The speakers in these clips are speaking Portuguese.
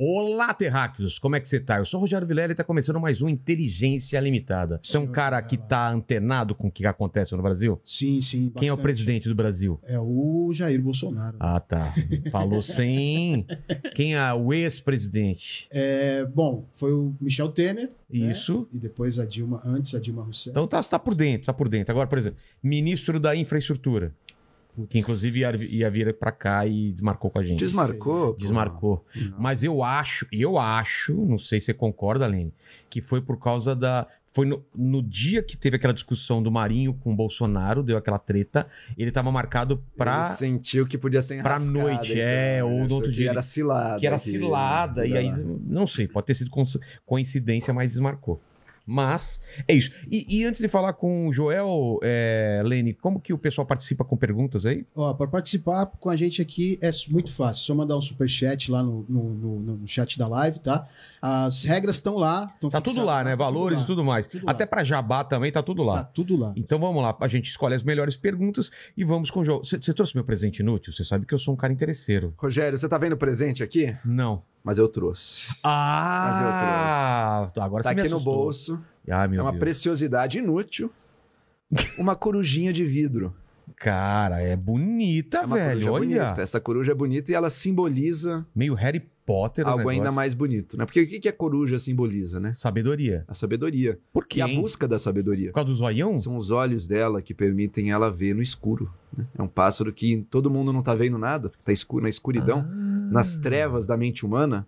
Olá, terráqueos! Como é que você tá? Eu sou o Rogério Vilela e tá começando mais um Inteligência Limitada. Você é um cara que tá antenado com o que acontece no Brasil? Sim, sim. Quem é o bastante. presidente do Brasil? É o Jair Bolsonaro. Ah, tá. Falou sem. Quem é o ex-presidente? É, bom, foi o Michel Temer. né? Isso. E depois a Dilma, antes a Dilma Rousseff. Então tá, tá por dentro, tá por dentro. Agora, por exemplo, ministro da infraestrutura. Que inclusive ia, ia vir pra cá e desmarcou com a gente. Desmarcou? Desmarcou. Mas eu acho, eu acho, não sei se você concorda, Lene, que foi por causa da. Foi no, no dia que teve aquela discussão do Marinho com o Bolsonaro, deu aquela treta, ele tava marcado pra. Ele sentiu que podia ser pra noite, então, é, ou no outro que dia era cilada. que era cilada, né? e aí, não sei, pode ter sido coincidência, mas desmarcou. Mas é isso. E, e antes de falar com o Joel, é, Lene, como que o pessoal participa com perguntas aí? Ó, para participar com a gente aqui é muito fácil. Só mandar um superchat lá no, no, no- no chat da live, tá? As regras estão lá. estão Tá tudo fixadas lá, né? tá Valores lá. e tudo mais. Tudo. Até pra jabá também tá tudo lá. Tá tudo lá. Então vamos lá, a gente escolhe as melhores perguntas e vamos com o Joel. Você você trouxe meu presente inútil? Você sabe que eu sou um cara interesseiro. Rogério, você tá vendo o presente aqui? Não. Mas eu trouxe. Ah! Agora tá você me aqui no bolso. Ah, meu é uma Deus. preciosidade inútil. Uma corujinha de vidro. Cara, é bonita, É velho. Olha. bonita. Essa coruja é bonita e ela simboliza Meio Harry Potter algo negócio. ainda mais bonito, né? Porque o que que a coruja simboliza, né? Sabedoria. A sabedoria. Por quê? E a busca da sabedoria. Por causa do zoião? São os olhos dela que permitem ela ver no escuro. né? É um pássaro que todo mundo não tá vendo nada, tá escuro, na escuridão. Ah. nas trevas da mente humana,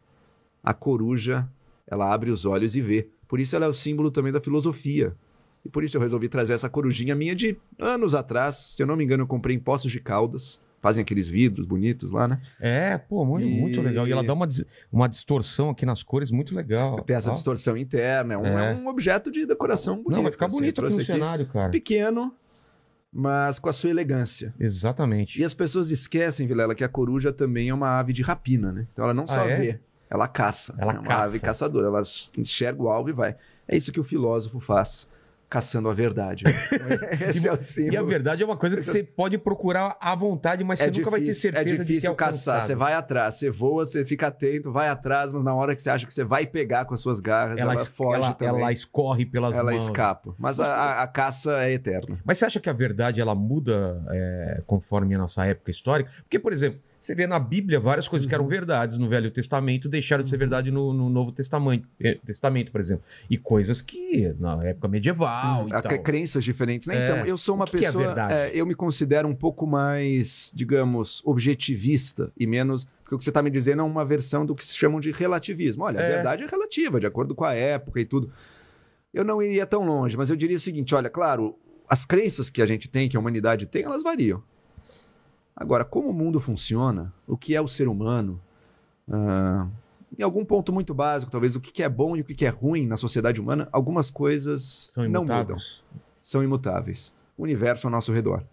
a coruja, ela abre os olhos e vê. Por isso ela é o símbolo também da filosofia. E por isso eu resolvi trazer essa corujinha minha de anos atrás. Se eu não me engano, eu comprei em Poços de Caldas. Fazem aqueles vidros bonitos lá, né? É, pô, muito, E- muito legal. E ela dá uma, uma distorção aqui nas cores muito legal. Tem essa distorção interna. É um, É. é um objeto de decoração bonito. Não, vai ficar assim. bonito aqui no Trouxe cenário, cara. Pequeno, mas com a sua elegância. Exatamente. E as pessoas esquecem, Vilela, que a coruja também é uma ave de rapina, né? Então ela não só Ah, é? vê, ela caça. Ela é uma caça. ave caçadora. Ela enxerga o alvo e vai. É isso que o filósofo faz, caçando a verdade. Esse é o símbolo. E a verdade é uma coisa que você pode procurar à vontade, mas você É nunca vai ter difícil, certeza é de que é difícil caçar. Você vai atrás, você voa, você fica atento, vai atrás, mas na hora que você acha que você vai pegar com as suas garras, ela, Ela, foge ela, também. ela escorre pelas ela mãos. escapa. Mas a, a- a caça é eterna. Mas você acha que a verdade ela muda é, conforme a nossa época histórica? Porque, por exemplo, você vê na Bíblia várias coisas que eram Uhum. verdades no Velho Testamento deixaram de ser verdade no, no Novo Testamento, eh, Testamento, por exemplo. E coisas que na época medieval e Há tal. crenças diferentes, né? É. Então, eu sou uma que que é pessoa. é, eu me considero um pouco mais, digamos, objetivista e menos. Porque o que você está me dizendo é uma versão do que se chamam de relativismo. Olha, a É. verdade é relativa, de acordo com a época e tudo. Eu não iria tão longe, mas eu diria o seguinte: olha, claro, as crenças que a gente tem, que a humanidade tem, elas variam. Agora, como o mundo funciona, o que é o ser humano, ah, em algum ponto muito básico, talvez o que é bom e o que é ruim na sociedade humana, algumas coisas não mudam são imutáveis. O universo ao nosso redor.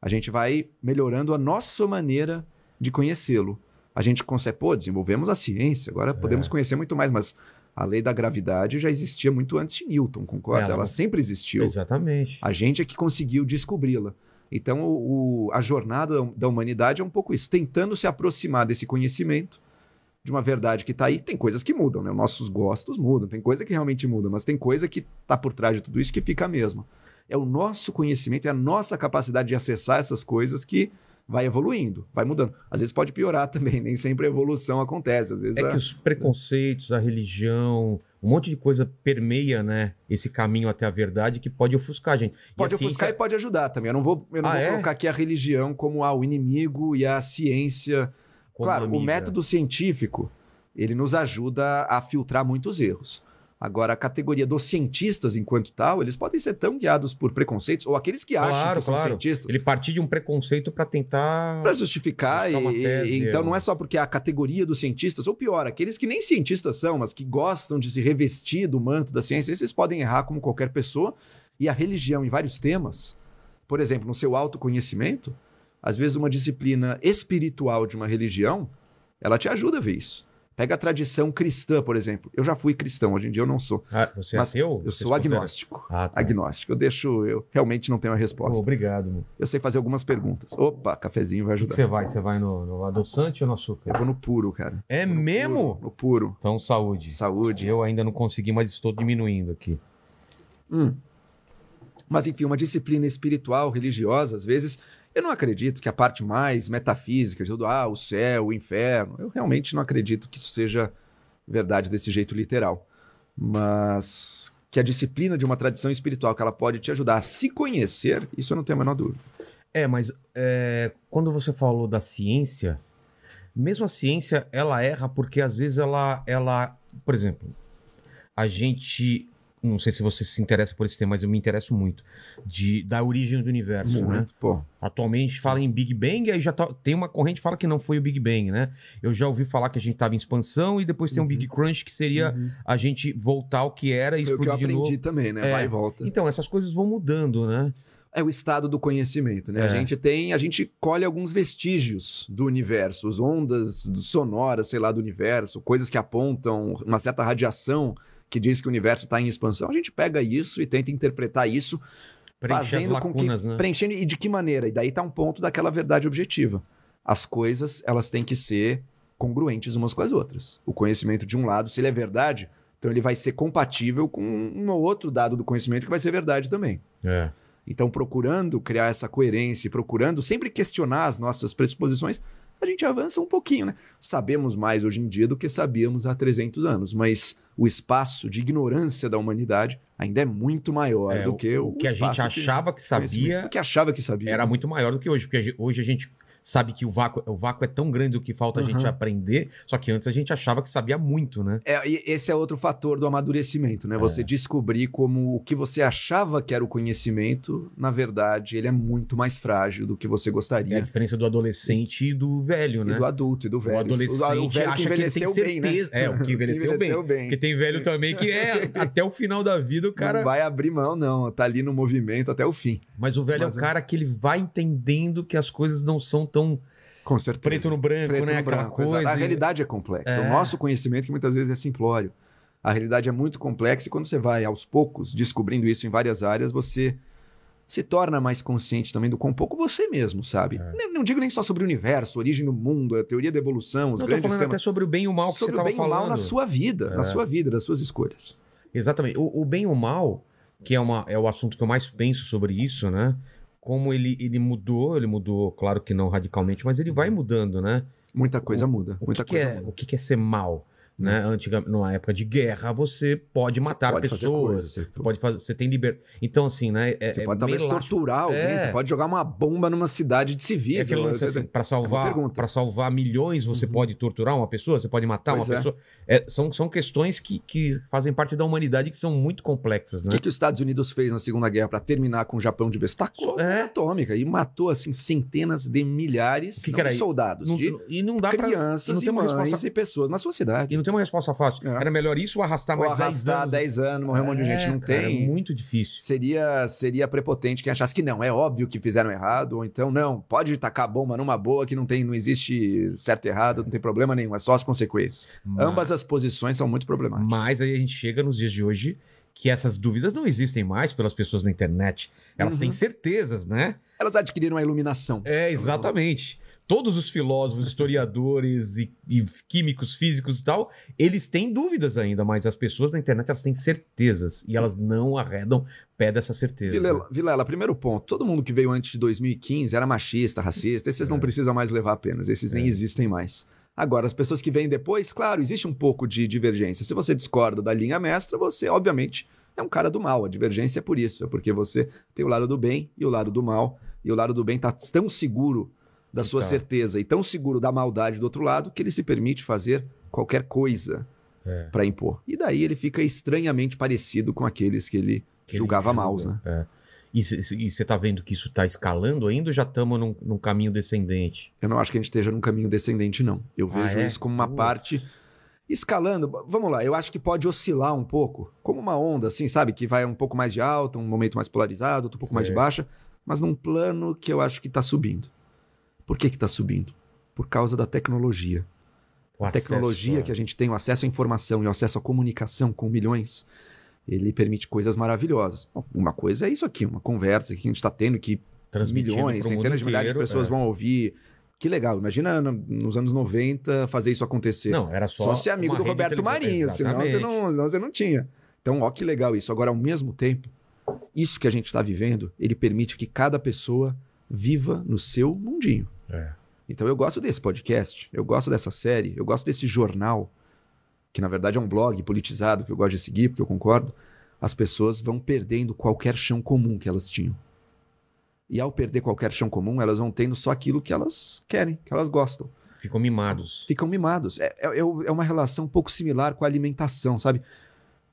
A gente vai melhorando a nossa maneira de conhecê-lo. A gente consegue, pô, desenvolvemos a ciência, agora podemos conhecer muito mais, mas a lei da gravidade já existia muito antes de Newton, concorda? Ela Ela, sempre existiu. Exatamente. A gente é que conseguiu descobri-la. Então, o- o- a jornada da- da humanidade é um pouco isso, tentando se aproximar desse conhecimento, de uma verdade que está aí. Tem coisas que mudam, né? Nossos gostos mudam, tem coisa que realmente muda, mas tem coisa que está por trás de tudo isso que fica a mesma. É o nosso conhecimento, é a nossa capacidade de acessar essas coisas que vai evoluindo, vai mudando. Às vezes pode piorar também, nem sempre a evolução acontece. Às vezes É a- que os preconceitos, a religião, um monte de coisa permeia, né, esse caminho até a verdade que pode ofuscar a gente. E Pode ofuscar ciência- e pode ajudar também. Eu não vou, eu não Ah, vou é? colocar aqui a religião como ah, o inimigo e a ciência como claro, o amiga. método científico, ele nos ajuda a filtrar muitos erros. Agora, a categoria dos cientistas, enquanto tal, eles podem ser tão guiados por preconceitos, ou aqueles que acham Claro, que são claro. cientistas, Ele partir de um preconceito para tentar. para justificar. E, tese, então, é. não é só porque a categoria dos cientistas, ou pior, aqueles que nem cientistas são, mas que gostam de se revestir do manto da ciência, esses podem errar como qualquer pessoa. E a religião, em vários temas, por exemplo, no seu autoconhecimento, Às vezes, uma disciplina espiritual de uma religião, ela te ajuda a ver isso. Pega a tradição cristã, por exemplo. Eu já fui cristão, hoje em dia eu não sou. Ah, você é Mas ateu? Eu sou considera- agnóstico. Ah, tá. Agnóstico. Eu deixo. Eu realmente não tenho a resposta. obrigado. mano. Eu sei fazer algumas perguntas. Opa, cafezinho vai ajudar. você vai? Você vai no, no adoçante ou no Eu açúcar? vou no puro, cara. É No mesmo? puro, No puro. Então, saúde. Saúde. Eu ainda não consegui, mas estou diminuindo aqui. Hum. Mas, enfim, uma disciplina espiritual, religiosa, às vezes, eu não acredito que a parte mais metafísica, de tudo, ah, o céu, o inferno, eu realmente não acredito que isso seja verdade desse jeito literal. Mas que a disciplina de uma tradição espiritual, que ela pode te ajudar a se conhecer, isso eu não tenho a menor dúvida. É, mas é, quando você falou da ciência, mesmo a ciência, ela erra porque às vezes ela, ela, por exemplo, a gente, não sei se você se interessa por esse tema, mas eu me interesso muito de da origem do universo, né? Muito, pô. Atualmente fala em Big Bang, aí já tá- tem uma corrente que fala que não foi o Big Bang, né? Eu já ouvi falar que a gente estava em expansão e depois tem um Uhum. Big Crunch que seria a gente voltar ao que era e Foi o que eu explodir aprendi também, né? É. Vai e volta. Então, essas coisas vão mudando, né? é o estado do conhecimento, né? É. A gente tem, a gente colhe alguns vestígios do universo, as ondas sonoras, sei lá, do universo, coisas que apontam uma certa radiação que diz que o universo está em expansão. A gente pega isso e tenta interpretar isso, Preencher as fazendo com que lacunas, né? preenchendo e de que maneira? E daí tá um ponto daquela verdade objetiva. As coisas, elas têm que ser congruentes umas com as outras. O conhecimento de um lado, se ele é verdade, então ele vai ser compatível com um ou outro dado do conhecimento que vai ser verdade também. É. Então, procurando criar essa coerência, e procurando sempre questionar as nossas pressuposições, a gente avança um pouquinho, né? Sabemos mais hoje em dia do que sabíamos há 300 anos, mas o espaço de ignorância da humanidade ainda é muito maior É, do que o, o que a gente achava que conhecimento. sabia O que achava que sabia. era muito maior do que hoje, porque hoje a gente sabe que o vácuo, o vácuo é tão grande do que falta a gente Uhum. aprender, só que antes a gente achava que sabia muito, né? É, e esse é outro fator do amadurecimento, né? É. Você descobrir como o que você achava que era o conhecimento, na verdade, ele é muito mais frágil do que você É a gostaria. diferença do adolescente e do velho, E né? do adulto e do velho. O adolescente o velho acha que ele tem bem, né? certeza. É, o que envelheceu bem. Porque tem velho também que é até o final da vida o cara. Não vai abrir mão, não. Tá ali no movimento até o fim. Mas o velho Mas é é- o cara que ele vai entendendo que as coisas não são tão Com certeza. preto no branco, Preto né? no branco, coisa. A realidade é complexa. É. O nosso conhecimento, que muitas vezes é simplório. A realidade é muito complexa e quando você vai, aos poucos, descobrindo isso em várias áreas, você se torna mais consciente também do quão pouco você mesmo sabe. É. Não, não digo nem só sobre o universo, origem do mundo, a teoria da evolução, os Não, tô grandes falando até temas. sobre o bem e o mal que sobre você o tava bem e o falando. mal na sua vida, É. na sua vida, das suas escolhas. Exatamente. O, o bem e o mal, que é, uma, é o assunto que eu mais penso sobre isso, né? Como ele, ele mudou, ele mudou, claro que não radicalmente, mas ele vai mudando, né? Muita coisa muda. O, muita que, que coisa é, muda. o que, que é ser mal? Né? Antiga, numa época de guerra, você pode matar pode fazer pessoas. coisas, você- Você pode fazer, você tem liberdade. Então, assim, né? É, Você é pode talvez torturar alguém, É. você pode jogar uma bomba numa cidade de É civis. lance Você- assim, para É salvar, para salvar milhões, você Uhum. pode torturar uma pessoa, você pode matar Pois uma é. pessoa. É, são, são questões que, que fazem parte da humanidade que são muito complexas, O né? que, que os Estados Unidos fez na Segunda Guerra para terminar com o Japão de vez? Tacou É. bomba atômica e matou assim centenas de milhares O que que não de soldados, Não- de e não dá pra. e crianças não e, tem uma mães resposta- e pessoas na sua cidade. E não tem uma resposta fácil. É. Era melhor isso ou arrastar Ou mais 10 arrastar anos? 10 anos, morrer um monte de gente. É, Não cara, tem. É muito difícil. Seria, seria prepotente quem achasse que não, é óbvio que fizeram errado, ou então não, pode tacar bomba numa boa que não tem, não existe certo e errado, não tem problema nenhum, é só as consequências. Mas, Ambas as posições são muito problemáticas. mas aí a gente chega nos dias de hoje que essas dúvidas não existem mais pelas pessoas na internet. Elas Uhum. têm certezas, né? Elas adquiriram a iluminação. É, exatamente. Todos os filósofos, historiadores e, e químicos, físicos e tal, eles têm dúvidas ainda, mas as pessoas na internet elas têm certezas e elas não arredam pé dessa certeza. Vilela, Vilela, primeiro ponto. Todo mundo que veio antes de 2015 era machista, racista. Esses não É. precisam mais levar apenas. Esses nem É. existem mais. Agora, as pessoas que vêm depois, claro, existe um pouco de divergência. Se você discorda da linha mestra, você, obviamente, é um cara do mal. A divergência é por isso. É porque você tem o lado do bem e o lado do mal. E o lado do bem está tão seguro da sua Então. certeza e tão seguro da maldade do outro lado que ele se permite fazer qualquer coisa É. para impor. E daí ele fica estranhamente parecido com aqueles que ele Que ele julgava julga. maus, né? É. E você tá vendo que isso tá escalando ainda ou já estamos num, num caminho descendente? Eu não acho que a gente esteja num caminho descendente, não. Eu Ah, vejo é? isso como uma parte escalando. Vamos lá, eu acho que pode oscilar um pouco, como uma onda, assim, sabe? Que vai um pouco mais de alta, um momento mais polarizado, outro pouco mais de baixa, mas num plano que eu acho que tá subindo. Por que está subindo? Por causa da tecnologia. O a tecnologia é. que a gente tem, o acesso à informação e o acesso à comunicação com milhões, ele permite coisas maravilhosas. Bom, Uma coisa é isso aqui, uma conversa que a gente está tendo, que milhões, centenas de milhares de pessoas é. vão ouvir. Que legal. Imagina no- nos anos 90 fazer isso acontecer. Não, era só. Só, ser amigo do Roberto. Marinho, senão você, não, senão você não tinha. Então, ó que legal isso. Agora, ao mesmo tempo, isso que a gente está vivendo, ele permite que cada pessoa viva no seu mundinho. É. Então eu gosto desse podcast, eu gosto dessa série, eu gosto desse jornal, que na verdade é um blog politizado que eu gosto de seguir, porque eu concordo. As pessoas vão perdendo qualquer chão comum que elas tinham. E ao perder qualquer chão comum, elas vão tendo só aquilo que elas querem, que elas gostam. Ficam mimados. Ficam mimados. É, é- é uma relação um pouco similar com a alimentação, sabe?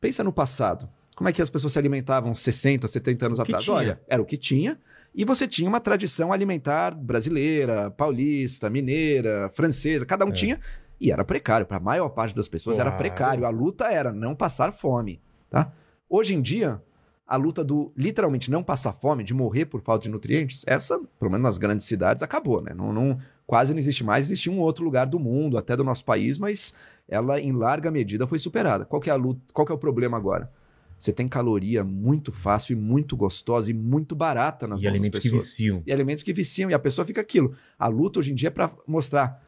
Pensa no passado. Como é que as pessoas se alimentavam 60, 70 anos atrás? Olha, era o que tinha. E você tinha uma tradição alimentar brasileira, paulista, mineira, francesa, cada um É. tinha. E era precário. Para a maior parte das pessoas era Claro. precário. A luta era não passar fome. Tá? Hoje em dia, a luta do literalmente não passar fome, de morrer por falta de nutrientes, essa, pelo menos nas grandes cidades, acabou, né? Não, não- quase não existe mais. Existe um outro lugar do mundo, até do nosso país, mas ela, em larga medida, foi superada. Qual é a luta? Qual que é o problema agora? Você tem caloria muito fácil e muito gostosa e muito barata nas E alimentos que pessoas. viciam. E alimentos que viciam, e a pessoa fica aquilo. A luta hoje em dia é para mostrar.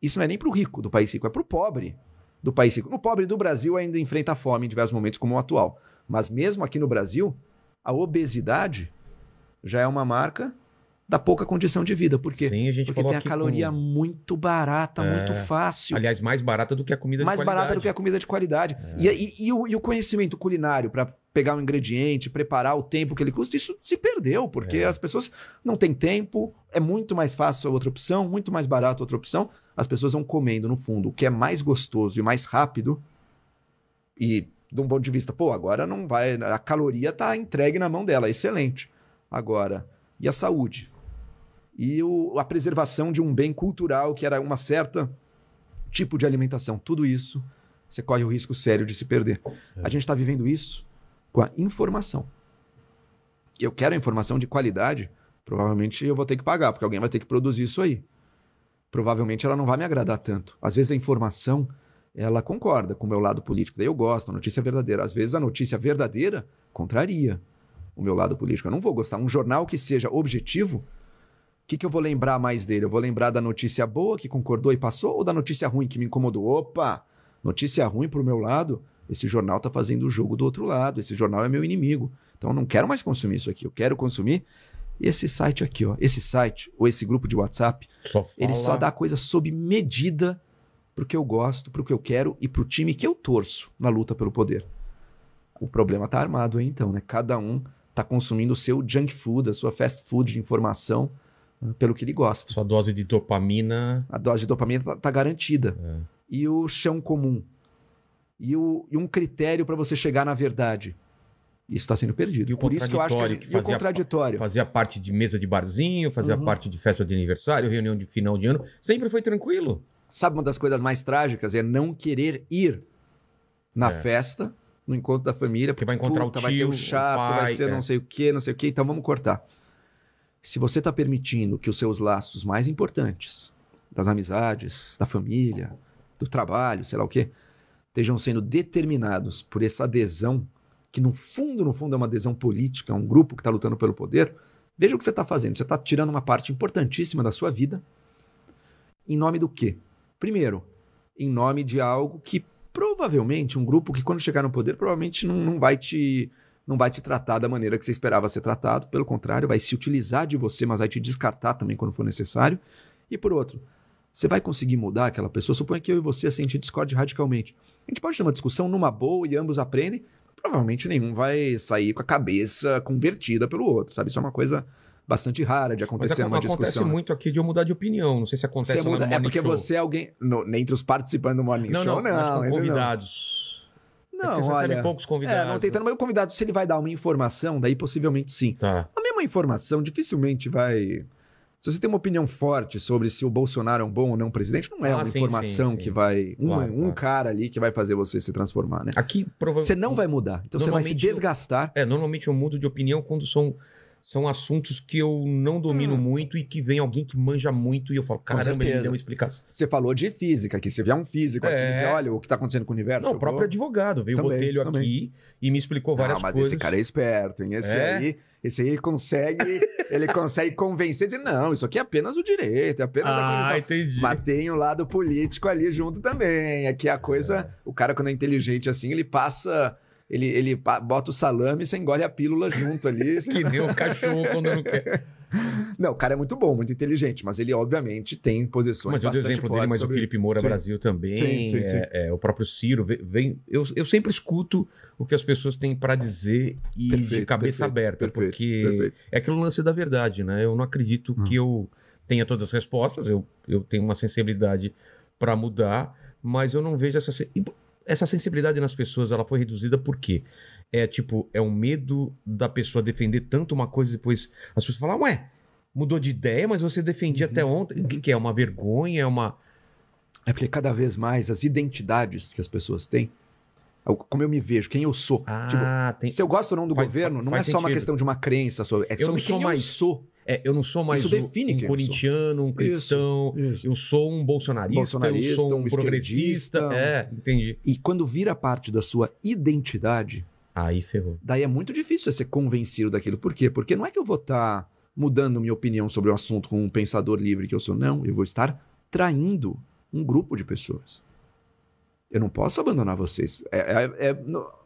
Isso não é nem para o rico do país rico, é para o pobre do país rico. O pobre do Brasil ainda enfrenta a fome em diversos momentos, como o atual. Mas mesmo aqui no Brasil, a obesidade já é uma marca da pouca condição de vida. Por quê? Sim, a gente Porque falou tem a caloria com- muito barata, É. muito fácil. Aliás, mais barata do que a comida mais de qualidade. barata do que a comida de qualidade. É. E, e- e o, e o conhecimento culinário para pegar um ingrediente, preparar o tempo que ele custa, isso se perdeu, porque É. as pessoas não têm tempo, é muito mais fácil a outra opção, muito mais barato a outra opção. As pessoas vão comendo, no fundo, o que é mais gostoso e mais rápido. E, de um ponto de vista, pô, agora não vai. A caloria tá entregue na mão dela, excelente. Agora, e a saúde? E o- a preservação de um bem cultural que era uma certa tipo de alimentação. Tudo isso, você corre o risco sério de se perder. A gente está vivendo isso com a informação. Eu quero a informação de qualidade, provavelmente eu vou ter que pagar, porque alguém vai ter que produzir isso aí. Provavelmente ela não vai me agradar tanto. Às vezes a informação, ela concorda com o meu lado político, daí eu gosto, a notícia é verdadeira. Às vezes a notícia verdadeira contraria o meu lado político. Eu não vou gostar. Um jornal que seja objetivo, que, que eu vou lembrar mais dele? Eu vou lembrar da notícia boa que concordou e passou ou da notícia ruim que me incomodou? Opa! Notícia ruim pro meu lado, esse jornal tá fazendo o jogo do outro lado, esse jornal é meu inimigo. Então eu não quero mais consumir isso aqui, eu quero consumir esse site aqui, ó. Esse site ou esse grupo de WhatsApp, Só ele só dá coisa sob medida pro que eu gosto, pro que eu quero e pro time que eu torço na luta pelo poder. O problema tá armado aí então, né? Cada um tá consumindo o seu junk food, a sua fast food de informação pelo que ele gosta. Sua dose de dopamina. A dose de dopamina tá, tá garantida. É. E o chão comum. E, o- e um critério para você chegar na verdade. Isso está sendo perdido. E o Por isso que eu acho que, a contraditório gente, que o fazia- contraditório. Fazia parte de mesa de barzinho, fazia Uhum. parte de festa de aniversário, reunião de final de ano. Sempre foi tranquilo. Sabe uma das coisas mais trágicas é não querer ir na É. festa, no encontro da família, Porque vai encontrar o vai ter tio, o o chato, pai, vai ser é. não sei o que, não sei o que, então vamos cortar. Se você está permitindo que os seus laços mais importantes, das amizades, da família, do trabalho, sei lá o quê, estejam sendo determinados por essa adesão, que no fundo, no fundo é uma adesão política, um grupo que está lutando pelo poder, veja o que você está fazendo. Você está tirando uma parte importantíssima da sua vida em nome do quê? Primeiro, em nome de algo que provavelmente um grupo que quando chegar no poder provavelmente não, não vai te não vai te tratar da maneira que você esperava ser tratado, pelo contrário, vai se utilizar de você, mas vai te descartar também quando for necessário. E por outro, você vai conseguir mudar aquela pessoa? Suponha que eu e você assim, a gente discorde radicalmente. A gente pode ter uma discussão numa boa e ambos aprendem, provavelmente nenhum vai sair com a cabeça convertida pelo outro, sabe? Isso é uma coisa bastante rara de Mas acontecer ac- numa acontece discussão. muito aqui de eu mudar de opinião. Não sei se acontece Você muda- é porque Show. você é alguém. no- entre os participantes do Morning Não, Show, não, mas com ainda não. É que Não, vocês recebem olha. poucos É, convidados. não tem tanto, mas o convidado, se ele vai dar uma informação, daí possivelmente sim. Tá. A mesma informação dificilmente vai. Se você tem uma opinião forte sobre se o Bolsonaro é um bom ou não presidente, não é Ah, uma sim, informação sim, que sim. vai. Um, Claro, um claro. cara ali que vai fazer você se transformar, né? Aqui, provavelmente. Você não vai mudar. Então você vai se Normalmente eu- desgastar. É, normalmente eu mudo de opinião quando são são assuntos que eu não domino Hum. muito e que vem alguém que manja muito e eu falo, caramba, ele deu uma explicação. Você falou de física aqui. Se vier um físico aqui É. e dizer, olha, o que tá acontecendo com o universo. Não, o próprio vou- advogado veio o Também, Botelho também. aqui e me explicou várias Não, mas coisas. esse cara é esperto, hein? Esse É? aí, esse aí consegue, ele consegue convencer, dizer, não, isso aqui é apenas o direito, é apenas a Ah, condição. entendi. Mas tem o lado político ali junto também. Aqui a coisa, o cara quando é inteligente assim, ele passa, ele, ele bota o salame e você engole a pílula junto ali. Que nem o cachorro quando não quer. Não, o cara é muito bom, muito inteligente, mas ele obviamente tem posições Mas eu dei o bastante exemplo dele, mas sobre- o Felipe Moura Sim. Brasil também, Sim, sim, é- é, o próprio Ciro, vem, eu, eu sempre escuto o que as pessoas têm pra dizer e de Perfeito, cabeça perfeito, aberta, perfeito, porque é aquele lance da verdade, né? Eu não acredito Não. que eu tenha todas as respostas, eu, eu tenho uma sensibilidade pra mudar, mas eu não vejo essa e essa sensibilidade nas pessoas, ela foi reduzida por quê? É tipo, é o medo da pessoa defender tanto uma coisa e depois as pessoas falam, ué, mudou de ideia, mas você defendia Uhum. até ontem. O que, que é? Uma vergonha? É uma. É porque cada vez mais as identidades que as pessoas têm, é como eu me vejo, quem eu sou. Tipo, Ah, tem. se eu gosto ou não do Faz- governo, não faz é só uma sentido. questão de uma crença, é Eu sobre quem mais- eu sou. É, eu não sou mais Isso um- um corintiano, um cristão. Isso. Eu sou um bolsonarista, Bolsonarista, eu sou um, um progressista. É, entendi. E quando vira parte da sua identidade, Aí ferrou. daí é muito difícil você ser convencido daquilo. Por quê? Porque não é que eu vou estar mudando minha opinião sobre o assunto com um pensador livre que eu sou, não. Eu vou estar traindo um grupo de pessoas. Eu não posso abandonar vocês. É, é- é-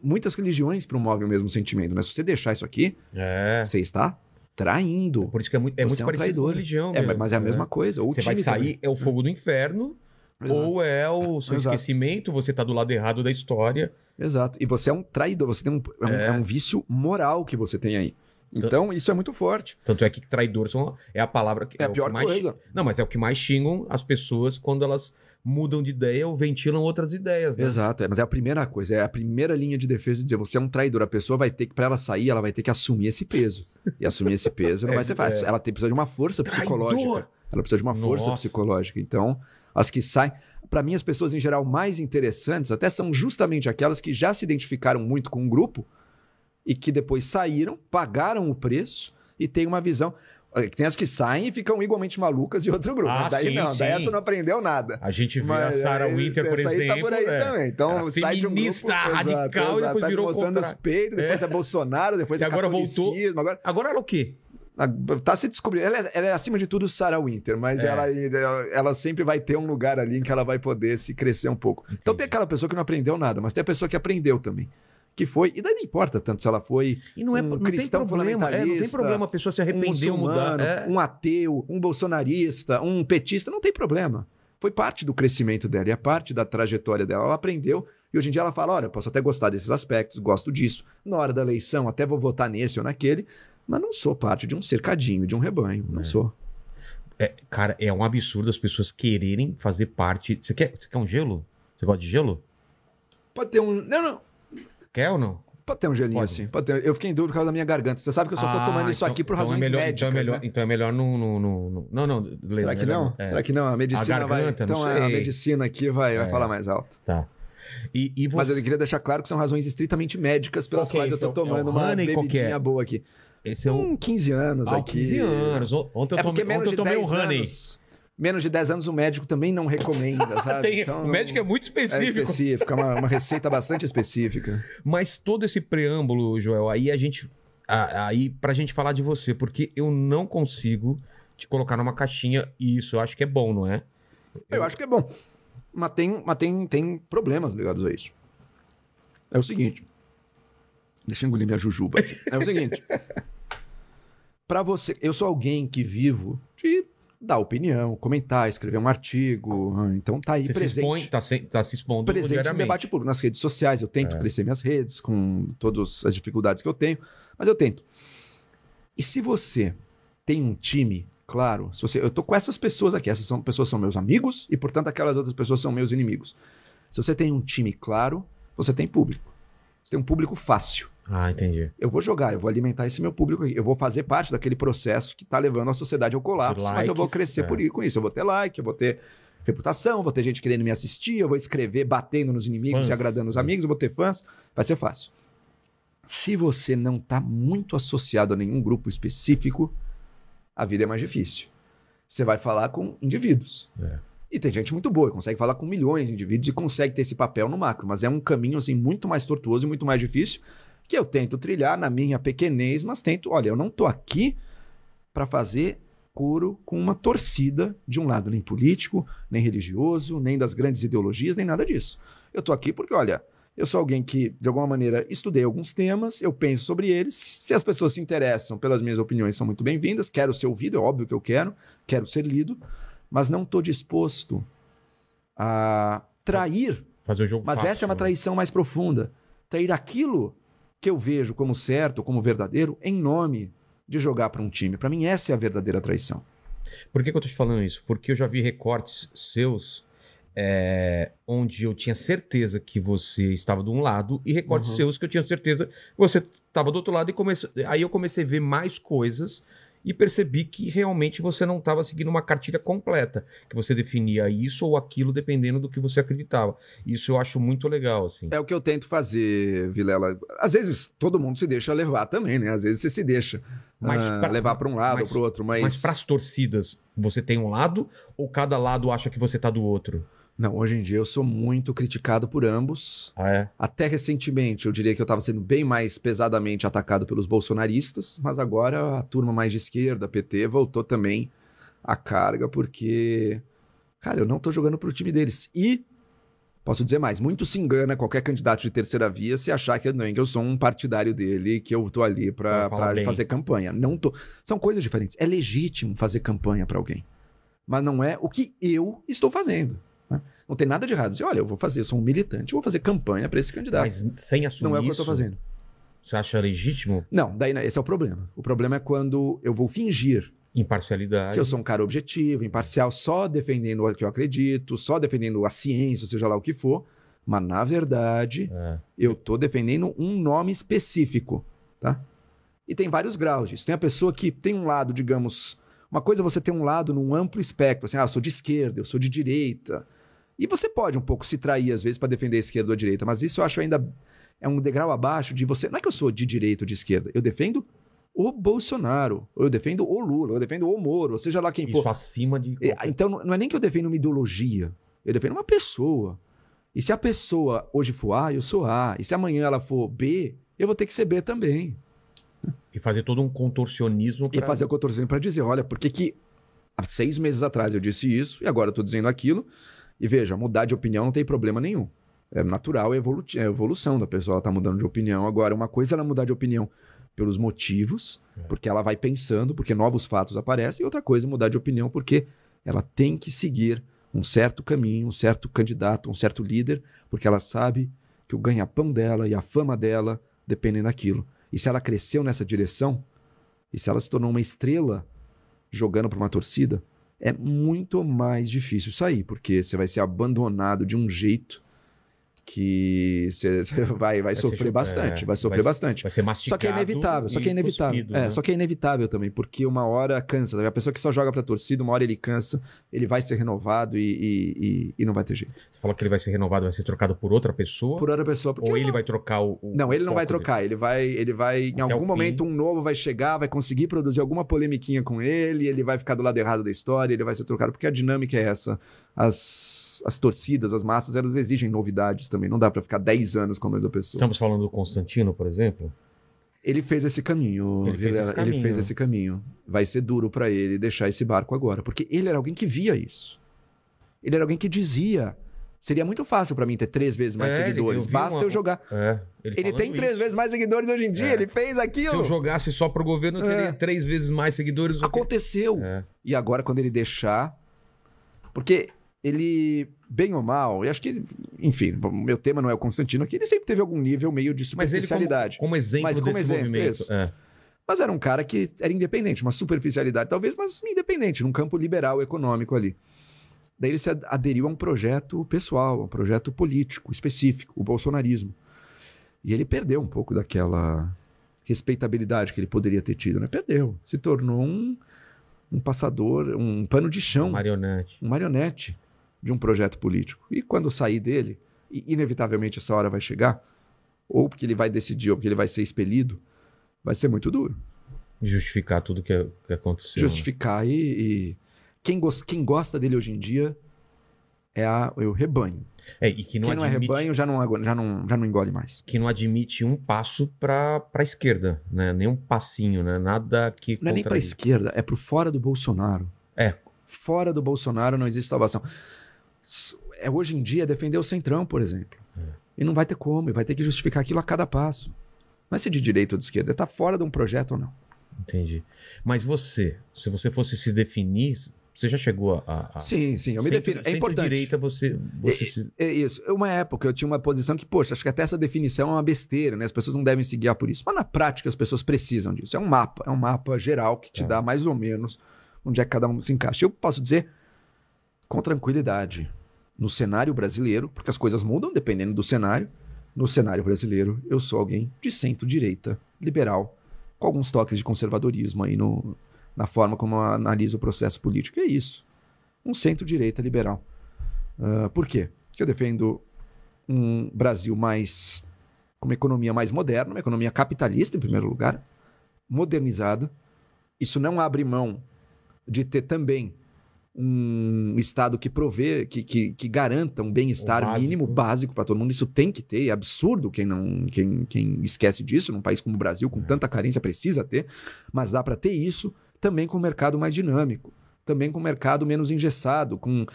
muitas religiões promovem o mesmo sentimento, né? Se você deixar isso aqui, É. você está traindo. Por isso que é muito, é muito é um parecido com religião. É, mesmo, mas é a né? mesma coisa. Você vai sair, também. é o fogo do inferno, Exato. ou é o seu Exato. esquecimento, você tá do lado errado da história. Exato. E você é um traidor, você tem um, é, um, É. é um vício moral que você tem aí. Então, isso é muito forte. Tanto é que traidor são, é a palavra que É a o que pior mais coisa. Não, mas é o que mais xingam as pessoas quando elas mudam de ideia ou ventilam outras ideias, né? Exato, é, mas é a primeira coisa, é a primeira linha de defesa de dizer você é um traidor. A pessoa vai ter que, pra ela sair, ela vai ter que assumir esse peso. E assumir esse peso não É, vai ser fácil. é. Ela tem, precisa de uma força Traidor! psicológica. Ela precisa de uma força Nossa. psicológica. Então, as que saem. Pra mim, as pessoas em geral mais interessantes até são justamente aquelas que já se identificaram muito com um grupo e que depois saíram, pagaram o preço e têm uma visão. Tem as que saem e ficam igualmente malucas de outro grupo. Ah, daí sim, não, daí sim. essa não aprendeu nada. A gente vê Mas, a Sarah é, Winter, por exemplo. tá por aí é. também. Então, Era sai de um grupo, radical, e depois tá virou mostrando contra- os peitos, depois é, Bolsonaro, depois E é agora voltou-. Agora Agora ela é o quê? ah, tá se descobrindo. Ela é, ela é, acima de tudo Sarah Winter, mas É. ela, ela sempre vai ter um lugar ali em que ela vai poder se crescer um pouco. Então tem aquela pessoa que não aprendeu nada, mas tem a pessoa que aprendeu também. Que foi, e daí não importa tanto se ela foi E não, é, Um não tem cristão problema. É, não tem problema a pessoa se um arrepender ou mudar. É. um ateu, um bolsonarista, um petista, não tem problema. Foi parte do crescimento dela e é parte da trajetória dela. Ela aprendeu e hoje em dia ela fala: olha, posso até gostar desses aspectos, gosto disso. Na hora da eleição, até vou votar nesse ou naquele, mas não sou parte de um cercadinho, de um rebanho. Não É. sou. É, cara, é um absurdo as pessoas quererem fazer parte. Você quer, você quer um gelo? Você gosta de gelo? Pode ter um. Não, não. Quer ou não? Pode ter um gelinho Pode. assim. Pode ter. Eu fiquei em dúvida por causa da minha garganta. Você sabe que eu só tô Ah, tomando isso então- aqui por então é razões melhor, médicas. Então é melhor, né? então é melhor no, no, no- no- Não, não. Será que não? É, Será que não? A medicina A garganta, vai. Então a medicina aqui vai, vai É. falar mais alto. Tá. E, e você... Mas eu queria deixar claro que são razões estritamente médicas pelas que é quais eu tô É o- é tomando uma bebidinha boa aqui. Esse é o. Hum, 15 anos Ah, aqui. 15 anos. Ontem eu É tomei, ontem eu tomei 10 um honey. anos. Menos de 10 anos o médico também não recomenda, sabe? Tem- Então, o médico é muito é específico. específico, é uma, uma receita bastante específica. Mas todo esse preâmbulo, Joel, aí a gente. a- Aí, pra gente falar de você, porque eu não consigo te colocar numa caixinha e isso eu acho que é bom, não é? Eu acho que é bom. Mas tem, mas tem, tem problemas ligados a isso. É o seguinte. Deixa eu engolir minha jujuba. aqui. É o seguinte. Pra você. Eu sou alguém que vivo de dar opinião, comentar, escrever um artigo. ah, Então tá aí Você se presente. expõe, tá, se- tá se expondo presente no debate público, nas redes sociais. Eu tento É. crescer minhas redes com todas as dificuldades que eu tenho, mas eu tento. E se você tem um time, claro, se você, eu tô com essas pessoas aqui, essas são, pessoas são meus amigos e, portanto, aquelas outras pessoas são meus inimigos. Se você tem um time claro, você tem público. Você tem um público fácil. Ah, entendi. Eu vou jogar, eu vou alimentar esse meu público aqui. Eu vou fazer parte daquele processo que tá levando a sociedade ao colapso, mas eu vou likes, crescer é. por com isso. Eu vou ter like, eu vou ter reputação, vou ter gente querendo me assistir, eu vou escrever batendo nos inimigos Fãs. e agradando os amigos, eu vou ter fãs. Vai ser fácil. Se você não está muito associado a nenhum grupo específico, a vida é mais difícil. Você vai falar com indivíduos. É. E tem gente muito boa, consegue falar com milhões de indivíduos e consegue ter esse papel no macro, mas é um caminho assim muito mais tortuoso e muito mais difícil que eu tento trilhar na minha pequenez, mas tento, olha, eu não tô aqui para fazer coro com uma torcida de um lado nem político, nem religioso, nem das grandes ideologias, nem nada disso. Eu tô aqui porque, olha, eu sou alguém que, de alguma maneira, estudei alguns temas, eu penso sobre eles. Se as pessoas se interessam pelas minhas opiniões, são muito bem-vindas. Quero ser ouvido, é óbvio que eu quero, quero ser lido, mas não estou disposto a trair. Fazer o jogo Mas fácil, essa é uma né? traição mais profunda. Trair aquilo que eu vejo como certo, como verdadeiro, em nome de jogar para um time. Para mim, essa é a verdadeira traição. Por que, que eu tô te falando isso? Porque eu já vi recortes seus é, onde eu tinha certeza que você estava de um lado e recortes Uhum. seus que eu tinha certeza que você estava do outro lado e comece... aí eu comecei a ver mais coisas e percebi que realmente você não estava seguindo uma cartilha completa, que você definia isso ou aquilo dependendo do que você acreditava. Isso eu acho muito legal, assim. É o que eu tento fazer, Vilela. Às vezes todo mundo se deixa levar também, né? Às vezes você se deixa Mas ah, pra- levar para um lado mas- ou para o outro, mas, Mas para as torcidas, você tem um lado ou cada lado acha que você tá do outro? Não, hoje em dia eu sou muito criticado por ambos. Ah, é? Até recentemente, eu diria que eu estava sendo bem mais pesadamente atacado pelos bolsonaristas, mas agora a turma mais de esquerda, PT, voltou também à carga, porque, cara, eu não tô jogando pro time deles. E, posso dizer mais, muito se engana qualquer candidato de terceira via se achar que, não, que eu sou um partidário dele, que eu tô ali bem. fazer campanha. Não tô. São coisas diferentes. É legítimo fazer campanha pra alguém, mas não é o que eu estou fazendo. Não tem nada de errado. Dizer, olha, eu vou fazer, eu sou um militante, eu vou fazer campanha pra esse candidato. Mas sem assumir Não é o que eu tô fazendo. Você acha legítimo? Não, daí esse é o problema. O problema é quando eu vou fingir Imparcialidade. que eu sou um cara objetivo, imparcial, só defendendo o que eu acredito, só defendendo a ciência, seja lá o que for, mas na verdade É. eu tô defendendo um nome específico, tá? E tem vários graus disso. Tem a pessoa que tem um lado, digamos, uma coisa é você ter um lado num amplo espectro, assim, ah, eu sou de esquerda, eu sou de direita. E você pode um pouco se trair às vezes para defender a esquerda ou a direita, mas isso eu acho ainda é um degrau abaixo de você. Não é que eu sou de direita ou de esquerda, eu defendo o Bolsonaro, ou eu defendo o Lula, eu defendo o Moro, ou seja lá quem for. Isso acima de. É, Então, não é nem que eu defendo uma ideologia, eu defendo uma pessoa. E se a pessoa hoje for A, eu sou A. E se amanhã ela for B, eu vou ter que ser B também. E fazer todo um contorcionismo E pra... fazer o dizendo pra dizer, olha, por que que há seis meses atrás eu disse isso e agora eu tô dizendo aquilo. E veja, mudar de opinião não tem problema nenhum. É natural, é, evolu é evolução da pessoa, ela tá mudando de opinião. Agora, uma coisa é ela mudar de opinião pelos motivos, É. porque ela vai pensando, porque novos fatos aparecem, e outra coisa é mudar de opinião porque ela tem que seguir um certo caminho, um certo candidato, um certo líder, porque ela sabe que o ganha-pão dela e a fama dela dependem daquilo. E se ela cresceu nessa direção, e se ela se tornou uma estrela jogando para uma torcida, é muito mais difícil sair, porque você vai ser abandonado de um jeito que você vai, vai Vai ser sofrer chu- bastante, é, vai sofrer vai- bastante. Vai ser Só mastigado. que é inevitável, só que é inevitável. cuspido, é, né? só que é inevitável também, porque uma hora cansa. tá? A pessoa que só joga pra torcida, uma hora ele cansa, ele vai ser renovado e, e, e- e não vai ter jeito. Você falou que ele vai ser renovado, vai ser trocado por outra pessoa? Por hora a pessoa, Ou ele vai trocar o. o- Não, ele não vai dele? trocar. Ele vai, ele vai em Até algum o fim. momento um novo vai chegar, vai conseguir produzir alguma polemiquinha com ele, ele vai ficar do lado errado da história, ele vai ser trocado, porque a dinâmica é essa. As, as torcidas, as massas, elas exigem novidades também. Não dá pra ficar 10 anos com a mesma pessoa. Estamos falando do Constantino, por exemplo? Ele fez esse caminho, Ele fez Vilela, esse caminho. ele fez esse caminho. Vai ser duro pra ele deixar esse barco agora, porque ele era alguém que via isso. Ele era alguém que dizia: seria muito fácil pra mim ter três vezes mais É, ele- seguidores, eu basta uma- eu jogar. É. Ele falando tem três isso. vezes mais seguidores hoje em dia, É. ele fez Se aquilo. eu jogasse só pro governo, eu teria É. três vezes mais seguidores. Aconteceu. É. E agora, quando ele deixar. Porque ele, bem ou mal, e acho que, enfim, o meu tema não é o Constantino aqui, ele sempre teve algum nível meio de Mas ele, como, superficialidade. como exemplo Mas como desse exemplo, movimento. É. Mas era um cara que era independente, uma superficialidade talvez, mas independente, num campo liberal econômico ali. Daí ele se ad- aderiu a um projeto pessoal, a um projeto político específico, o bolsonarismo. E ele perdeu um pouco daquela respeitabilidade que ele poderia ter tido, né? Perdeu. Se tornou um, um passador, um pano de chão, Marionete. um marionete de um projeto político. E quando sair dele, e inevitavelmente essa hora vai chegar, ou porque ele vai decidir, ou porque ele vai ser expelido, vai ser muito duro. Justificar tudo que, que aconteceu. né? Justificar e. e... Quem, gos- quem gosta dele hoje em dia é, a- é o rebanho. É, e que não, quem não é admite, rebanho já não, já não, já não engole mais. que não admite um passo pra, pra esquerda, né? Nem um passinho, né? Nada que. Não é nem pra contradiz. esquerda, é pro fora do Bolsonaro. É. Fora do Bolsonaro não existe salvação. É, hoje em dia é defender o Centrão, por exemplo. É. E não vai ter como, e vai ter que justificar aquilo a cada passo. Não é se de direita ou de esquerda, é estar fora de um projeto ou não. Entendi. Mas você, se você fosse se definir, você já chegou a. a- Sim, sim, eu me defino. É importante. Centro-direita, você. você se- É isso. É Uma época eu tinha uma posição que, poxa, acho que até essa definição é uma besteira, né? As pessoas não devem se guiar por isso. Mas na prática as pessoas precisam disso. É um mapa, é um mapa geral que te Tá. dá mais ou menos onde é que cada um se encaixa. Eu posso dizer com tranquilidade, no cenário brasileiro, porque as coisas mudam dependendo do cenário. No cenário brasileiro, eu sou alguém de centro-direita, liberal, com alguns toques de conservadorismo aí no, na forma como eu analiso o processo político. É isso. Um centro-direita liberal. Ah, por quê? Porque eu defendo um Brasil mais. com uma economia mais moderna, uma economia capitalista, em primeiro lugar, modernizada. Isso não abre mão de ter também um Estado que provê, que, que, que garanta um bem-estar O mínimo, básico para todo mundo. Isso tem que ter. É absurdo quem não quem, quem esquece disso. Num país como o Brasil, com tanta carência, precisa ter. Mas dá para ter isso também com um mercado mais dinâmico. Também com um mercado menos engessado, com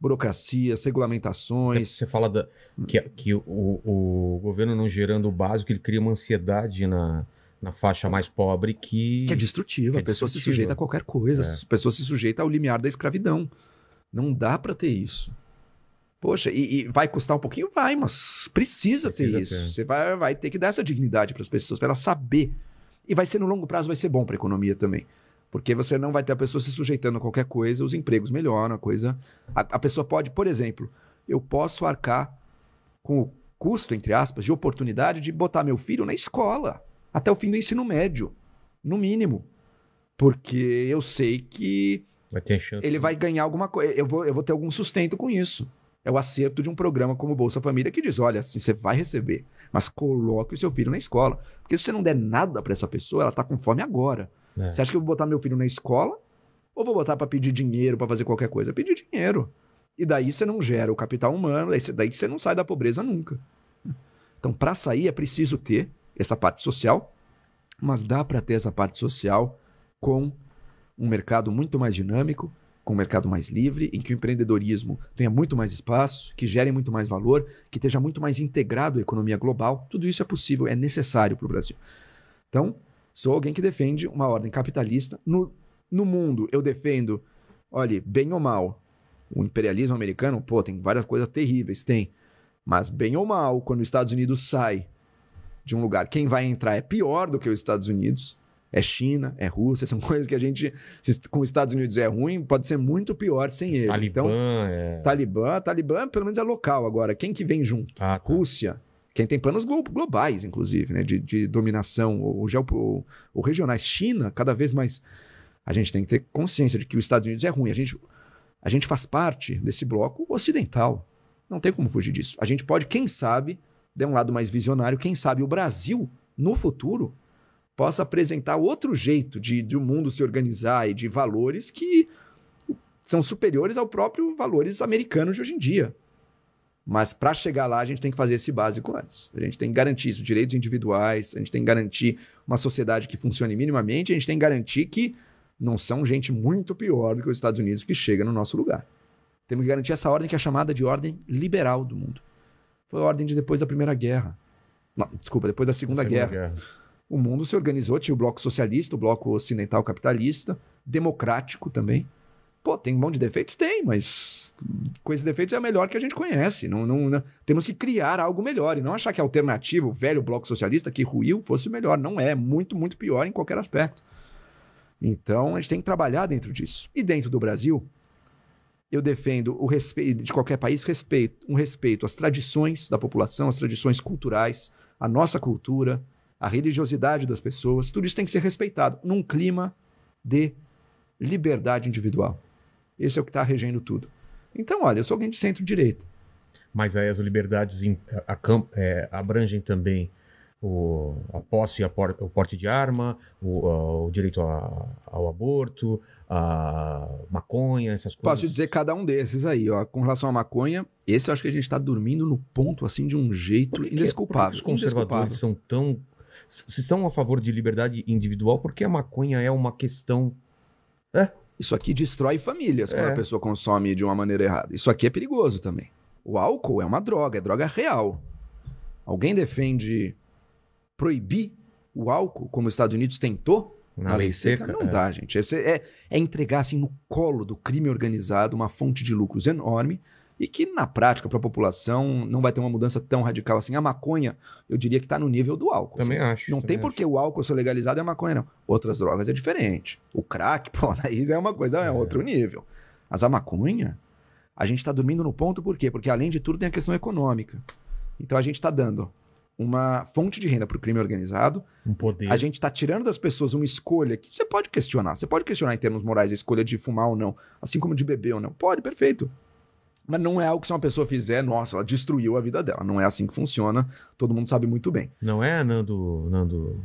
burocracias, regulamentações. Você fala da, que, que o, o governo não gerando o básico, ele cria uma ansiedade na, na faixa mais pobre que. Que é destrutiva. que é a pessoa se destrutiva. sujeita a qualquer coisa. É. A pessoa se sujeita ao limiar da escravidão. Não dá pra ter isso. Poxa, e, e vai custar um pouquinho? Vai, mas precisa, Precisa ter isso. ter. Você vai, vai ter que dar essa dignidade para as pessoas, para elas saber. E vai ser no longo prazo, vai ser bom para a economia também. Porque você não vai ter a pessoa se sujeitando a qualquer coisa, os empregos melhoram, a coisa. A, a pessoa pode, por exemplo, eu posso arcar com o custo, entre aspas, de oportunidade de botar meu filho na escola até o fim do ensino médio, no mínimo. Porque eu sei que Vai ter chance. ele vai ganhar alguma coisa. Eu vou, eu vou ter algum sustento com isso. É o acerto de um programa como Bolsa Família que diz: olha, assim, você vai receber, mas coloque o seu filho na escola. Porque se você não der nada para essa pessoa, ela tá com fome agora. É. Você acha que eu vou botar meu filho na escola? Ou vou botar para pedir dinheiro, para fazer qualquer coisa? Pedir dinheiro. E daí você não gera o capital humano, daí você, daí você não sai da pobreza nunca. Então, para sair, é preciso ter essa parte social, mas dá para ter essa parte social com um mercado muito mais dinâmico, com um mercado mais livre, em que o empreendedorismo tenha muito mais espaço, que gere muito mais valor, que esteja muito mais integrado à economia global. Tudo isso é possível, é necessário para o Brasil. Então, sou alguém que defende uma ordem capitalista. No, no mundo, eu defendo, olhe, bem ou mal, o imperialismo americano, pô, tem várias coisas terríveis, tem. Mas bem ou mal, quando os Estados Unidos sai de um lugar, quem vai entrar é pior do que os Estados Unidos. É China, é Rússia, são coisas que a gente, se com os Estados Unidos é ruim, pode ser muito pior sem ele. Talibã, Então, é. Talibã, Talibã pelo menos é local agora. Quem que vem junto? Ah, tá. Rússia, quem tem planos glo- globais, inclusive, né, de, de dominação ou, ou- ou regionais. China, cada vez mais. A gente tem que ter consciência de que os Estados Unidos é ruim. A gente, a gente faz parte desse bloco ocidental. Não tem como fugir disso. A gente pode, quem sabe, de um lado mais visionário, quem sabe o Brasil, no futuro, possa apresentar outro jeito de, de o mundo se organizar e de valores que são superiores ao próprio valores americanos de hoje em dia. Mas para chegar lá, a gente tem que fazer esse básico antes. A gente tem que garantir isso, direitos individuais, a gente tem que garantir uma sociedade que funcione minimamente, a gente tem que garantir que não são gente muito pior do que os Estados Unidos que chega no nosso lugar. Temos que garantir essa ordem que é chamada de ordem liberal do mundo. Foi a ordem de depois da Primeira Guerra. Não, desculpa, depois da Segunda, Guerra. O mundo se organizou, tinha o bloco socialista, o bloco ocidental capitalista, democrático também. Pô, tem um monte de defeitos? Tem, mas com esses defeitos é a melhor que a gente conhece. Não, não, não- Temos que criar algo melhor e não achar que a alternativa, o velho bloco socialista que ruiu, fosse o melhor. Não é, muito, muito pior em qualquer aspecto. Então, a gente tem que trabalhar dentro disso. E dentro do Brasil, eu defendo o respeito de qualquer país, respeito, um respeito às tradições da população, às tradições culturais, à nossa cultura, à religiosidade das pessoas. Tudo isso tem que ser respeitado num clima de liberdade individual. Esse é o que está regendo tudo. Então, olha, eu sou alguém de centro-direita. Mas aí as liberdades em- a- a- é, abrangem também o, a posse e por- o porte de arma, o, a- o direito a- ao aborto, a maconha, essas coisas. Posso dizer cada um desses aí, ó. Com relação à maconha, esse eu acho que a gente tá dormindo no ponto, assim, de um jeito que indesculpável. Por que os conservadores são tão. Se estão a favor de liberdade individual, porque a maconha é uma questão. Isso aqui destrói famílias quando É. a pessoa consome de uma maneira errada. Isso aqui é perigoso também. O álcool é uma droga, é droga real. Alguém defende proibir o álcool, como os Estados Unidos tentou Na, lei seca. Não é. dá, gente. Esse É, é entregar assim no colo do crime organizado uma fonte de lucros enorme e que na prática para a população não vai ter uma mudança tão radical assim. A maconha, eu diria que está no nível do álcool. Também assim. acho. Não também tem por que o álcool ser legalizado e a maconha não. Outras drogas é diferente. O crack, pô, aí é uma coisa, é, É. outro nível. Mas a maconha, a gente está dormindo no ponto por quê? Porque além de tudo tem a questão econômica. Então a gente está dando uma fonte de renda para o crime organizado. Um poder. a gente está tirando das pessoas uma escolha que você pode questionar. Você pode questionar em termos morais a escolha de fumar ou não, assim como de beber ou não. Pode, perfeito. Mas não é algo que se uma pessoa fizer, nossa, ela destruiu a vida dela. Não é assim que funciona. Todo mundo sabe muito bem. Não é, Nando? Nando...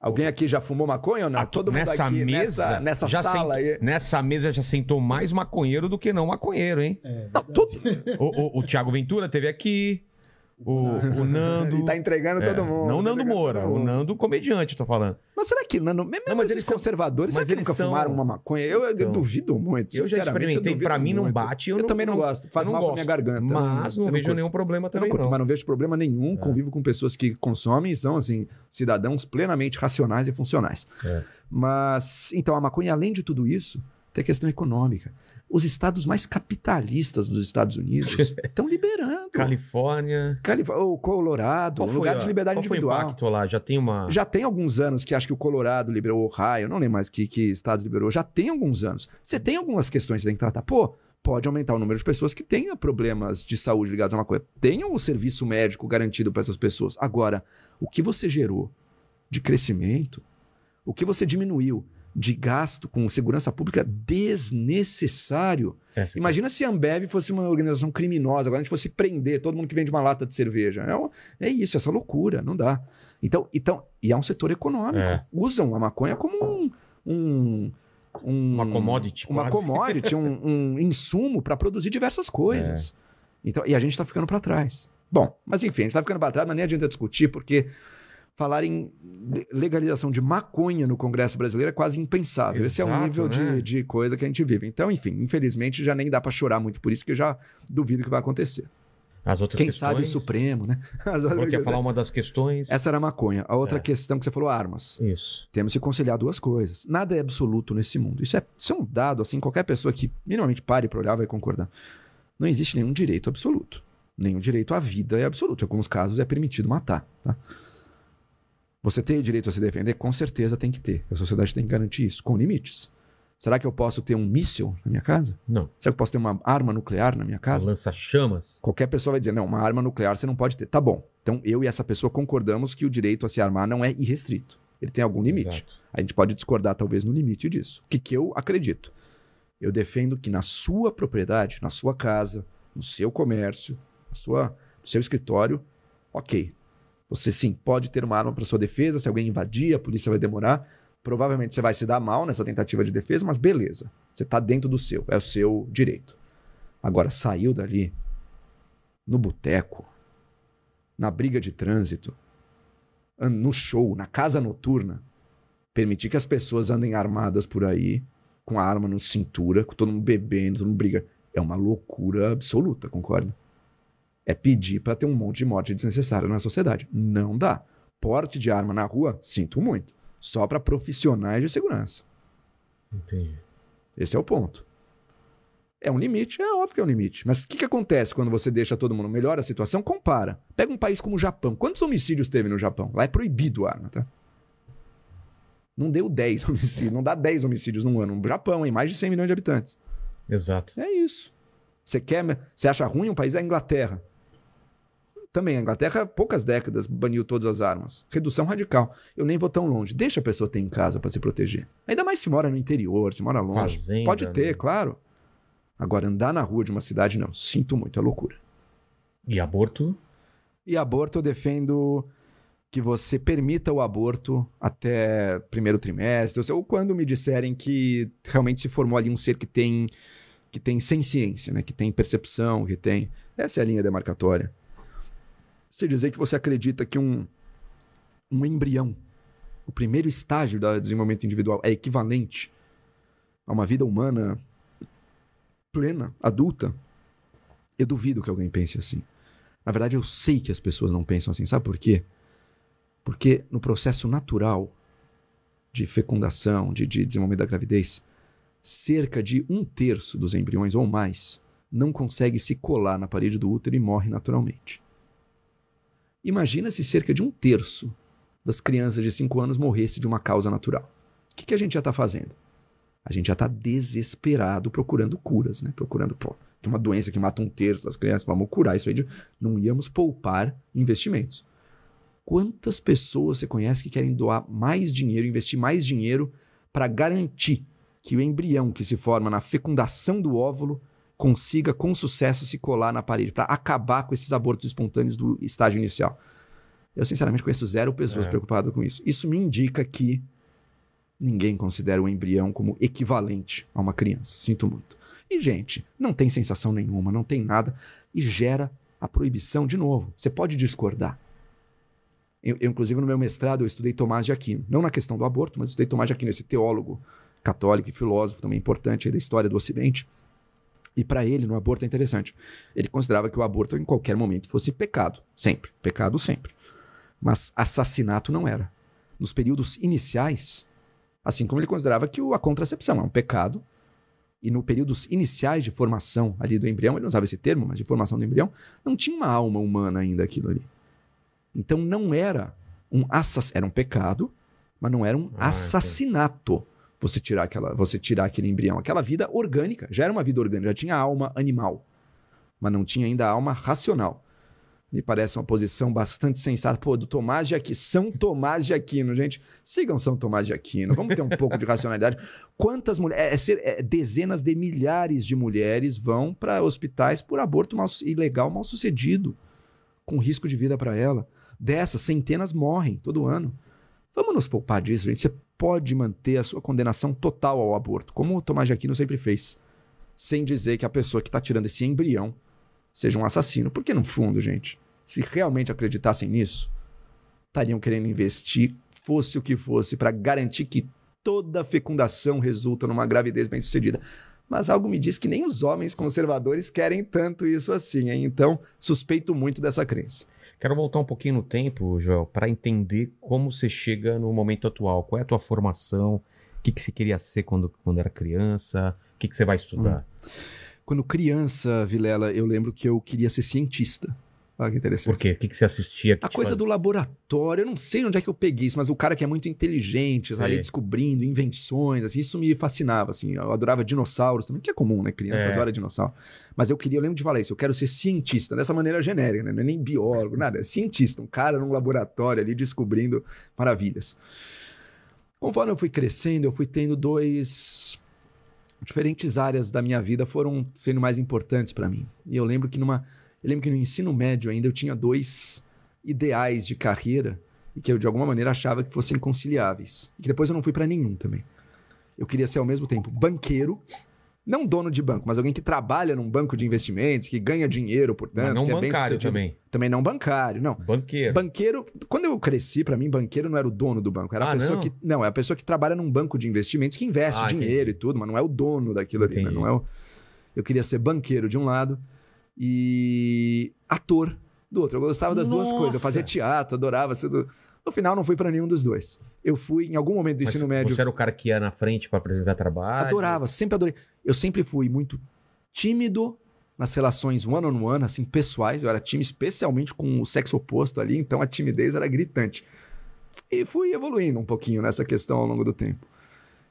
Alguém aqui já fumou maconha ou não? Aqui- Todo mundo nessa aqui mesa, nessa, nessa já sala sent- aí. Nessa mesa já sentou mais maconheiro do que não maconheiro, hein? É, Não, todo... O, o, o Thiago Ventura teve aqui. O, o Nando. Ele tá entregando É, todo mundo. Não o tá Nando Moura, o. Nando comediante, tô falando. Mas será que Nando, mesmo Não, mas eles são- conservadores, será mas que eles nunca são- fumaram uma maconha? Eu, eu Então, duvido muito. Eu já experimentei, duvido pra mim não muito. bate. Eu, Eu, também não gosto. Faz eu mal não pra minha gosto. garganta. Mas não, eu vejo nenhum problema Eu não também. curto, não. mas não vejo problema nenhum. É. Convivo com pessoas que consomem e são, assim, cidadãos plenamente racionais e funcionais. É. Mas, então, a maconha, além de tudo isso, tem questão econômica. Os estados mais capitalistas dos Estados Unidos estão liberando. Califórnia. Calif- O Colorado, Qual um lugar a- de liberdade qual foi o individual. impacto lá? Já tem uma. Já tem alguns anos que acho que o Colorado liberou, o Ohio, não lembro mais que, que estados liberou, já tem alguns anos. Você tem algumas questões que você tem que tratar. Pô, pode aumentar o número de pessoas que tenham problemas de saúde ligados a uma coisa. Tenham um serviço médico garantido para essas pessoas. Agora, o que você gerou de crescimento, o que você diminuiu de gasto com segurança pública desnecessário. É, Imagina se a Ambev fosse uma organização criminosa, agora a gente fosse prender todo mundo que vende uma lata de cerveja. É, é isso, essa loucura, não dá. Então, então, e é um setor econômico. É. Usam a maconha como um. um- um- Uma commodity, Uma quase. commodity, um, um insumo para produzir diversas coisas. É. Então, e a gente está ficando para trás. Bom, mas enfim, a gente está ficando para trás, mas nem adianta discutir, porque falar em legalização de maconha no Congresso brasileiro é quase impensável. Esse é o Exato, nível né? de, de coisa que a gente vive. Então, enfim, infelizmente já nem dá para chorar muito por isso, que eu já duvido que vai acontecer. As outras Quem questões. sabe o Supremo, né? As outras quer falar uma das questões? Essa era a maconha. A outra É. questão que você falou, armas. Isso. Temos que conciliar duas coisas. Nada é absoluto nesse mundo. Isso é, isso é um dado, assim, qualquer pessoa que minimamente pare para olhar vai concordar. Não existe nenhum direito absoluto. Nenhum direito à vida é absoluto. Em alguns casos é permitido matar. tá? Você tem o direito a se defender? Com certeza tem que ter. A sociedade tem que garantir isso, com limites. Será que eu posso ter um míssil na minha casa? Não. Será que eu posso ter uma arma nuclear na minha casa? Lança-chamas. Qualquer pessoa vai dizer, não, uma arma nuclear você não pode ter. Tá bom. Então eu e essa pessoa concordamos que o direito a se armar não é irrestrito. Ele tem algum limite. Exato. A gente pode discordar, talvez, no limite disso. O que, que eu acredito? Eu defendo que na sua propriedade, na sua casa, no seu comércio, na sua, no seu escritório, ok. Você sim pode ter uma arma para sua defesa. Se alguém invadir, a polícia vai demorar. Provavelmente você vai se dar mal nessa tentativa de defesa, mas beleza. Você está dentro do seu, é o seu direito. Agora, saiu dali, no boteco, na briga de trânsito, no show, na casa noturna, permitir que as pessoas andem armadas por aí, com a arma no cintura, com todo mundo bebendo, todo mundo briga, é uma loucura absoluta, concorda? É pedir para ter um monte de morte desnecessária na sociedade. Não dá. Porte de arma na rua, sinto muito. Só para profissionais de segurança. Entendi. Esse é o ponto. É um limite, é óbvio que é um limite. Mas o que, que acontece quando você deixa todo mundo melhor a situação? Compara. Pega um país como o Japão. Quantos homicídios teve no Japão? Lá é proibido a arma, tá? Não deu 10 homicídios, não dá 10 homicídios num ano. No Japão, em mais de 100 milhões de habitantes. Exato. É isso. Você quer, você acha ruim um país? É a Inglaterra. Também, a Inglaterra, há poucas décadas, baniu todas as armas. Redução radical. Eu nem vou tão longe. Deixa a pessoa ter em casa para se proteger. Ainda mais se mora no interior, se mora longe. Fazenda, Pode ter, né? claro. Agora, andar na rua de uma cidade, não. Sinto muito, é loucura. E aborto? E aborto eu defendo que você permita o aborto até primeiro trimestre, ou quando me disserem que realmente se formou ali um ser que tem que tem ciência, né? que tem percepção, que tem. Essa é a linha demarcatória. Você dizer que você acredita que um, um embrião, o primeiro estágio do desenvolvimento individual, é equivalente a uma vida humana plena, adulta, eu duvido que alguém pense assim. Na verdade, eu sei que as pessoas não pensam assim. Sabe por quê? Porque no processo natural de fecundação, de, de desenvolvimento da gravidez, cerca de um terço dos embriões ou mais não consegue se colar na parede do útero e morre naturalmente. Imagina se cerca de um terço das crianças de 5 anos morresse de uma causa natural. O que, que a gente já está fazendo? A gente já está desesperado procurando curas, né? Procurando, pô, uma doença que mata um terço das crianças, vamos curar isso aí. De... Não íamos poupar investimentos. Quantas pessoas você conhece que querem doar mais dinheiro, investir mais dinheiro para garantir que o embrião que se forma na fecundação do óvulo consiga com sucesso se colar na parede, para acabar com esses abortos espontâneos do estágio inicial. Eu, sinceramente, conheço zero pessoas é. preocupadas com isso. Isso me indica que ninguém considera o embrião como equivalente a uma criança. Sinto muito. E, gente, não tem sensação nenhuma, não tem nada, e gera a proibição de novo. Você pode discordar. Eu, eu, inclusive, no meu mestrado, eu estudei Tomás de Aquino. Não na questão do aborto, mas estudei Tomás de Aquino, esse teólogo católico e filósofo também importante da história do Ocidente. E para ele, no aborto é interessante. Ele considerava que o aborto em qualquer momento fosse pecado, sempre, pecado sempre. Mas assassinato não era. Nos períodos iniciais, assim como ele considerava que a contracepção é um pecado, e no períodos iniciais de formação ali do embrião, ele não usava esse termo, mas de formação do embrião, não tinha uma alma humana ainda aquilo ali. Então não era um assass... era um pecado, mas não era um ah, assassinato você tirar, aquela, você tirar aquele embrião. Aquela vida orgânica, já era uma vida orgânica, já tinha alma animal, mas não tinha ainda alma racional. Me parece uma posição bastante sensata. Pô, do Tomás de Aquino, São Tomás de Aquino, gente. Sigam São Tomás de Aquino. Vamos ter um pouco de racionalidade. Quantas mulheres. É, é, dezenas de milhares de mulheres vão para hospitais por aborto mal, ilegal mal sucedido, com risco de vida para ela. Dessas, centenas morrem todo ano. Vamos nos poupar disso, gente. Você pode manter a sua condenação total ao aborto, como o Tomás de Aquino sempre fez, sem dizer que a pessoa que está tirando esse embrião seja um assassino. Porque, no fundo, gente, se realmente acreditassem nisso, estariam querendo investir, fosse o que fosse, para garantir que toda fecundação resulta numa gravidez bem-sucedida. Mas algo me diz que nem os homens conservadores querem tanto isso assim, hein? Então, suspeito muito dessa crença. Quero voltar um pouquinho no tempo, Joel, para entender como você chega no momento atual. Qual é a tua formação? O que, que você queria ser quando, quando era criança? O que, que você vai estudar? Hum. Quando criança, Vilela, eu lembro que eu queria ser cientista. Olha que interessante. Por quê? O que, que você assistia? Que a coisa do laboratório, eu não sei onde é que eu peguei isso, mas o cara que é muito inteligente, ali descobrindo invenções, assim, isso me fascinava, assim. Eu adorava dinossauros também, que é comum, né? Criança é. adora dinossauro. Mas eu queria, eu lembro de falar isso, eu quero ser cientista, dessa maneira genérica, né? Não é nem biólogo, nada, é cientista, um cara num laboratório ali descobrindo maravilhas. Conforme eu fui crescendo, eu fui tendo dois diferentes áreas da minha vida foram sendo mais importantes para mim. E eu lembro que numa eu lembro que no ensino médio ainda eu tinha dois ideais de carreira e que eu de alguma maneira achava que fossem conciliáveis. E que depois eu não fui para nenhum também. Eu queria ser ao mesmo tempo banqueiro, não dono de banco, mas alguém que trabalha num banco de investimentos, que ganha dinheiro, portanto, mas não é bancário também. Também não bancário, não. Banqueiro. Banqueiro, quando eu cresci, para mim banqueiro não era o dono do banco, era ah, a pessoa não? que não, é a pessoa que trabalha num banco de investimentos que investe ah, dinheiro entendi. e tudo, mas não é o dono daquilo entendi. ali, né? não é o... Eu queria ser banqueiro de um lado e ator do outro. Eu gostava das Nossa. duas coisas. Eu fazia teatro, adorava. No final, não fui para nenhum dos dois. Eu fui, em algum momento do Mas ensino médio. Você era o cara que ia na frente para apresentar trabalho? Adorava, sempre adorei. Eu sempre fui muito tímido nas relações one-on-one, -on -one, assim, pessoais. Eu era tímido, especialmente com o sexo oposto ali, então a timidez era gritante. E fui evoluindo um pouquinho nessa questão ao longo do tempo.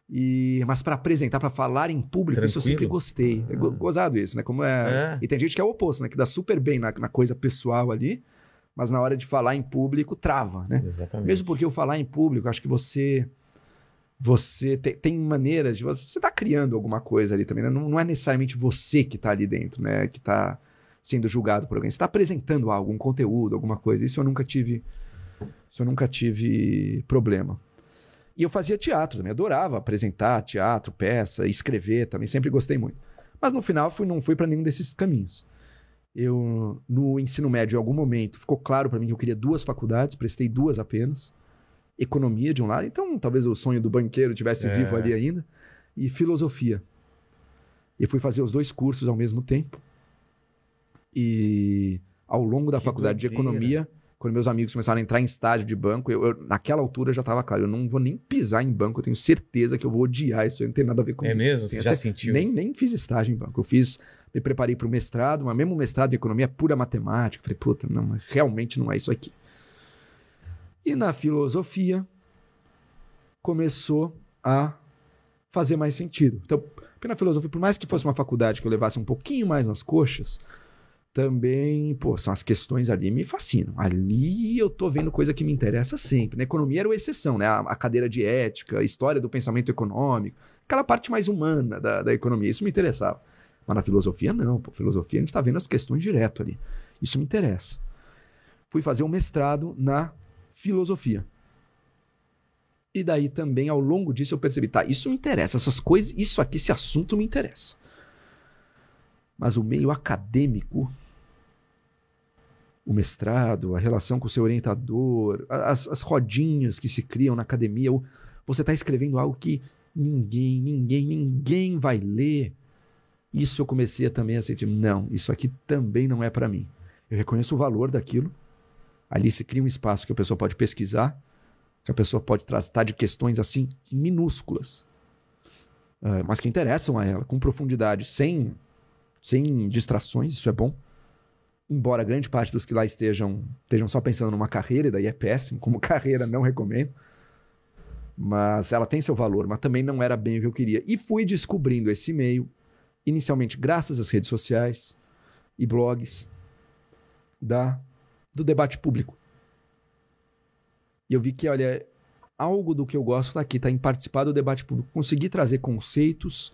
E, mas para apresentar, para falar em público, Tranquilo. isso eu sempre gostei. É go gozado isso, né? Como é... é... E tem gente que é o oposto, né? Que dá super bem na, na, coisa pessoal ali, mas na hora de falar em público, trava, né? Exatamente. Mesmo porque o falar em público, acho que você. Você te, tem maneiras de. Você está criando alguma coisa ali também, né? Não, não é necessariamente você que está ali dentro, né? Que está sendo julgado por alguém. Você está apresentando algo, um conteúdo, alguma coisa. Isso eu nunca tive Isso eu nunca tive problema. E eu fazia teatro também, adorava apresentar teatro, peça, escrever também, sempre gostei muito. Mas no final fui, não fui para nenhum desses caminhos. Eu, no ensino médio, em algum momento, ficou claro para mim que eu queria duas faculdades, prestei duas apenas. Economia de um lado, então talvez o sonho do banqueiro tivesse É. vivo ali ainda, e filosofia. E fui fazer os dois cursos ao mesmo tempo. E ao longo da Que faculdade de doideira. economia, quando meus amigos começaram a entrar em estágio de banco, eu, eu- naquela altura já estava claro, eu não vou nem pisar em banco, eu tenho certeza que eu vou odiar isso, não tem nada a ver comigo. É mesmo? Você já sentiu? Nem, nem fiz estágio em banco. Eu fiz, me preparei para o mestrado, mas mesmo o mestrado em economia é pura matemática. Falei, puta, não, mas realmente não é isso aqui. E na filosofia começou a fazer mais sentido. Então, porque na filosofia, por mais que fosse uma faculdade que eu levasse um pouquinho mais nas coxas, também, pô, são as questões ali me fascinam. Ali eu tô vendo coisa que me interessa sempre. Na economia era uma exceção, né? A, a cadeira de ética, a história do pensamento econômico, aquela parte mais humana da, da economia, isso me interessava. Mas na filosofia, não, pô. Filosofia a gente tá vendo as questões direto ali. Isso me interessa. Fui fazer um mestrado na filosofia. E daí também, ao longo disso, eu percebi, tá, isso me interessa, essas coisas, isso aqui, esse assunto me interessa. Mas o meio acadêmico, o mestrado, a relação com o seu orientador, as, as rodinhas que se criam na academia, o- você está escrevendo algo que ninguém, ninguém, ninguém vai ler. Isso eu comecei também a sentir, não, isso aqui também não é para mim. Eu reconheço o valor daquilo. Ali se cria um espaço que a pessoa pode pesquisar, que a pessoa pode tratar de questões assim minúsculas, ah, mas que interessam a ela com profundidade, sem sem distrações, isso é bom. Embora grande parte dos que lá estejam estejam só pensando numa carreira, e daí é péssimo, como carreira não recomendo. Mas ela tem seu valor, mas também não era bem o que eu queria. E fui descobrindo esse meio, inicialmente graças às redes sociais e blogs da do debate público. E eu vi que, olha, algo do que eu gosto tá aqui, tá em participar do debate público, conseguir trazer conceitos,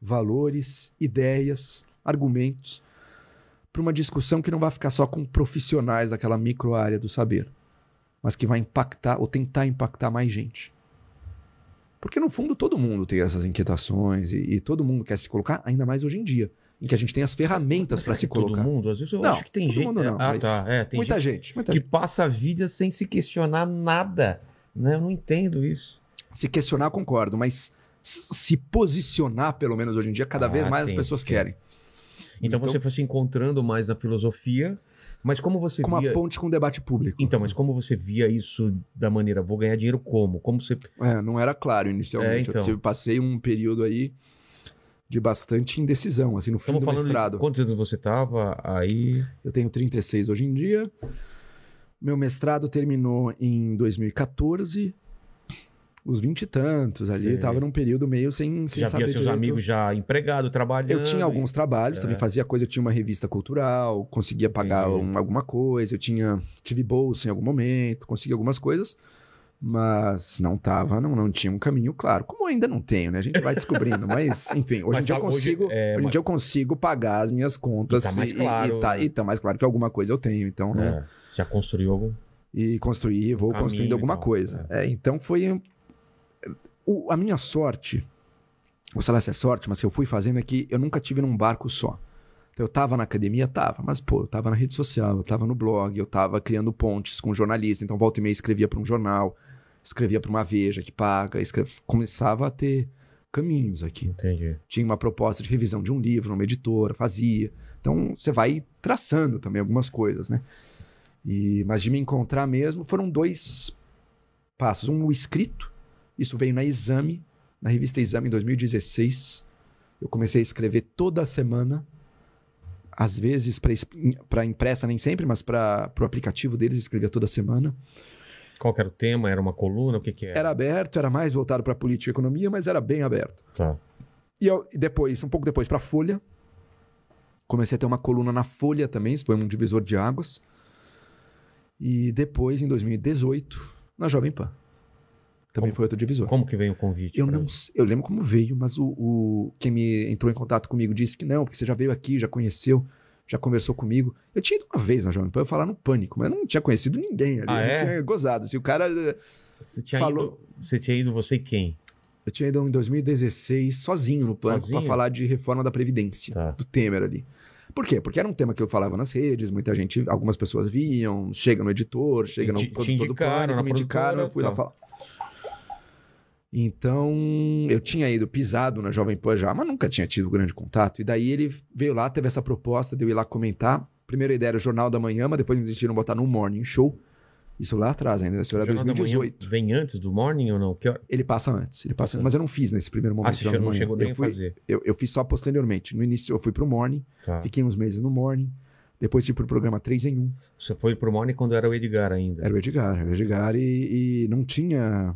valores, ideias, argumentos para uma discussão que não vai ficar só com profissionais daquela micro área do saber, mas que vai impactar ou tentar impactar mais gente. Porque no fundo todo mundo tem essas inquietações e, e todo mundo quer se colocar, ainda mais hoje em dia, em que a gente tem as ferramentas para se que todo colocar. mundo? Às vezes eu Não, acho que tem todo gente. mundo não, ah, tá. É, tem muita gente gente, muita que gente. passa a vida sem se questionar nada. Né? Eu não entendo isso. Se questionar, concordo, mas se posicionar, pelo menos hoje em dia, cada Ah, vez mais sim, as pessoas sim. querem. Então, Então- você foi se encontrando mais na filosofia, mas como você Com uma via. ponte com o debate público. Então, mas como você via isso da maneira, vou ganhar dinheiro como? Como você. É, não era claro inicialmente. É, então. Eu passei um período aí de bastante indecisão, assim, no fim Estamos do mestrado. quantos anos você tava aí? Eu tenho 36 hoje em dia. Meu mestrado terminou em 2014. Os 20 e tantos ali. Sei. Tava num período meio sem, sem já saber via seus direito. amigos já empregados, trabalhando? Eu tinha alguns trabalhos, É. também fazia coisa, eu tinha uma revista cultural, conseguia pagar um- alguma coisa, eu tinha tive bolsa em algum momento, consegui algumas coisas, mas não tava, não, não tinha um caminho claro. Como ainda não tenho, né? A gente vai descobrindo, mas enfim, hoje Mas em dia eu tá- hoje- consigo, é, hoje mas- eu consigo pagar as minhas contas E tá mais e, claro, e, tá, né? e tá mais claro que alguma coisa eu tenho, então, né? É, já construiu algum. e construir, vou Caminho construindo e alguma tal. coisa. É, então foi o- a minha sorte, ou sei lá se é sorte, mas que eu fui fazendo é que eu nunca tive num barco só. Então eu tava na academia, tava, mas pô, eu tava na rede social, eu tava no blog, eu tava criando pontes com jornalista, então volta e meia escrevia para um jornal, escrevia para uma Veja que paga, começava a ter caminhos aqui Entendi. tinha uma proposta de revisão de um livro numa editora, fazia. Então você vai traçando também algumas coisas, né? E, mas de me encontrar mesmo foram dois passos. Um, o escrito. Isso veio na Exame, na revista Exame em 2016. Eu comecei a escrever toda semana. Às vezes para impressa, nem sempre, mas para o aplicativo deles, eu escrevia toda semana. Qual era o tema? Era uma coluna? O que que era? Era aberto, era mais voltado para política e economia, mas era bem aberto. Tá. E eu- depois, um pouco depois, para Folha. Comecei a ter uma coluna na Folha também, isso foi um divisor de águas. E depois, em 2018, na Jovem Pan. Também Como- foi outro divisor. Como que veio o convite? Eu não sei, eu lembro como veio, mas o, o- quem me entrou em contato comigo disse que não, porque você já veio aqui, já conheceu. já conversou comigo. Eu tinha ido uma vez na Jovem Pan falar no Pânico, mas eu não tinha conhecido ninguém ali. Ah, eu é? tinha gozado. Se o cara. Você tinha, Falou- ido, você tinha ido você e quem? Eu tinha ido em 2016 sozinho no Pânico para falar de reforma da Previdência, Tá. do Temer ali. Por quê? Porque era um tema que eu falava nas redes, muita gente, algumas pessoas viam, chega no editor, chega no Te- te produtor do Pânico, me indicaram, eu fui lá falar. Então, eu tinha ido pisado na Jovem Pan já, mas nunca tinha tido grande contato. E daí ele veio lá, teve essa proposta de eu ir lá comentar. Primeira ideia era o Jornal da Manhã, mas depois me decidiram botar no Morning Show. Isso lá atrás ainda, isso era O Jornal da Manhã 2018. Vem antes do morning ou não? Ele passa antes, ele passa Passa mas eu não fiz nesse primeiro momento. Ah, você não chegou nem eu a fui, fazer. eu, eu fiz só posteriormente. No início eu fui pro Morning, Tá. fiquei uns meses no Morning, depois fui pro programa 3 em 1. Você foi pro morning quando era o Edgar ainda. Era o Edgar, era o Edgar e, e não tinha.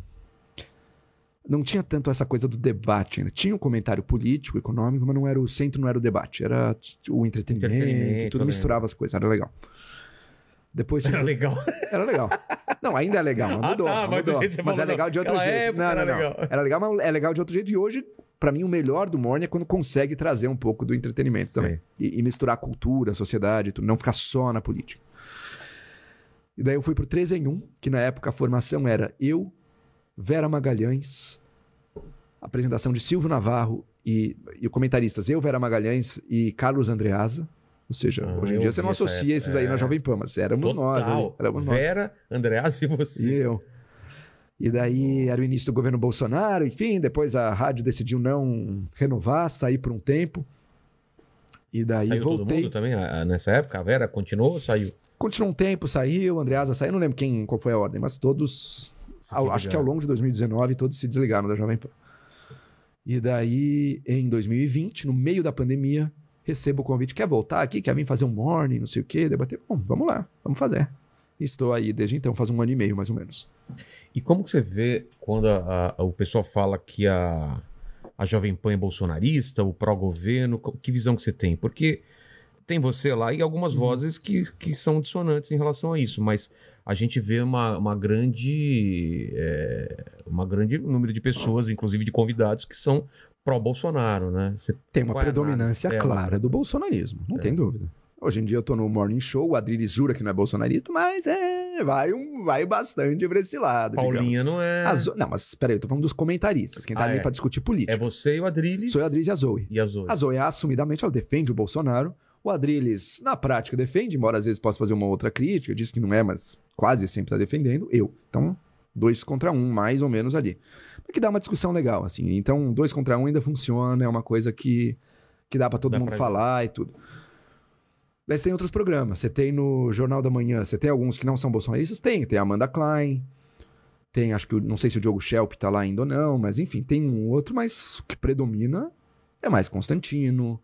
Não tinha tanto essa coisa do debate ainda. Tinha um comentário político, econômico, mas não era o centro, não era o debate. Era o entretenimento, Entretenimento, tudo né? misturava as coisas, era legal. Depois Era legal. Era legal. Não, ainda é legal, mas Ah, mudou. tá, mas mudou. mas falou, é legal não. de outro jeito. época não, era não, não. legal. Era legal, mas é legal de outro jeito. E hoje, pra mim, o melhor do Morning é quando consegue trazer um pouco do entretenimento também. E, e misturar a cultura, a sociedade, tudo, não ficar só na política. E daí eu fui pro 3 em 1, que na época a formação era eu, Vera Magalhães, apresentação de Silvio Navarro e, e comentaristas eu, Vera Magalhães e Carlos Andreasa. Ou seja, Ah, hoje em dia você não associa esses aí é. na Jovem Pan, mas éramos nós. ali, éramos nós. Vera, Andreas e E você. eu. E daí era o início do governo Bolsonaro, enfim, depois a rádio decidiu não renovar, sair por um tempo. E daí saiu todo voltei. mundo também nessa época? A Vera continuou ou saiu? Continuou um tempo, saiu, Andreasa saiu, não lembro quem, qual foi a ordem, mas todos, ao- acho que ao longo de 2019, todos se desligaram da Jovem Pan. E daí, em 2020, no meio da pandemia, recebo o convite, quer voltar aqui, quer vir fazer um morning, não sei o quê, debater? Bom, vamos lá, vamos fazer. Estou aí desde então, faz um ano e meio, mais ou menos. E como que você vê quando a- a- o pessoal fala que a, a Jovem Pan é bolsonarista, o pró-governo? Que visão que você tem? Porque tem você lá e algumas Uhum. vozes que, que são dissonantes em relação a isso, mas a gente vê uma, uma grande é, uma grande número de pessoas, inclusive de convidados, que são pró-Bolsonaro, né? Você Tem uma é predominância? É, clara do bolsonarismo, não É. tem dúvida. Hoje em dia eu tô no Morning Show, o Adriles jura que não é bolsonarista, mas é, vai, um, vai bastante pra esse lado. Paulinha digamos. não é. A Zo- Não, mas peraí, eu tô falando dos comentaristas, quem tá Ah, ali é. pra discutir política. É você e o Adriles. Sou eu, Adriles e a Zoe. E a Zoe. A Zoe, assumidamente, ela defende o Bolsonaro. O Adriles, na prática, defende, embora às vezes possa fazer uma outra crítica, diz que não é, mas quase sempre tá defendendo. Eu. Então, dois contra um, mais ou menos ali. Mas que dá uma discussão legal, assim. Então, dois contra um ainda funciona, é uma coisa que, que dá pra todo Dá mundo falar e tudo. Você tem outros programas. Você tem no Jornal da Manhã, você tem alguns que não são bolsonaristas? Tem. Tem a Amanda Klein. Tem, acho que, não sei se o Diogo Schelp tá lá ainda ou não, mas enfim, tem um outro, mas o que predomina é mais Constantino.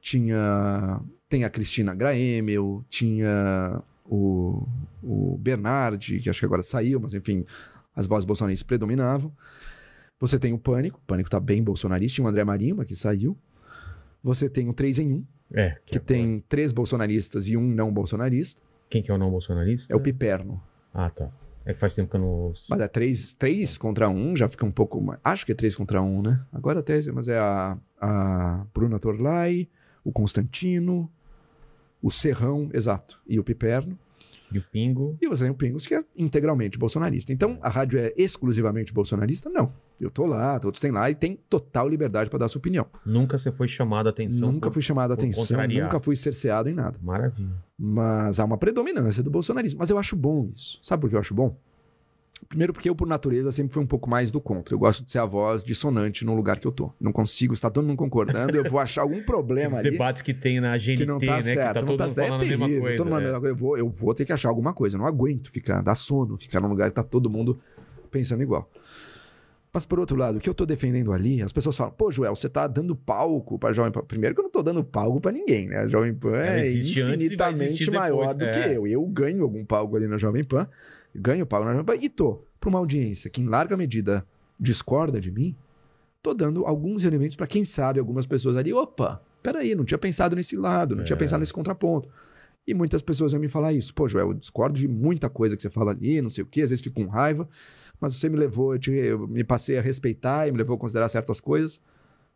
Tinha. Tem a Cristina Graemel, tinha o, o Bernardi, que acho que agora saiu, mas enfim, as vozes bolsonaristas predominavam. Você tem o Pânico, o Pânico tá bem bolsonarista, tinha o André Marima, que saiu. Você tem o 3 em 1, É, que tem três bolsonaristas e um não bolsonarista. Quem que é o não bolsonarista? É o Piperno. Ah, tá. É que faz tempo que eu não ouço. Mas é três, três contra um, já fica um pouco mais. Acho que é três contra um, né? Agora até, mas é a, a Bruna Torlai, o Constantino, o Serrão, exato, e o Piperno. E o Pingo. E o Pingos, que é integralmente bolsonarista. Então, a rádio é exclusivamente bolsonarista? Não. Eu tô lá, todos têm lá e tem total liberdade para dar sua opinião. Nunca você foi chamado a atenção. nunca por- fui chamado a atenção, contrariar. nunca fui cerceado em nada. Maravilha. Mas há uma predominância do bolsonarismo. Mas eu acho bom isso. Sabe por que eu acho bom? Primeiro porque eu, por natureza, sempre fui um pouco mais do contra. Eu gosto de ser a voz dissonante no lugar que eu tô. Não consigo estar todo mundo concordando, eu vou achar algum problema Os ali debates que tem na GNT, que não tá né? certo. que tá todo tá mundo certo. falando é a mesma terrível, coisa. todo mundo- é. eu, vou, eu vou ter que achar alguma coisa. Eu não aguento ficar, dá sono, ficar num lugar que tá todo mundo pensando igual. Mas por outro lado, o que eu tô defendendo ali, as pessoas falam, pô, Joel, você tá dando palco pra Jovem Pan. Primeiro que eu não tô dando palco pra ninguém, né? A Jovem Pan é infinitamente existir maior depois, do é. que eu. Eu ganho algum palco ali na Jovem Pan, ganho palco na Jovem Pan e tô, pra uma audiência que em larga medida discorda de mim, tô dando alguns elementos pra quem sabe algumas pessoas ali, opa, peraí, não tinha pensado nesse lado, não tinha É. pensado nesse contraponto. E muitas pessoas vão me falar isso. Pô, Joel, eu discordo de muita coisa que você fala ali, não sei o quê, às vezes fico com raiva, mas você me levou, eu, te- eu me passei a respeitar e me levou a considerar certas coisas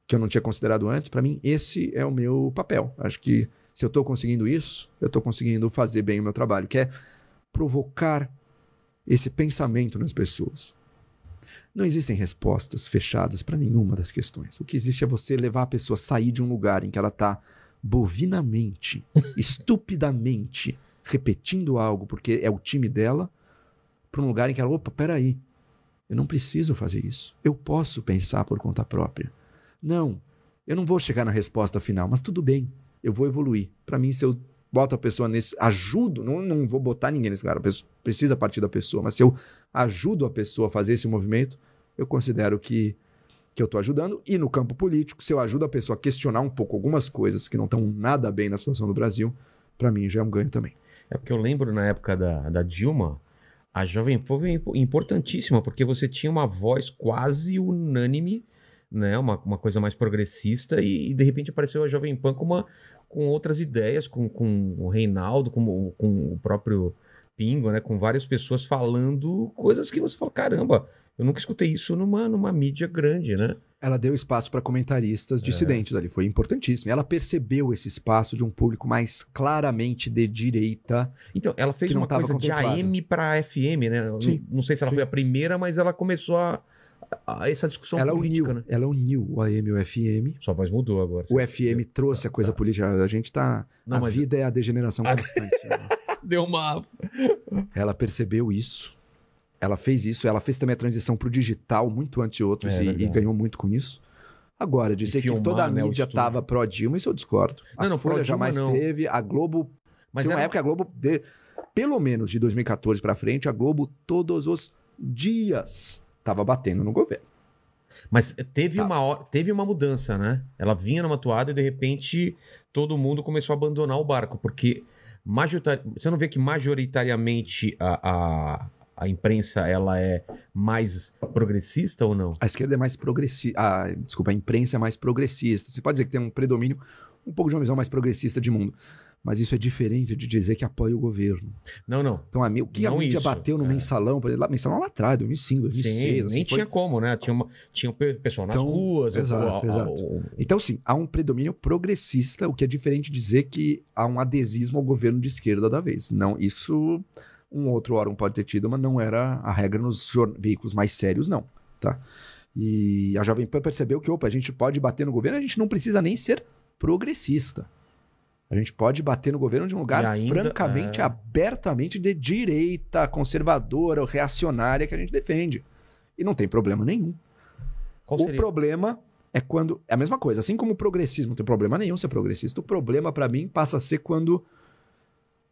que eu não tinha considerado antes. Pra mim, esse é o meu papel. Acho que Se eu estou conseguindo isso, eu estou conseguindo fazer bem o meu trabalho, que é provocar esse pensamento nas pessoas. Não existem respostas fechadas para nenhuma das questões. O que existe é você levar a pessoa a sair de um lugar em que ela está bovinamente, estupidamente repetindo algo porque é o time dela, para um lugar em que ela, opa, peraí, eu não preciso fazer isso. Eu posso pensar por conta própria. Não, eu não vou chegar na resposta final, mas tudo bem, eu vou evoluir. Para mim, se eu boto a pessoa nesse. Ajudo, não, não vou botar ninguém nesse lugar, precisa partir da pessoa, mas se eu ajudo a pessoa a fazer esse movimento, eu considero que, que eu estou ajudando. E no campo político, se eu ajudo a pessoa a questionar um pouco algumas coisas que não estão nada bem na situação do Brasil, para mim já é um ganho também. É porque eu lembro na época da, da Dilma, a Jovem Pan foi importantíssima, porque você tinha uma voz quase unânime, né? Uma, uma coisa mais progressista, e, e de repente apareceu a Jovem Pan com, uma, com outras ideias, com, com o Reinaldo, com, com o próprio Pingo, né? Com várias pessoas falando coisas que você fala, caramba, eu nunca escutei isso numa, numa mídia grande, né? Ela deu espaço para comentaristas dissidentes é. ali, foi importantíssimo. Ela percebeu esse espaço de um público mais claramente de direita. Então, ela fez uma coisa de AM para FM, né? Não, não sei se ela sim. foi a primeira, mas ela começou a essa discussão ela política, uniu, né? Ela uniu o AM e o FM. Sua voz mudou agora. O FM trouxe a coisa tá. política. A gente tá. Não, a mas... vida é a degeneração constante. né? Deu uma. Ela percebeu isso ela fez isso, ela fez também a transição para o digital muito antes de outros é, e, e, ganhou muito com isso. Agora, dizer filmar, que toda a né, mídia estava pró-Dilma, isso eu discordo. Não, a não, Folha jamais não. teve, a Globo... Mas tem uma era... época a Globo, de, pelo menos de 2014 para frente, a Globo todos os dias estava batendo no governo. Mas teve, tá. uma, teve uma mudança, né? Ela vinha numa toada e de repente todo mundo começou a abandonar o barco, porque majoritar... você não vê que majoritariamente a, a, a imprensa ela é mais progressista ou não? A esquerda é mais progressista. Ah, desculpa, a imprensa é mais progressista. Você pode dizer que tem um predomínio, um pouco de uma visão mais progressista de mundo. Mas isso é diferente de dizer que apoia o governo. Não, não. Então, a, o que não a mídia isso, bateu no é. mensalão, por exemplo, mensalão lá atrás, 2005, 2006. Sim, assim, nem foi... tinha como, né? Tinha, uma, tinha um pessoal nas então, ruas. Exato, exato. Então, sim, há um predomínio progressista, o que é diferente de dizer que há um adesismo ao governo de esquerda da vez. Não, isso um outro órgão pode ter tido, mas não era a regra nos veículos mais sérios, não. Tá? E a Jovem Pan percebeu que, opa, a gente pode bater no governo, a gente não precisa nem ser progressista. A gente pode bater no governo de um lugar ainda, francamente, é... abertamente de direita, conservadora ou reacionária que a gente defende. E não tem problema nenhum. o problema é quando. É a mesma coisa. Assim como o progressismo não tem problema nenhum ser progressista, o problema para mim passa a ser quando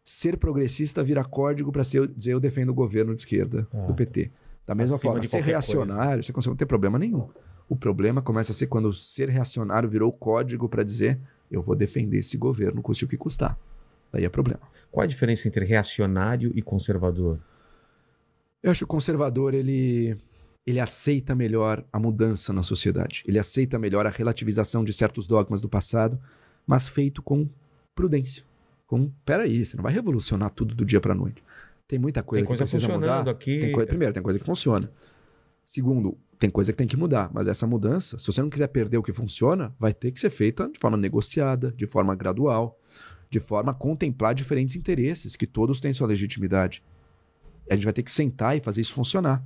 ser progressista vira código para dizer eu defendo o governo de esquerda ah, do PT. Da mesma forma, ser reacionário, coisa. você consegue não ter problema nenhum. O problema começa a ser quando ser reacionário virou código para dizer eu vou defender esse governo, custe o que custar. Daí é problema. Qual a diferença entre reacionário e conservador? Eu acho que o conservador ele ele aceita melhor a mudança na sociedade. Ele aceita melhor a relativização de certos dogmas do passado, mas feito com prudência com, peraí, você não vai revolucionar tudo do dia para noite. Tem muita coisa, tem coisa que precisa mudar. Aqui. Tem coisa, primeiro, tem coisa que funciona. Segundo, tem coisa que tem que mudar, mas essa mudança, se você não quiser perder o que funciona, vai ter que ser feita de forma negociada, de forma gradual, de forma a contemplar diferentes interesses, que todos têm sua legitimidade. A gente vai ter que sentar e fazer isso funcionar.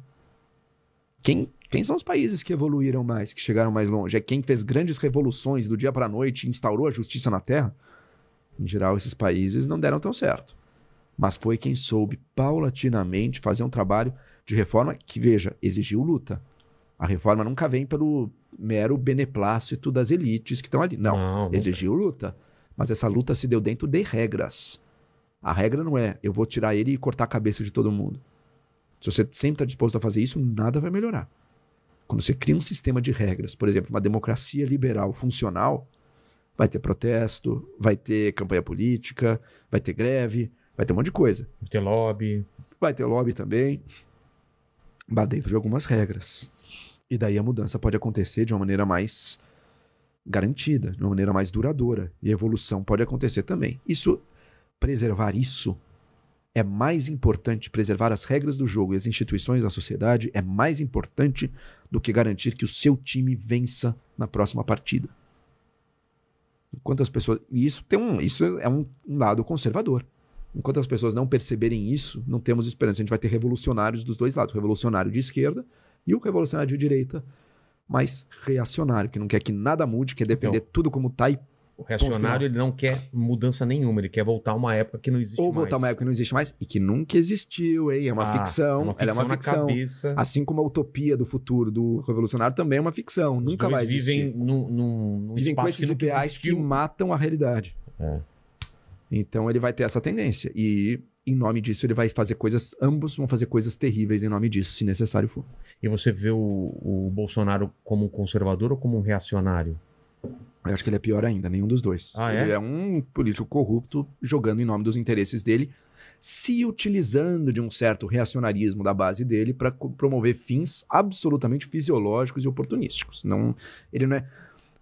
Quem, quem são os países que evoluíram mais, que chegaram mais longe? É quem fez grandes revoluções do dia para a noite instaurou a justiça na Terra? Em geral, esses países não deram tão certo. Mas foi quem soube paulatinamente fazer um trabalho de reforma que, veja, exigiu luta. A reforma nunca vem pelo mero beneplácito das elites que estão ali. Não, não exigiu luta. Mas essa luta se deu dentro de regras. A regra não é eu vou tirar ele e cortar a cabeça de todo mundo. Se você sempre está disposto a fazer isso, nada vai melhorar. Quando você cria um sistema de regras, por exemplo, uma democracia liberal funcional, Vai ter protesto, vai ter campanha política, vai ter greve, vai ter um monte de coisa. Vai ter lobby. Vai ter lobby também. Mas dentro de algumas regras. E daí a mudança pode acontecer de uma maneira mais garantida, de uma maneira mais duradoura. E a evolução pode acontecer também. Isso, preservar isso é mais importante, preservar as regras do jogo e as instituições da sociedade é mais importante do que garantir que o seu time vença na próxima partida. Enquanto as pessoas. E isso tem um. Isso é um, um lado conservador. Enquanto as pessoas não perceberem isso, não temos esperança. A gente vai ter revolucionários dos dois lados: revolucionário de esquerda e o revolucionário de direita, mais reacionário, que não quer que nada mude, quer defender Então, tudo como tá e O reacionário, ele não quer mudança nenhuma, ele quer voltar a uma época que não existe ou mais. voltar a uma época que não existe mais e que nunca existiu, hein? É uma Ah, ficção. é uma Ela é uma ficção. cabeça. Assim como a utopia do futuro do revolucionário também é uma ficção. Os nunca vai existir. vivem num, num, vivem com esses que ideais que matam a realidade. É. Então ele vai ter essa tendência. E em nome disso ele vai fazer coisas. Ambos vão fazer coisas terríveis em nome disso, se necessário for. E você vê o, o Bolsonaro como um conservador ou como um reacionário? Eu acho que ele é pior ainda, nenhum dos dois. Ah, é? ele é um político corrupto jogando em nome dos interesses dele, se utilizando de um certo reacionarismo da base dele para promover fins absolutamente fisiológicos e oportunísticos. Não, ele não é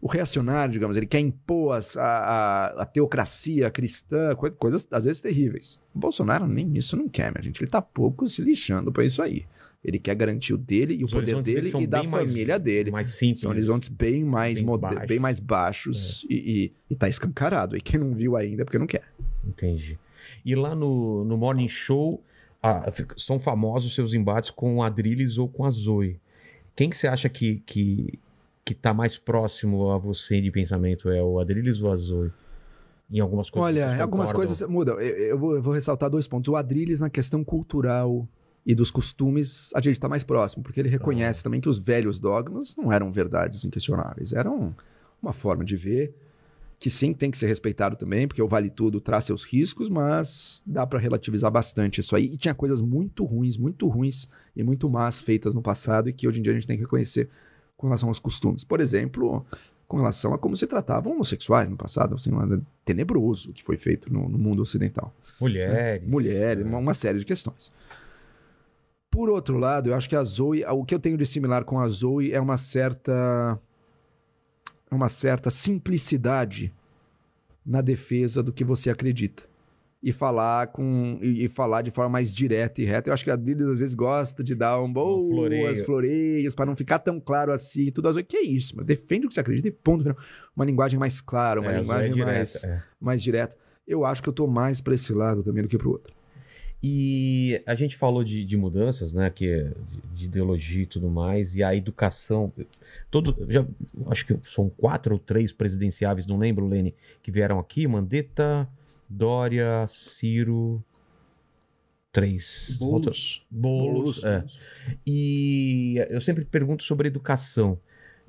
o reacionário, digamos, ele quer impor as- a, a, a teocracia cristã, coi- coisas às vezes terríveis. O Bolsonaro nem isso não quer, minha gente. Ele tá pouco se lixando para isso aí. Ele quer garantir o dele e o Os poder horizontes dele e da bem mais- família dele. Mais simples. São horizontes bem mais, Bem baixos. bem mais baixos e, e, e tá escancarado. E quem não viu ainda é porque não quer. Entendi. E lá no, no Morning Show, ah, são famosos seus embates com o Adrilles ou com a Zoe. Quem que você acha que, que, que tá mais próximo a você de pensamento? É o Adrilles ou a Zoe? Em algumas coisas. Olha, vocês algumas coisas mudam. Eu, eu vou, eu vou ressaltar dois pontos. O Adrilles, na questão cultural e dos costumes, a gente tá mais próximo, porque ele reconhece também que os velhos dogmas não eram verdades inquestionáveis. Eram uma forma de ver que sim tem que ser respeitado também, porque o Vale Tudo traz seus riscos, mas dá para relativizar bastante isso aí. E tinha coisas muito ruins, muito ruins e muito más feitas no passado e que hoje em dia a gente tem que reconhecer com relação aos costumes. Por exemplo, com relação a como se tratavam homossexuais no passado, assim, um tenebroso que foi feito no, no mundo ocidental. Mulheres. Mulheres, uma, uma série de questões. Por outro lado, eu acho que a Zoe, o que eu tenho de similar com a Zoe é uma certa é uma certa simplicidade na defesa do que você acredita. E falar com e, e falar de forma mais direta e reta. Eu acho que a Bíblia às vezes gosta de dar um boas floreio. floreios para não ficar tão claro assim. Tudo azul. Que é isso? Mas defende o que você acredita e ponto. final. Uma linguagem mais clara, uma É, Zoe é linguagem direta, mais, é. mais direta. Eu acho que eu tô mais para esse lado também do que para o outro. E a gente falou de, de mudanças, né? Que é de, de ideologia e tudo mais, e a educação. Todo, já, acho que são quatro ou três presidenciáveis, não lembro, Lene, que vieram aqui: Mandetta, Dória, Ciro. Três. Boulos. Boulos. é. E eu sempre pergunto sobre educação.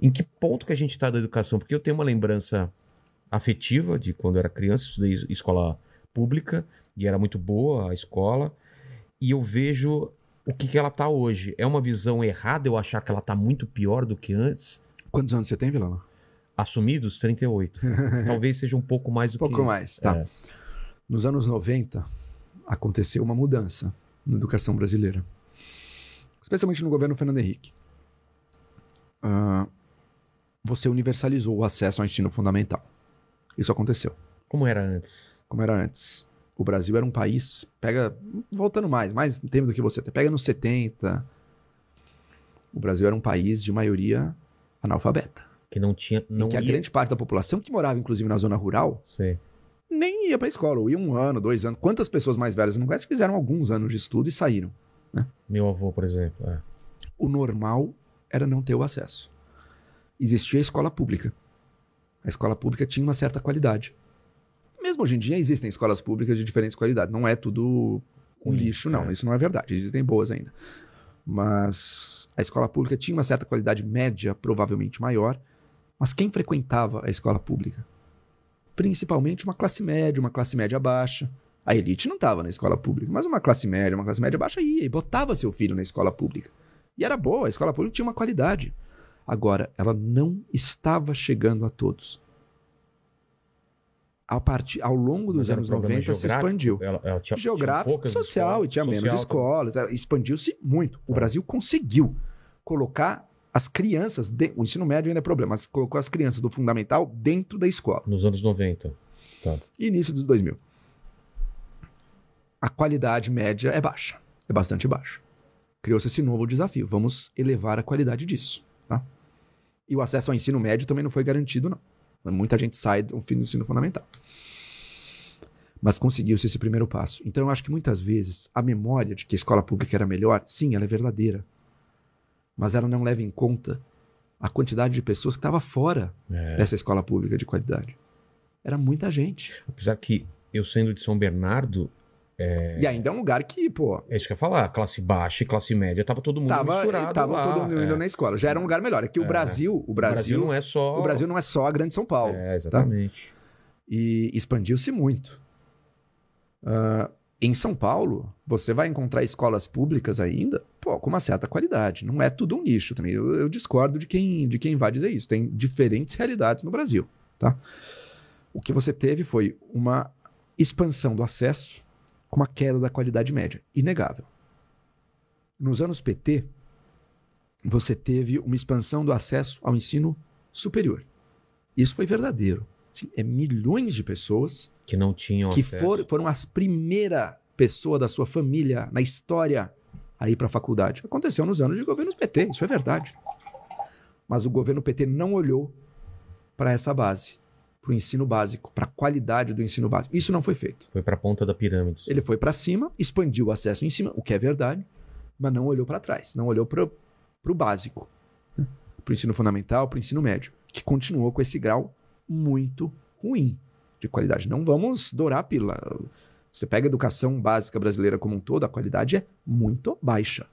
Em que ponto que a gente está da educação? Porque eu tenho uma lembrança afetiva de quando eu era criança, estudei escola pública e era muito boa a escola. E eu vejo o que, que ela tá hoje. É uma visão errada eu achar que ela tá muito pior do que antes? Quantos anos você tem, Vilão? Assumidos, 38. Talvez seja um pouco mais do Um pouco que isso. mais, tá. É. Nos anos 90, aconteceu uma mudança na educação brasileira. Especialmente no governo Fernando Henrique. Ah, você universalizou o acesso ao ensino fundamental. Isso aconteceu. Como era antes? Como era antes. O Brasil era um país, pega, voltando mais, mais tempo do que você, pega nos 70. O Brasil era um país de maioria analfabeta. Que não tinha. Não que a ia... grande parte da população que morava, inclusive, na zona rural, Sei. Nem ia pra escola, ou ia um ano, dois anos. Quantas pessoas mais velhas não conhece fizeram alguns anos de estudo e saíram? Meu avô, por exemplo. é. O normal era não ter o acesso. Existia a escola pública. A escola pública tinha uma certa qualidade. Mesmo hoje em dia existem escolas públicas de diferentes qualidades. Não é tudo um lixo, não. é. Isso não é verdade. Existem boas ainda. Mas a escola pública tinha uma certa qualidade média, provavelmente maior. Mas quem frequentava a escola pública? Principalmente uma classe média, uma classe média baixa. A elite não estava na escola pública, mas uma classe média, uma classe média baixa ia e botava seu filho na escola pública. E era boa, a escola pública tinha uma qualidade. Agora, ela não estava chegando a todos. A partir, ao longo dos anos programa 90 se expandiu. Ela, ela tinha, tinha Geográfico, poucas social, escolas, e tinha menos escolas. é, Expandiu-se muito. O Tá. Brasil conseguiu colocar as crianças, de- o ensino médio ainda é problema, mas colocou as crianças do fundamental dentro da escola. Nos anos 90. Tá. Início dos 2000. A qualidade média é baixa, é bastante baixa. Criou-se esse novo desafio. Vamos elevar a qualidade disso. Tá? E o acesso ao ensino médio também não foi garantido, não. Muita gente sai do fim do ensino fundamental. Mas conseguiu-se esse primeiro passo. Então eu acho que muitas vezes a memória de que a escola pública era melhor, sim, ela é verdadeira. Mas ela não leva em conta a quantidade de pessoas que estava fora É. dessa escola pública de qualidade. Era muita gente. Apesar que eu sendo de São Bernardo, E ainda é um lugar que, pô, é isso que eu ia falar, classe baixa e classe média, tava todo mundo tava, misturado tava lá. todo mundo é. indo na escola. Já era um lugar melhor. É que o É. Brasil, o O Brasil, não é só... o Brasil não é só a grande São Paulo. É, exatamente. E expandiu-se muito. Ah, em São Paulo, você vai encontrar escolas públicas ainda, pô, com uma certa qualidade. Não é tudo um nicho também. Eu, eu discordo de quem, de quem vai dizer isso. Tem diferentes realidades no Brasil, tá? O que você teve foi uma expansão do acesso com uma queda da qualidade média. Inegável. Nos anos PT, você teve uma expansão do acesso ao ensino superior. Isso foi verdadeiro. É milhões de pessoas Que não tinham que acesso. for- foram as primeiras pessoas da sua família na história a ir para a faculdade. Aconteceu nos anos de governos PT, isso é verdade. Mas o governo PT não olhou para essa base, para o ensino básico, para a qualidade do ensino básico. Isso não foi feito. Foi pra ponta da pirâmide. Ele foi para cima, expandiu o acesso em cima, o que é verdade, mas não olhou para trás, não olhou para o básico, para o ensino fundamental, para o ensino médio, que continuou com esse grau muito ruim de qualidade. Não vamos dourar a pílula. Você pega a educação básica brasileira como um todo, a qualidade é muito baixa.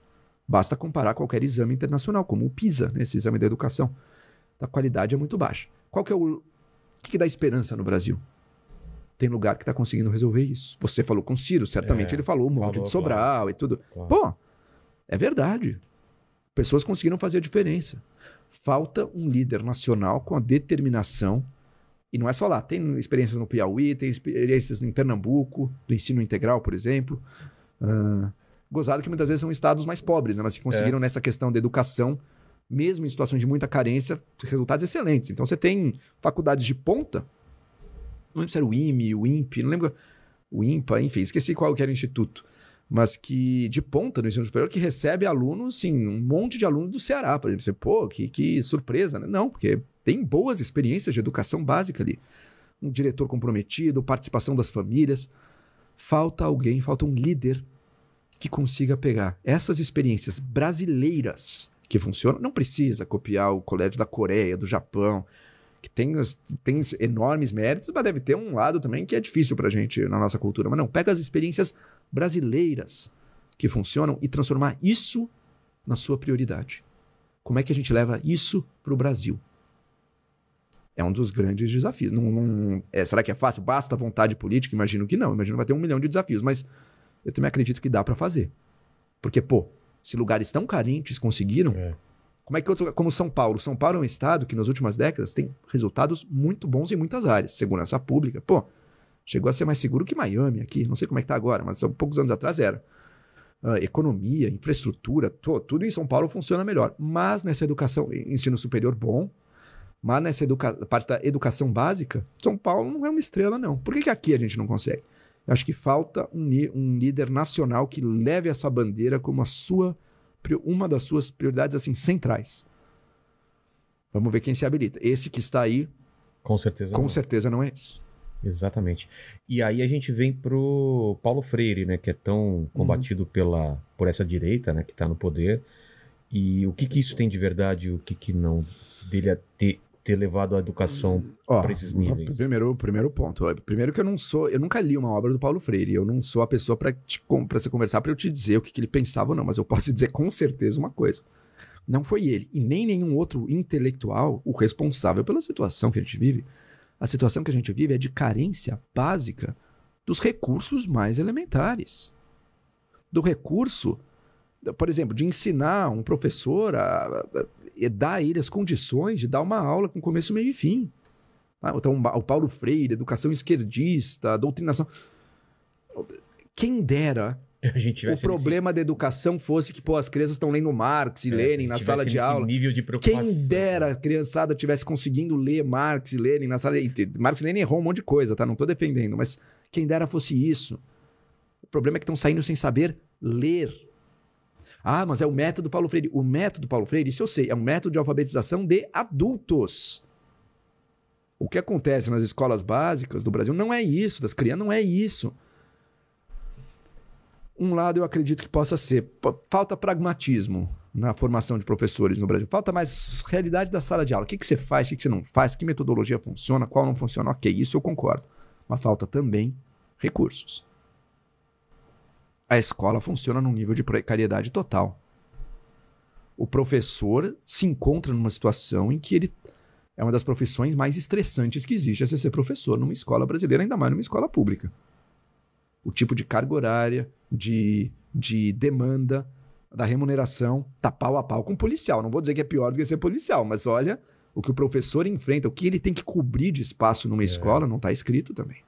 Basta comparar qualquer exame internacional, como o PISA, né, esse exame da educação. A qualidade é muito baixa. Qual que é o... O que, que dá esperança no Brasil? Tem lugar que está conseguindo resolver isso. Você falou com o Ciro, certamente É, ele falou um monte falou, de Sobral e tudo. Claro. Pô, é verdade. Pessoas conseguiram fazer a diferença. Falta um líder nacional com a determinação. E não é só lá, tem experiências no Piauí, tem experiências em Pernambuco, do ensino integral, por exemplo. Ah, gozado que muitas vezes são estados mais pobres, né? mas que conseguiram nessa questão da educação, mesmo em situações de muita carência, resultados excelentes. Então você tem faculdades de ponta, não lembro se era o IME, o INPE, não lembro, o INPA, enfim, esqueci qual que era o instituto mas que de ponta no ensino superior que recebe alunos, sim, um monte de alunos do Ceará, por exemplo. Você, pô, que, que surpresa, né? Não, porque tem boas experiências de educação básica ali. Um diretor comprometido, participação das famílias. Falta alguém, falta um líder que consiga pegar essas experiências brasileiras que funcionam. Não precisa copiar o colégio da Coreia, do Japão, que tem, tem enormes méritos, mas deve ter um lado também que é difícil pra gente na nossa cultura. Mas não, pega as experiências brasileiras que funcionam e transformar isso na sua prioridade. Como é que a gente leva isso para o Brasil? É um dos grandes desafios. Não, não- é, será que é fácil? Basta vontade política? Imagino que não. Imagino que vai ter um milhão de desafios, mas eu também acredito que dá para fazer. Porque, pô, se lugares tão carentes conseguiram, É. como é que outro, como São Paulo? São Paulo é um estado que nas últimas décadas tem resultados muito bons em muitas áreas. Segurança pública, pô, chegou a ser mais seguro que Miami aqui. Não sei como é que tá agora, mas há poucos anos atrás era. Ah, economia, infraestrutura, to- tudo em São Paulo funciona melhor. Mas nessa educação, ensino superior bom, mas nessa educa parte da educação básica, São Paulo não é uma estrela, não. Por que, que aqui a gente não consegue? Eu acho que falta um, um líder nacional que leve essa bandeira como a sua, uma das suas prioridades assim centrais. Vamos ver quem se habilita. Esse que está aí, Com certeza. com não. certeza não é esse. Exatamente. E aí a gente vem pro Paulo Freire, né, que é tão combatido pela por essa direita, né, que tá no poder. E o que que isso tem de verdade, o que que não dele a ter, ter levado a educação Ó, Pra esses níveis. Primeiro, primeiro ponto. Primeiro que eu não sou, eu nunca li uma obra do Paulo Freire. Eu não sou a pessoa para você conversar para eu te dizer o que, que ele pensava ou não, mas eu posso dizer com certeza uma coisa. Não foi ele e nem nenhum outro intelectual o responsável pela situação que a gente vive. A situação que a gente vive é de carência básica dos recursos mais elementares. Do recurso, por exemplo, de ensinar um professor a, a- a dar a ele as condições de dar uma aula com começo, meio e fim. Ah, Então, o Paulo Freire, educação esquerdista, doutrinação. Quem dera o problema da educação fosse que pô, as crianças estão lendo Marx e nesse- é, Lenin na sala de nesse aula. nível de preocupação. Quem dera a criançada tivesse conseguindo ler Marx e Lenin na sala. E Marx e Lenin errou um monte de coisa, tá? Não tô defendendo, mas quem dera fosse isso. O problema é que estão saindo sem saber ler. Ah, mas é o método Paulo Freire. O método Paulo Freire, isso eu sei, é um método de alfabetização de adultos. O que acontece nas escolas básicas do Brasil não é isso, das crianças, não é isso. Um lado eu acredito que possa ser. Falta pragmatismo na formação de professores no Brasil. Falta mais realidade da sala de aula. O que, que você faz, o que, que você não faz, que metodologia funciona, qual não funciona. Ok, isso eu concordo. Mas falta também recursos. A escola funciona num nível de precariedade total. O professor se encontra numa situação em que ele é uma das profissões mais estressantes que existe, é ser professor numa escola brasileira, ainda mais numa escola pública. O tipo de carga horária, de, de demanda, da remuneração, tá pau a pau com o policial. Não vou dizer que é pior do que ser policial, mas olha o que o professor enfrenta, o que ele tem que cobrir de espaço numa escola, não está escrito também.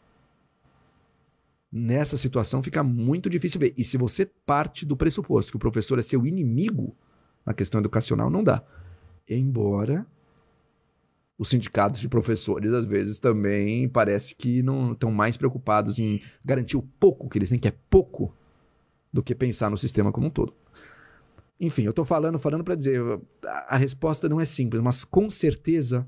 Nessa situação fica muito difícil ver. E se você parte do pressuposto que o professor é seu inimigo na questão educacional, não dá. Embora os sindicatos de professores, às vezes, também parece que não estão mais preocupados em garantir o pouco que eles têm, que é pouco, do que pensar no sistema como um todo. Enfim, eu estou falando, falando para dizer, a, a resposta não é simples, mas com certeza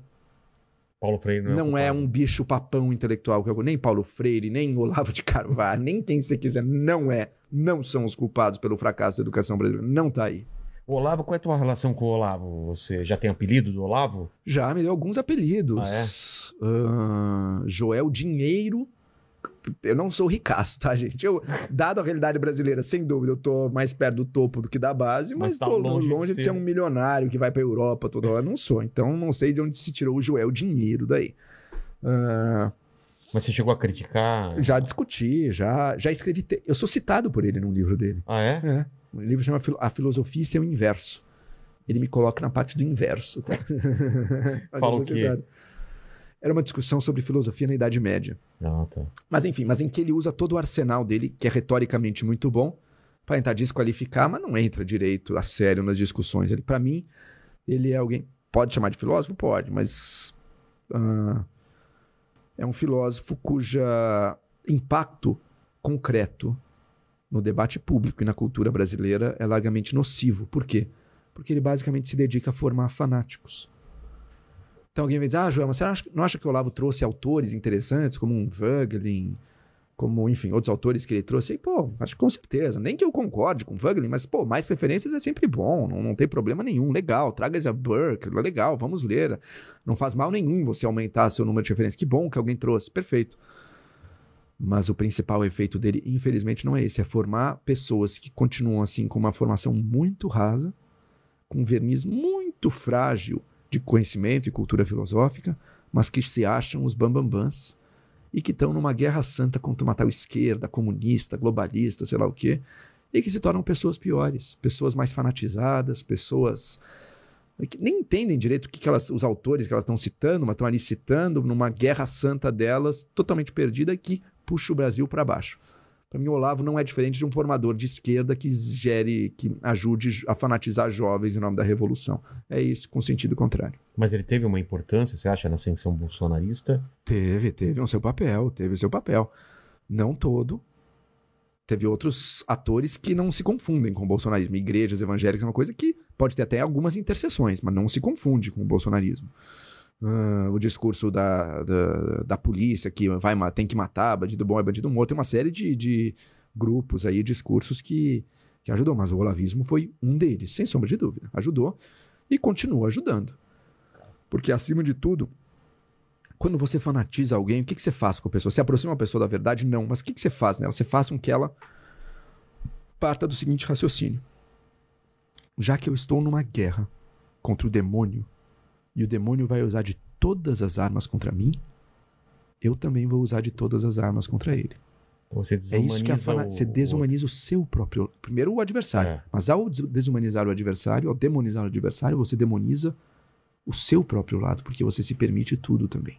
Paulo Freire não, não é culpado. um bicho papão intelectual, que eu- nem Paulo Freire, nem Olavo de Carvalho, nem quem você quiser, não é. Não são os culpados pelo fracasso da educação brasileira. Não tá aí. O Olavo, qual é a tua relação com o Olavo? Você já tem apelido do Olavo? Já me deu alguns apelidos. Ah, Joel Dinheiro. Eu não sou ricaço, tá, gente? Eu, dado a realidade brasileira, sem dúvida, eu tô mais perto do topo do que da base, mas, Mas tá tô longe longe, de de ser. ser um milionário que vai pra Europa toda hora. Não sou. Então, não sei de onde se tirou o Joel Dinheiro daí. Ah, Mas você chegou a criticar? já discuti, já, já escrevi. te- Eu sou citado por ele num livro dele. Ah, é? É. O livro chama A Filosofia e Seu Inverso. Ele me coloca na parte do inverso. Tá? Fala o quê? citado. Era uma discussão sobre filosofia na Idade Média. Ah, tá. Mas enfim, mas em que ele usa todo o arsenal dele, que é retoricamente muito bom, para tentar desqualificar, mas não entra direito a sério nas discussões. Ele, para mim, ele é alguém. Pode chamar de filósofo? Pode, mas. ah, é um filósofo cuja impacto concreto no debate público e na cultura brasileira é largamente nocivo. Por quê? Porque ele basicamente se dedica a formar fanáticos. Então alguém vai dizer, ah, João, mas você acha- não acha que o Olavo trouxe autores interessantes, como um Vogelin, como, enfim, outros autores que ele trouxe? E, pô, acho que com certeza. Nem que eu concorde com Vogelin, mas, pô, mais referências é sempre bom, não, não tem problema nenhum. Legal, traga essa Burke, legal, vamos ler. Não faz mal nenhum você aumentar seu número de referências. Que bom que alguém trouxe, perfeito. Mas o principal efeito dele, infelizmente, não é esse. É formar pessoas que continuam, assim, com uma formação muito rasa, com verniz muito frágil de conhecimento e cultura filosófica, mas que se acham os bambambãs e que estão numa guerra santa contra uma tal esquerda, comunista, globalista, sei lá o quê, e que se tornam pessoas piores, pessoas mais fanatizadas, pessoas que nem entendem direito o que, que elas, os autores que elas estão citando, mas estão ali citando numa guerra santa delas, totalmente perdida, que puxa o Brasil para baixo. Para mim, o Olavo não é diferente de um formador de esquerda que gere, que ajude a fanatizar jovens em nome da revolução. É isso, com sentido contrário. Mas ele teve uma importância, você acha, na ascensão bolsonarista? Teve, teve o seu papel, teve o seu papel. Não todo. Teve outros atores que não se confundem com o bolsonarismo. Igrejas evangélicas é uma coisa que pode ter até algumas interseções, mas não se confunde com o bolsonarismo. Ah, o discurso da, da, da polícia que vai, tem que matar, bandido bom é bandido morto, tem uma série de, de grupos aí, discursos que, que ajudou, mas o olavismo foi um deles, sem sombra de dúvida. Ajudou e continua ajudando. Porque, acima de tudo, quando você fanatiza alguém, o que, que você faz com a pessoa? Você aproxima a pessoa da verdade? Não. Mas o que, que você faz nela? Você faz com que ela parta do seguinte raciocínio. Já que eu estou numa guerra contra o demônio, e o demônio vai usar de todas as armas contra mim, eu também vou usar de todas as armas contra ele. Então você É isso que a fana... o- Você desumaniza o seu próprio. Primeiro o adversário. É. Mas ao des- desumanizar o adversário, ao demonizar o adversário, você demoniza o seu próprio lado, porque você se permite tudo também.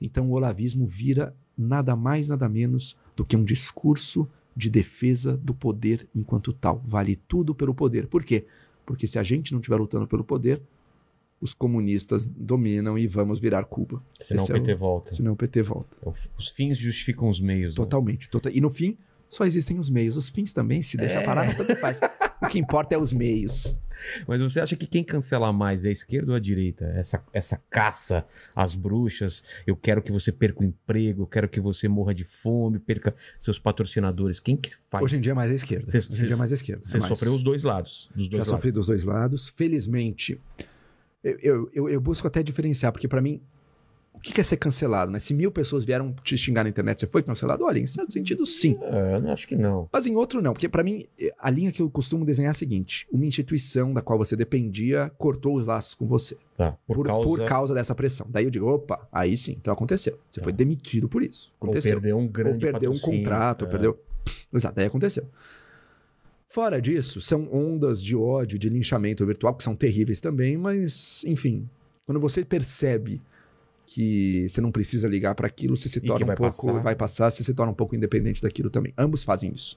Então o olavismo vira nada mais, nada menos do que um discurso de defesa do poder enquanto tal. Vale tudo pelo poder. Por quê? Porque se a gente não estiver lutando pelo poder, os comunistas dominam e vamos virar Cuba. Senão Esse o é PT volta. Senão o PT volta. Os fins justificam os meios. né? Totalmente. Tota- E no fim, só existem os meios. Os fins também, se deixar parar, não tanto faz. O que importa é os meios. Mas você acha que quem cancela mais é a esquerda ou a direita? Essa, essa caça às bruxas, eu quero que você perca o emprego, eu quero que você morra de fome, perca seus patrocinadores. Quem que faz? Hoje em dia é mais a esquerda. Cê- Hoje em dia é mais a esquerda. Você É mais- sofreu os dois lados. Dos Já dois sofri lados. dos dois lados. Felizmente, eu, eu, eu, busco até diferenciar, porque pra mim, o que é ser cancelado? Né? Se mil pessoas vieram te xingar na internet, você foi cancelado? Olha, em certo sentido, sim. É, eu não acho que não. Mas em outro, não. Porque pra mim, a linha que eu costumo desenhar é a seguinte: uma instituição da qual você dependia cortou os laços com você. Tá, por, Por, causa. por causa dessa pressão. Daí eu digo, opa, aí sim, então aconteceu. Você foi demitido por isso. Ou Aconteceu. perdeu um grande ou perdeu um contrato, ou É. perdeu. Exato, aí aconteceu. Fora disso, são ondas de ódio, de linchamento virtual, que são terríveis também, mas, enfim, quando você percebe que você não precisa ligar para aquilo, você se torna um pouco. passar. Vai passar, você se torna um pouco independente daquilo também. Ambos fazem isso.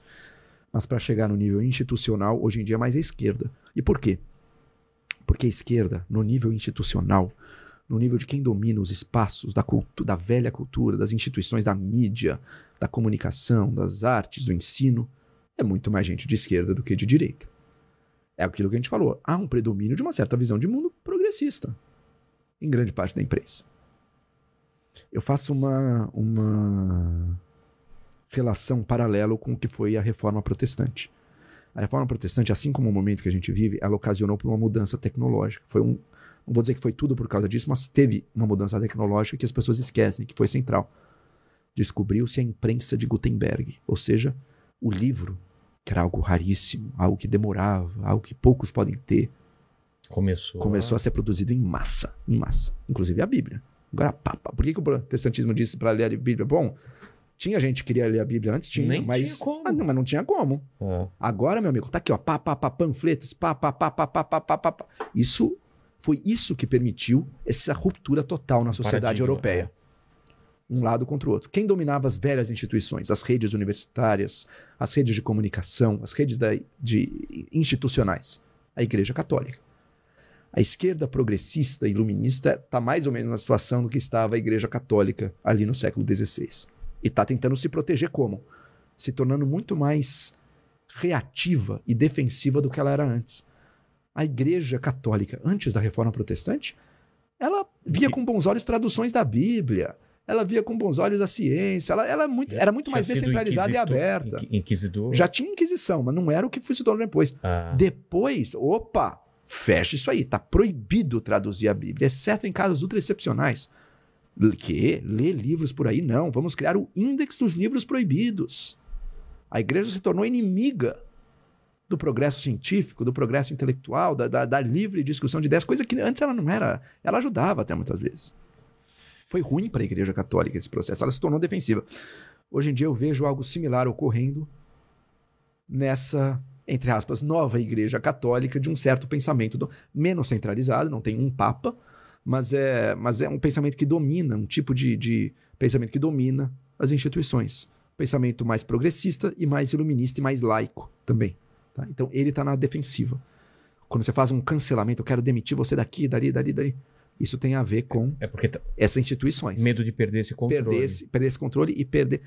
Mas para chegar no nível institucional, hoje em dia é mais a esquerda. E por quê? Porque a esquerda, no nível institucional, no nível de quem domina os espaços da, cultu da velha cultura, das instituições da mídia, da comunicação, das artes, do ensino, é muito mais gente de esquerda do que de direita. É aquilo que a gente falou. Há um predomínio de uma certa visão de mundo progressista em grande parte da imprensa. Eu faço uma, uma relação paralelo com o que foi a reforma protestante. A reforma protestante, assim como o momento que a gente vive, ela ocasionou por uma mudança tecnológica. Foi um, não vou dizer que foi tudo por causa disso, mas teve uma mudança tecnológica que as pessoas esquecem, que foi central. Descobriu-se a imprensa de Gutenberg, ou seja, o livro, que era algo raríssimo, algo que demorava, algo que poucos podem ter, Começou. começou a ser produzido em massa, em massa, inclusive a Bíblia. Agora, papa, por que, que o protestantismo disse para ler a Bíblia? Bom, tinha gente que queria ler a Bíblia antes, tinha, Nem mas, tinha como. Ah, não, mas não tinha como. É. Agora, meu amigo, tá aqui, ó, pá, pá, pá, panfletos, pá, pá, pá, pá, pá, pá, pá, pá. Isso foi isso que permitiu essa ruptura total na sociedade Paradigma, europeia. Um lado contra o outro. Quem dominava as velhas instituições, as redes universitárias, as redes de comunicação, as redes da- de institucionais? A Igreja Católica. A esquerda progressista e iluminista está mais ou menos na situação do que estava a Igreja Católica ali no século XVI. E está tentando se proteger como? Se tornando muito mais reativa e defensiva do que ela era antes. A Igreja Católica, antes da Reforma Protestante, ela via com bons olhos traduções da Bíblia. Ela via com bons olhos a ciência. Ela, ela é muito- era muito mais descentralizada e aberta. inqui- Inquisidor. Já tinha Inquisição, mas não era o que foi se tornou depois. Ah, Depois, opa, fecha isso aí. Tá proibido traduzir a Bíblia, exceto em casos ultra excepcionais. Que? Ler livros por aí? Não. Vamos criar o índex dos livros proibidos. A igreja se tornou inimiga do progresso científico, do progresso intelectual, da, da- da livre discussão de ideias, coisa que antes ela não era. Ela ajudava até muitas vezes. Foi ruim para a igreja católica esse processo. Ela se tornou defensiva. Hoje em dia eu vejo algo similar ocorrendo nessa, entre aspas, nova igreja católica de um certo pensamento do- menos centralizado, não tem um papa, mas é, mas é um pensamento que domina, um tipo de, de pensamento que domina as instituições. Pensamento mais progressista e mais iluminista e mais laico também. tá? Então ele está na defensiva. Quando você faz um cancelamento, eu quero demitir você daqui, dali, dali, dali. Isso tem a ver com É porque tá- essas instituições medo de perder esse controle. perder esse, perder esse controle e perder.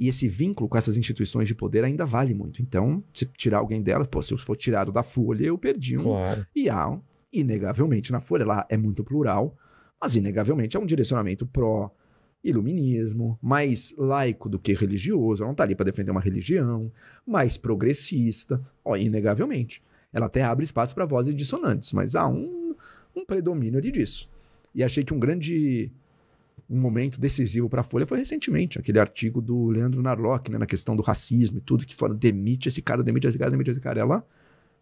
E esse vínculo com essas instituições de poder ainda vale muito. Então, se tirar alguém delas, pô, se eu for tirado da Folha, eu perdi um. Claro. E há, inegavelmente, na Folha, lá é muito plural, mas inegavelmente é um direcionamento pró-iluminismo, mais laico do que religioso. Ela não tá ali para defender uma religião, mais progressista, ó, inegavelmente. Ela até abre espaço para vozes dissonantes, mas há um, um predomínio ali disso. E achei que um grande um momento decisivo para a Folha foi recentemente, aquele artigo do Leandro Narlock, né, na questão do racismo e tudo, que fala, demite esse cara, demite esse cara, demite esse cara. Ela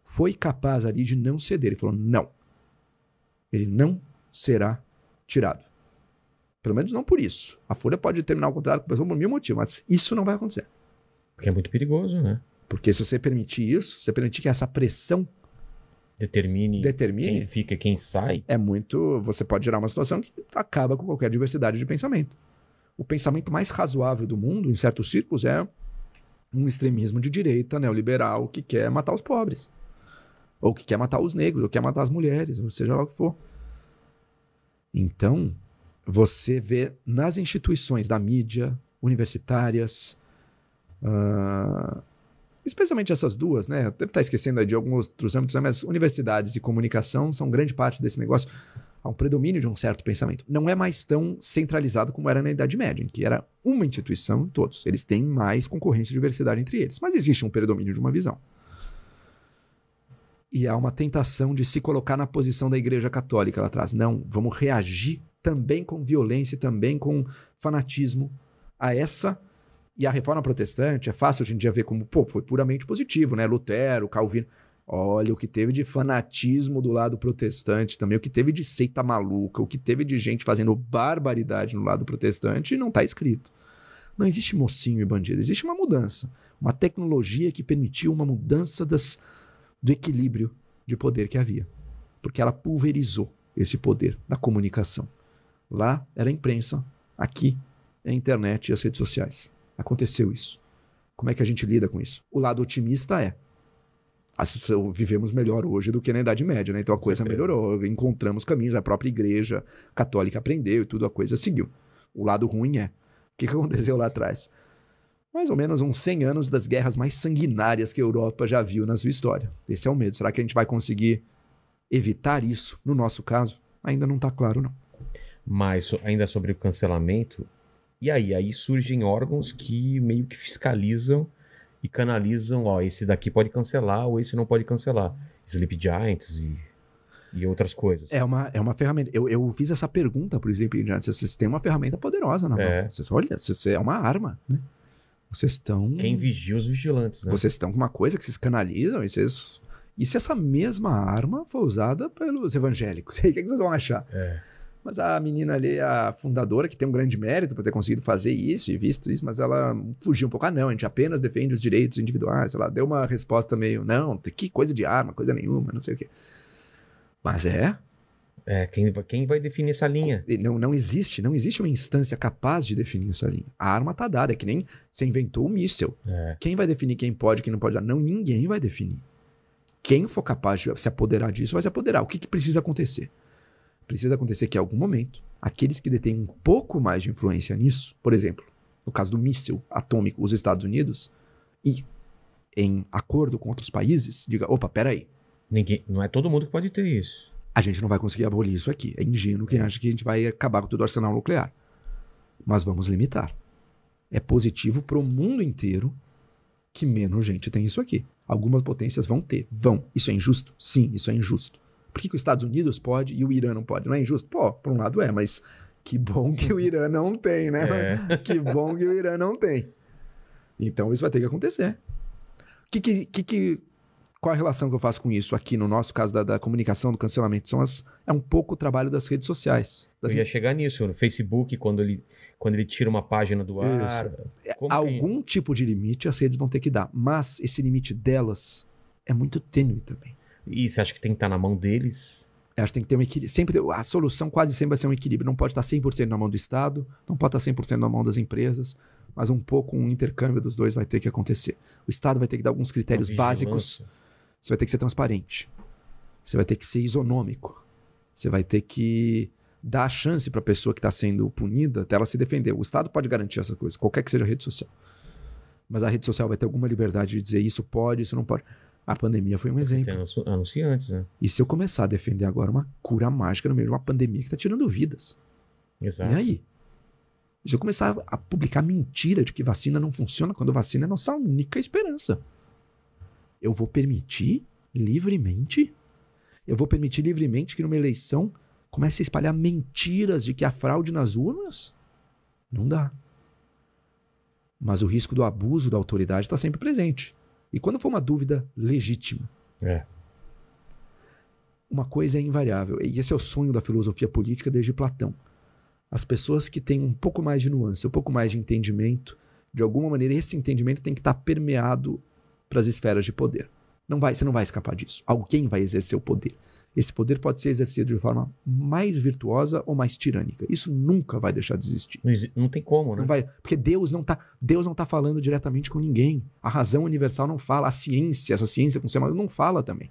foi capaz ali de não ceder. Ele falou, não. Ele não será tirado. Pelo menos não por isso. A Folha pode terminar o contrato com a pessoa por mil motivos, mas isso não vai acontecer. Porque é muito perigoso, né? Porque se você permitir isso, se você permitir que essa pressão Determine determine, quem fica quem sai. é muito. Você pode gerar uma situação que acaba com qualquer diversidade de pensamento. O pensamento mais razoável do mundo, em certos círculos, é um extremismo de direita neoliberal que quer matar os pobres. Ou que quer matar os negros, ou quer matar as mulheres, ou seja lá o que for. Então, você vê nas instituições da mídia, universitárias, ah, especialmente essas duas, né? Deve estar esquecendo de alguns outros âmbitos, né? mas universidades e comunicação são grande parte desse negócio. Há um predomínio de um certo pensamento. Não é mais tão centralizado como era na Idade Média, em que era uma instituição, todos. Eles têm mais concorrência e diversidade entre eles. Mas existe um predomínio de uma visão. E há uma tentação de se colocar na posição da Igreja Católica lá atrás. Não, vamos reagir também com violência, também com fanatismo a essa e a reforma protestante é fácil hoje em dia ver como, pô, foi puramente positivo, né? Lutero, Calvino. Olha o que teve de fanatismo do lado protestante também, o que teve de seita maluca, o que teve de gente fazendo barbaridade no lado protestante não está escrito. Não existe mocinho e bandido, existe uma mudança. Uma tecnologia que permitiu uma mudança das, do equilíbrio de poder que havia. Porque ela pulverizou esse poder da comunicação. Lá era a imprensa, aqui é a internet e as redes sociais. Aconteceu isso. Como é que a gente lida com isso? O lado otimista é. Vivemos melhor hoje do que na Idade Média, né? Então a coisa melhorou, encontramos caminhos, a própria igreja católica aprendeu e tudo, a coisa seguiu. O lado ruim é. O que aconteceu lá atrás? Mais ou menos uns 100 anos das guerras mais sanguinárias que a Europa já viu na sua história. Esse é o medo. Será que a gente vai conseguir evitar isso? No nosso caso, ainda não está claro, não. Mas ainda sobre o cancelamento, e aí? Aí surgem órgãos que meio que fiscalizam e canalizam, ó, esse daqui pode cancelar ou esse não pode cancelar. Sleep Giants e, e outras coisas. É uma, é uma ferramenta. Eu, eu fiz essa pergunta pro Sleep Giants. Vocês têm uma ferramenta poderosa na mão. É. Vocês, olha, vocês, é uma arma, né? Vocês estão... Quem vigia os vigilantes, né? Vocês estão com uma coisa que vocês canalizam e vocês... E se essa mesma arma for usada pelos evangélicos? O que, é que vocês vão achar? É. Mas a menina ali, a fundadora, que tem um grande mérito por ter conseguido fazer isso e visto isso, mas ela fugiu um pouco. Ah, não, a gente apenas defende os direitos individuais. Ela deu uma resposta meio, não, que coisa de arma, coisa nenhuma, não sei o quê. Mas é. É, quem, quem vai definir essa linha? Não, não existe, não existe uma instância capaz de definir essa linha. A arma tá dada, é que nem você inventou o um míssel. É. Quem vai definir quem pode e quem não pode usar? Não, ninguém vai definir. Quem for capaz de se apoderar disso vai se apoderar. O que, que precisa acontecer? Precisa acontecer que, em algum momento, aqueles que detêm um pouco mais de influência nisso, por exemplo, no caso do míssil atômico, os Estados Unidos, e em acordo com outros países, diga: opa, peraí. Ninguém, não é todo mundo que pode ter isso. A gente não vai conseguir abolir isso aqui. É ingênuo quem acha que a gente vai acabar com todo o arsenal nuclear. Mas vamos limitar. É positivo para o mundo inteiro que menos gente tem isso aqui. Algumas potências vão ter, vão. Isso é injusto? Sim, isso é injusto. Por que, que os Estados Unidos pode e o Irã não pode? Não é injusto? Pô, por um lado é, mas que bom que o Irã não tem, né? É. Que bom que o Irã não tem. Então isso vai ter que acontecer. Que, que, que, que, qual a relação que eu faço com isso aqui no nosso caso da, da comunicação, do cancelamento? São as, é um pouco o trabalho das redes sociais. Das Eu ia chegar nisso, no Facebook, quando ele, quando ele tira uma página do ar. Que- Algum tipo de limite as redes vão ter que dar, mas esse limite delas é muito tênue também. E você acha que tem que estar na mão deles? Eu acho que tem que ter um equilíbrio. Sempre, a solução quase sempre vai ser um equilíbrio. Não pode estar 100% na mão do Estado, não pode estar 100% na mão das empresas, mas um pouco um intercâmbio dos dois vai ter que acontecer. O Estado vai ter que dar alguns critérios básicos. Você vai ter que ser transparente. Você vai ter que ser isonômico. Você vai ter que dar a chance para a pessoa que está sendo punida dela se defender. O Estado pode garantir essas coisas, qualquer que seja a rede social. Mas a rede social vai ter alguma liberdade de dizer isso pode, isso não pode. A pandemia foi um exemplo. Tem anunci- anunciantes, né? E se eu começar a defender agora uma cura mágica no meio de uma pandemia que está tirando vidas? Exato. E aí? Se eu começar a publicar mentira de que vacina não funciona quando vacina é nossa única esperança, eu vou permitir livremente? Eu vou permitir livremente que numa eleição comece a espalhar mentiras de que há fraude nas urnas? Não dá. Mas o risco do abuso da autoridade está sempre presente. E quando for uma dúvida legítima, É. uma coisa é invariável, e esse é o sonho da filosofia política desde Platão. As pessoas que têm um pouco mais de nuance, um pouco mais de entendimento, de alguma maneira esse entendimento tem que estar permeado para as esferas de poder. Não vai, você não vai escapar disso. Alguém vai exercer o poder. Esse poder pode ser exercido de forma mais virtuosa ou mais tirânica. Isso nunca vai deixar de existir. Não, não tem como, né? Não vai, porque Deus não tá, Deus não tá falando diretamente com ninguém. A razão universal não fala, a ciência, essa ciência com ser humano não fala também.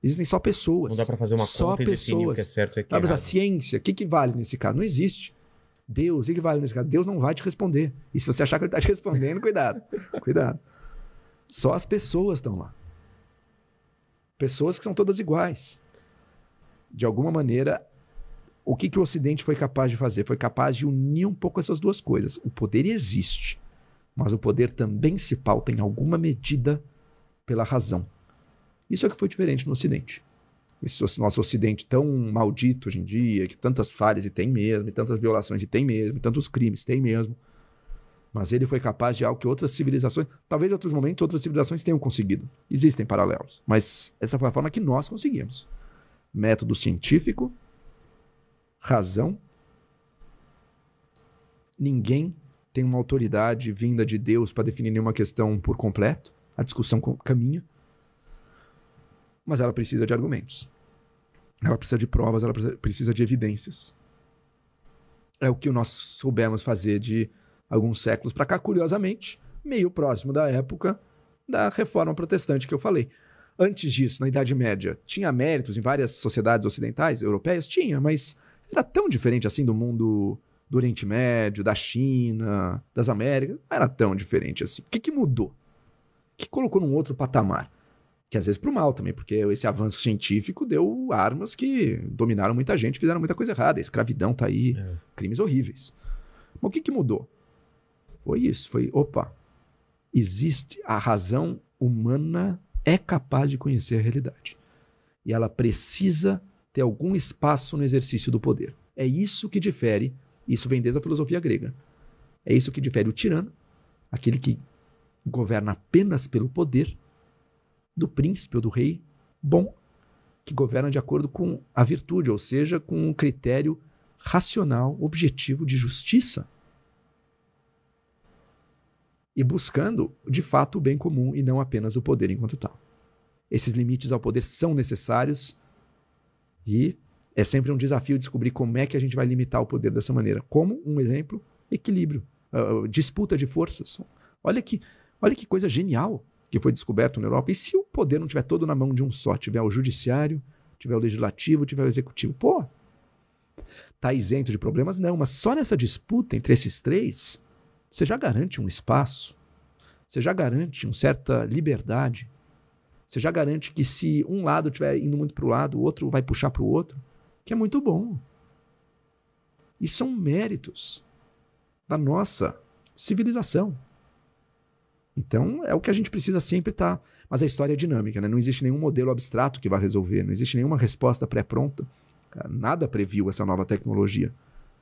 Existem só pessoas. Não dá pra fazer uma só conta o que é pessoas. certo e o que é a ciência, o que, que vale nesse caso? Não existe. Deus, o que, que vale nesse caso? Deus não vai te responder. E se você achar que ele está te respondendo, cuidado. Cuidado. Só as pessoas estão lá. Pessoas que são todas iguais. De alguma maneira, o que, que o Ocidente foi capaz de fazer? Foi capaz de unir um pouco essas duas coisas. O poder existe, mas o poder também se pauta em alguma medida pela razão. Isso é o que foi diferente no Ocidente. Esse nosso Ocidente tão maldito hoje em dia, que tantas falhas e tem mesmo, e tantas violações e tem mesmo, e tantos crimes tem mesmo. Mas ele foi capaz de algo que outras civilizações, talvez em outros momentos, outras civilizações tenham conseguido. Existem paralelos. Mas essa foi a forma que nós conseguimos. Método científico, razão. Ninguém tem uma autoridade vinda de Deus para definir nenhuma questão por completo. A discussão caminha. Mas ela precisa de argumentos. Ela precisa de provas, ela precisa de evidências. É o que nós soubemos fazer de alguns séculos para cá, curiosamente, meio próximo da época da reforma protestante que eu falei. Antes disso, na Idade Média, tinha méritos em várias sociedades ocidentais, europeias? Tinha, mas era tão diferente assim do mundo do Oriente Médio, da China, das Américas. Não era tão diferente assim. O que, que mudou? O que colocou num outro patamar? Que às vezes pro mal também, porque esse avanço científico deu armas que dominaram muita gente, fizeram muita coisa errada. A escravidão tá aí, é. crimes horríveis. Mas o que, que mudou? Foi isso, foi, opa, existe a razão humana é capaz de conhecer a realidade. E ela precisa ter algum espaço no exercício do poder. É isso que difere, isso vem desde a filosofia grega. É isso que difere o tirano, aquele que governa apenas pelo poder, do príncipe ou do rei bom, que governa de acordo com a virtude, ou seja, com um critério racional, objetivo de justiça. E buscando, de fato, o bem comum e não apenas o poder enquanto tal. Esses limites ao poder são necessários e é sempre um desafio descobrir como é que a gente vai limitar o poder dessa maneira. Como, um exemplo, equilíbrio, uh, disputa de forças. Olha que, olha que coisa genial que foi descoberto na Europa. E se o poder não estiver todo na mão de um só, tiver o judiciário, tiver o legislativo, tiver o executivo, pô, tá isento de problemas? Não, mas só nessa disputa entre esses três, você já garante um espaço, você já garante uma certa liberdade, você já garante que se um lado estiver indo muito para o lado, o outro vai puxar para o outro, que é muito bom. E são méritos da nossa civilização. Então, é o que a gente precisa sempre estar. Tá... Mas a história é dinâmica, né? Não existe nenhum modelo abstrato que vai resolver, não existe nenhuma resposta pré-pronta. Nada previu essa nova tecnologia.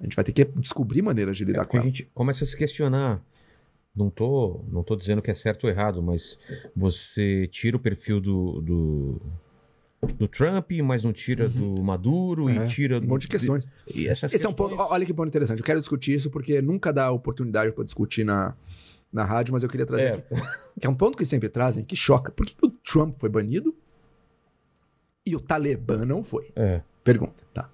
A gente vai ter que descobrir maneiras de lidar é, com ela. A gente começa a se questionar não tô, não tô dizendo que é certo ou errado, mas você tira o perfil do, do, do Trump, mas não tira uhum. do Maduro é, e tira... Um monte de questões. E essas Esse questões... é um ponto... Olha que ponto interessante. Eu quero discutir isso porque nunca dá oportunidade para discutir na, na rádio, mas eu queria trazer é. aqui. Que é um ponto que sempre trazem que choca. Por que o Trump foi banido e o Talibã não foi? É. Pergunta, tá.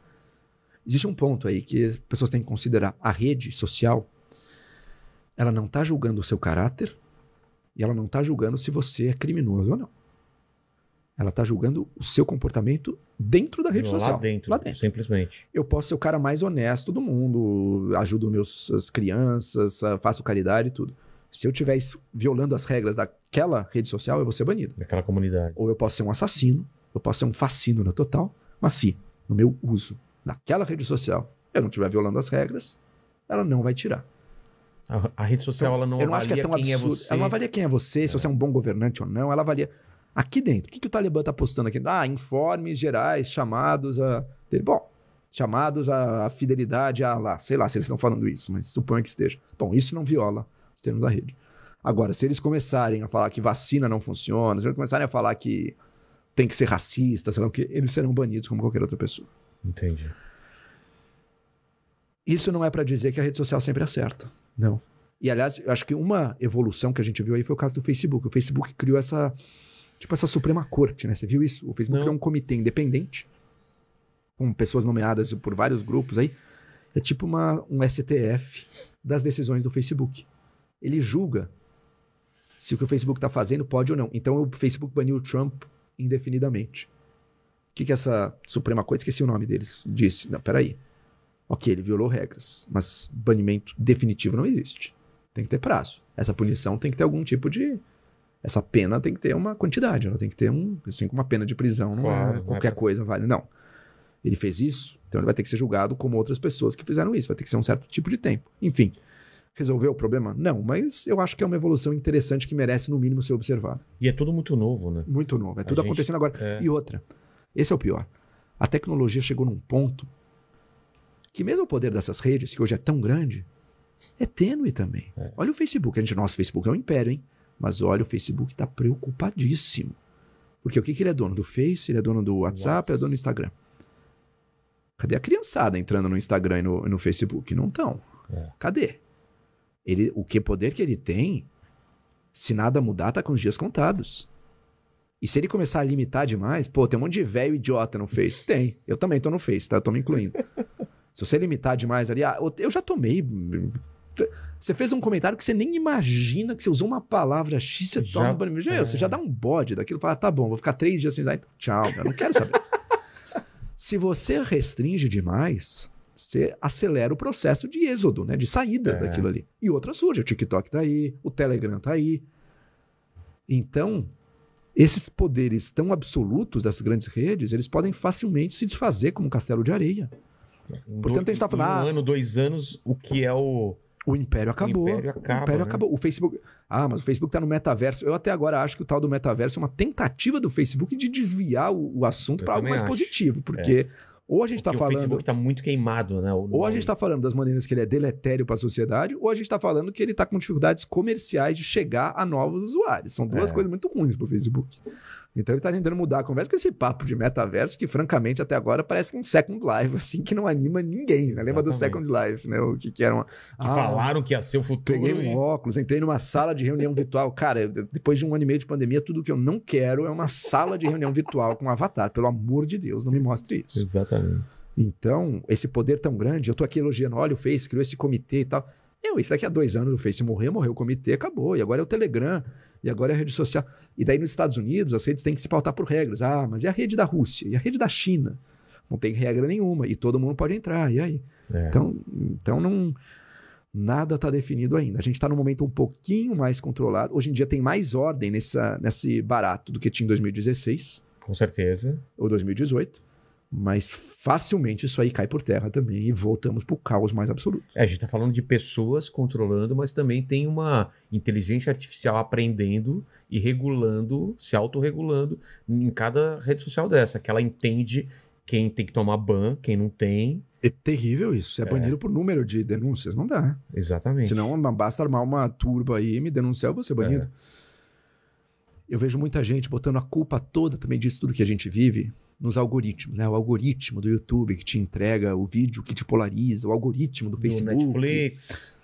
Existe um ponto aí que as pessoas têm que considerar. A rede social ela não está julgando o seu caráter e ela não está julgando se você é criminoso ou não. Ela está julgando o seu comportamento dentro da rede lá social. Dentro, lá dentro, simplesmente. Eu posso ser o cara mais honesto do mundo, ajudo meus, as crianças, faço caridade e tudo. Se eu estiver violando as regras daquela rede social, eu vou ser banido. Daquela comunidade. Ou eu posso ser um assassino, eu posso ser um fascino na total, mas se no meu uso daquela rede social eu não estiver violando as regras, ela não vai tirar. A, a rede social então, ela não, eu não acho que é tão quem é absurdo. é você. Ela não avalia quem é você, é. se você é um bom governante ou não. Ela avalia aqui dentro. O que, que o Talibã está postando aqui? Ah, informes gerais chamados a. Bom, chamados a fidelidade a lá. Sei lá se eles estão falando isso, mas suponho que esteja. Bom, isso não viola os termos da rede. Agora, se eles começarem a falar que vacina não funciona, se eles começarem a falar que tem que ser racista, sei lá o que, eles serão banidos como qualquer outra pessoa. Entendi. Isso não é para dizer que a rede social sempre acerta. Não. E aliás, eu acho que uma evolução que a gente viu aí foi o caso do Facebook. O Facebook criou essa tipo essa Suprema Corte, né? Você viu isso? O Facebook Não. é um comitê independente com pessoas nomeadas por vários grupos aí. É tipo uma, um STF das decisões do Facebook. Ele julga se o que o Facebook está fazendo pode ou não. Então o Facebook baniu o Trump indefinidamente. O que, que essa Suprema Corte, esqueci o nome deles, disse? Não, peraí. Ok, ele violou regras, mas banimento definitivo não existe. Tem que ter prazo. Essa punição tem que ter algum tipo de essa pena tem que ter uma quantidade, ela tem que ter um, assim como uma pena de prisão, não Claro, não é é qualquer pra- coisa vale, não. Ele fez isso, então ele vai ter que ser julgado como outras pessoas que fizeram isso, vai ter que ser um certo tipo de tempo. Enfim, resolveu o problema? Não, mas eu acho que é uma evolução interessante que merece no mínimo ser observada. E é tudo muito novo, né? Muito novo, é tudo gente- acontecendo agora. é. E outra, esse é o pior. A tecnologia chegou num ponto que mesmo o poder dessas redes, que hoje é tão grande, é tênue também. É. Olha o Facebook, a gente, nosso Facebook é um império, hein? Mas olha, o Facebook está preocupadíssimo. Porque o que, que ele é dono? Do Face, ele é dono do WhatsApp, ele é dono do Instagram. Cadê a criançada entrando no Instagram e no, no Facebook? Não estão. É. Cadê? Ele, o que poder que ele tem, se nada mudar, tá com os dias contados. E se ele começar a limitar demais, pô, tem um monte de velho idiota no Face. Tem. Eu também tô no Face, tá? Eu tô me incluindo. se você limitar demais ali, ah, eu já tomei. Você fez um comentário que você nem imagina que você usou uma palavra X, você Já- toma. Já, é. Você já dá um bode daquilo, fala, ah, tá bom, vou ficar três dias sem dar. Tchau, eu não quero saber. se você restringe demais, você acelera o processo de êxodo, né? De saída É. daquilo ali. E outra surge, o TikTok tá aí, o Telegram tá aí. Então, esses poderes tão absolutos das grandes redes, eles podem facilmente se desfazer como um castelo de areia. Portanto, a gente tá em falando, Um ano, dois anos, o que é o. O império acabou. império acaba, o império né? acabou. O Facebook. Ah, mas o Facebook tá no metaverso. Eu até agora acho que o tal do metaverso é uma tentativa do Facebook de desviar o, o assunto para algo mais acho. positivo. Porque ou a gente tá porque o falando. Facebook tá muito queimado, né? O Ou a gente tá falando das maneiras que ele é deletério para a sociedade, ou a gente tá falando que ele tá com dificuldades comerciais de chegar a novos usuários. São duas É. coisas muito ruins pro Facebook. Então ele tá tentando mudar a conversa com esse papo de metaverso que, francamente, até agora parece um Second Life, assim, que não anima ninguém. Né? Lembra do. Second Life, né? O que, que era uma. Que Ah, falaram que ia ser o futuro. Peguei um e- óculos, entrei numa sala de reunião virtual. Cara, depois de um ano e meio de pandemia, tudo que eu não quero é uma sala de reunião virtual com um avatar. Pelo amor de Deus, não me mostre isso. Exatamente. Então, esse poder tão grande, eu tô aqui elogiando, olha, o Face criou esse comitê e tal. Eu, isso daqui a dois anos o Face morreu, morreu o comitê, acabou. E agora é o Telegram, e agora é a rede social. E daí nos Estados Unidos, as redes têm que se pautar por regras. Ah, mas e a rede da Rússia? E a rede da China? Não tem regra nenhuma, e todo mundo pode entrar, e aí? É. Então, então não. Nada está definido ainda. A gente está num momento um pouquinho mais controlado. Hoje em dia tem mais ordem nessa, nesse barato do que tinha em 2016 Com certeza. ou 2018. Mas facilmente isso aí cai por terra também e voltamos pro caos mais absoluto. É, a gente tá falando de pessoas controlando, mas também tem uma inteligência artificial aprendendo e regulando, se autorregulando em cada rede social dessa, que ela entende quem tem que tomar ban, quem não tem. É terrível isso. Você é, banido por número de denúncias. Não dá. Exatamente. Senão basta armar uma turba aí e me denunciar, eu vou ser banido. Eu vejo muita gente botando a culpa toda também disso tudo que a gente vive nos algoritmos, né? O algoritmo do YouTube que te entrega o vídeo que te polariza, o algoritmo do Do Facebook. Netflix.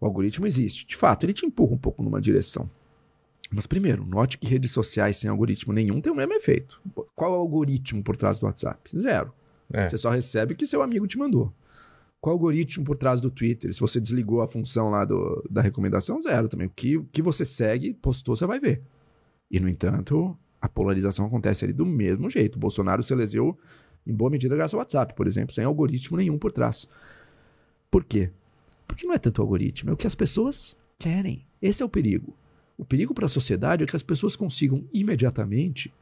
O algoritmo existe. De fato, ele te empurra um pouco numa direção. Mas primeiro, note que redes sociais sem algoritmo nenhum tem o mesmo efeito. Qual é o algoritmo por trás do WhatsApp? Zero. É. Você só recebe o que seu amigo te mandou. Qual é o algoritmo por trás do Twitter? Se você desligou a função lá do- da recomendação, zero também. O que, o que você segue, postou, você vai ver. E, no entanto, a polarização acontece ali do mesmo jeito. O Bolsonaro se elegeu em boa medida graças ao WhatsApp, por exemplo, sem algoritmo nenhum por trás. Por quê? Porque não é tanto algoritmo, é o que as pessoas querem. Esse é o perigo. O perigo para a sociedade é que as pessoas consigam imediatamente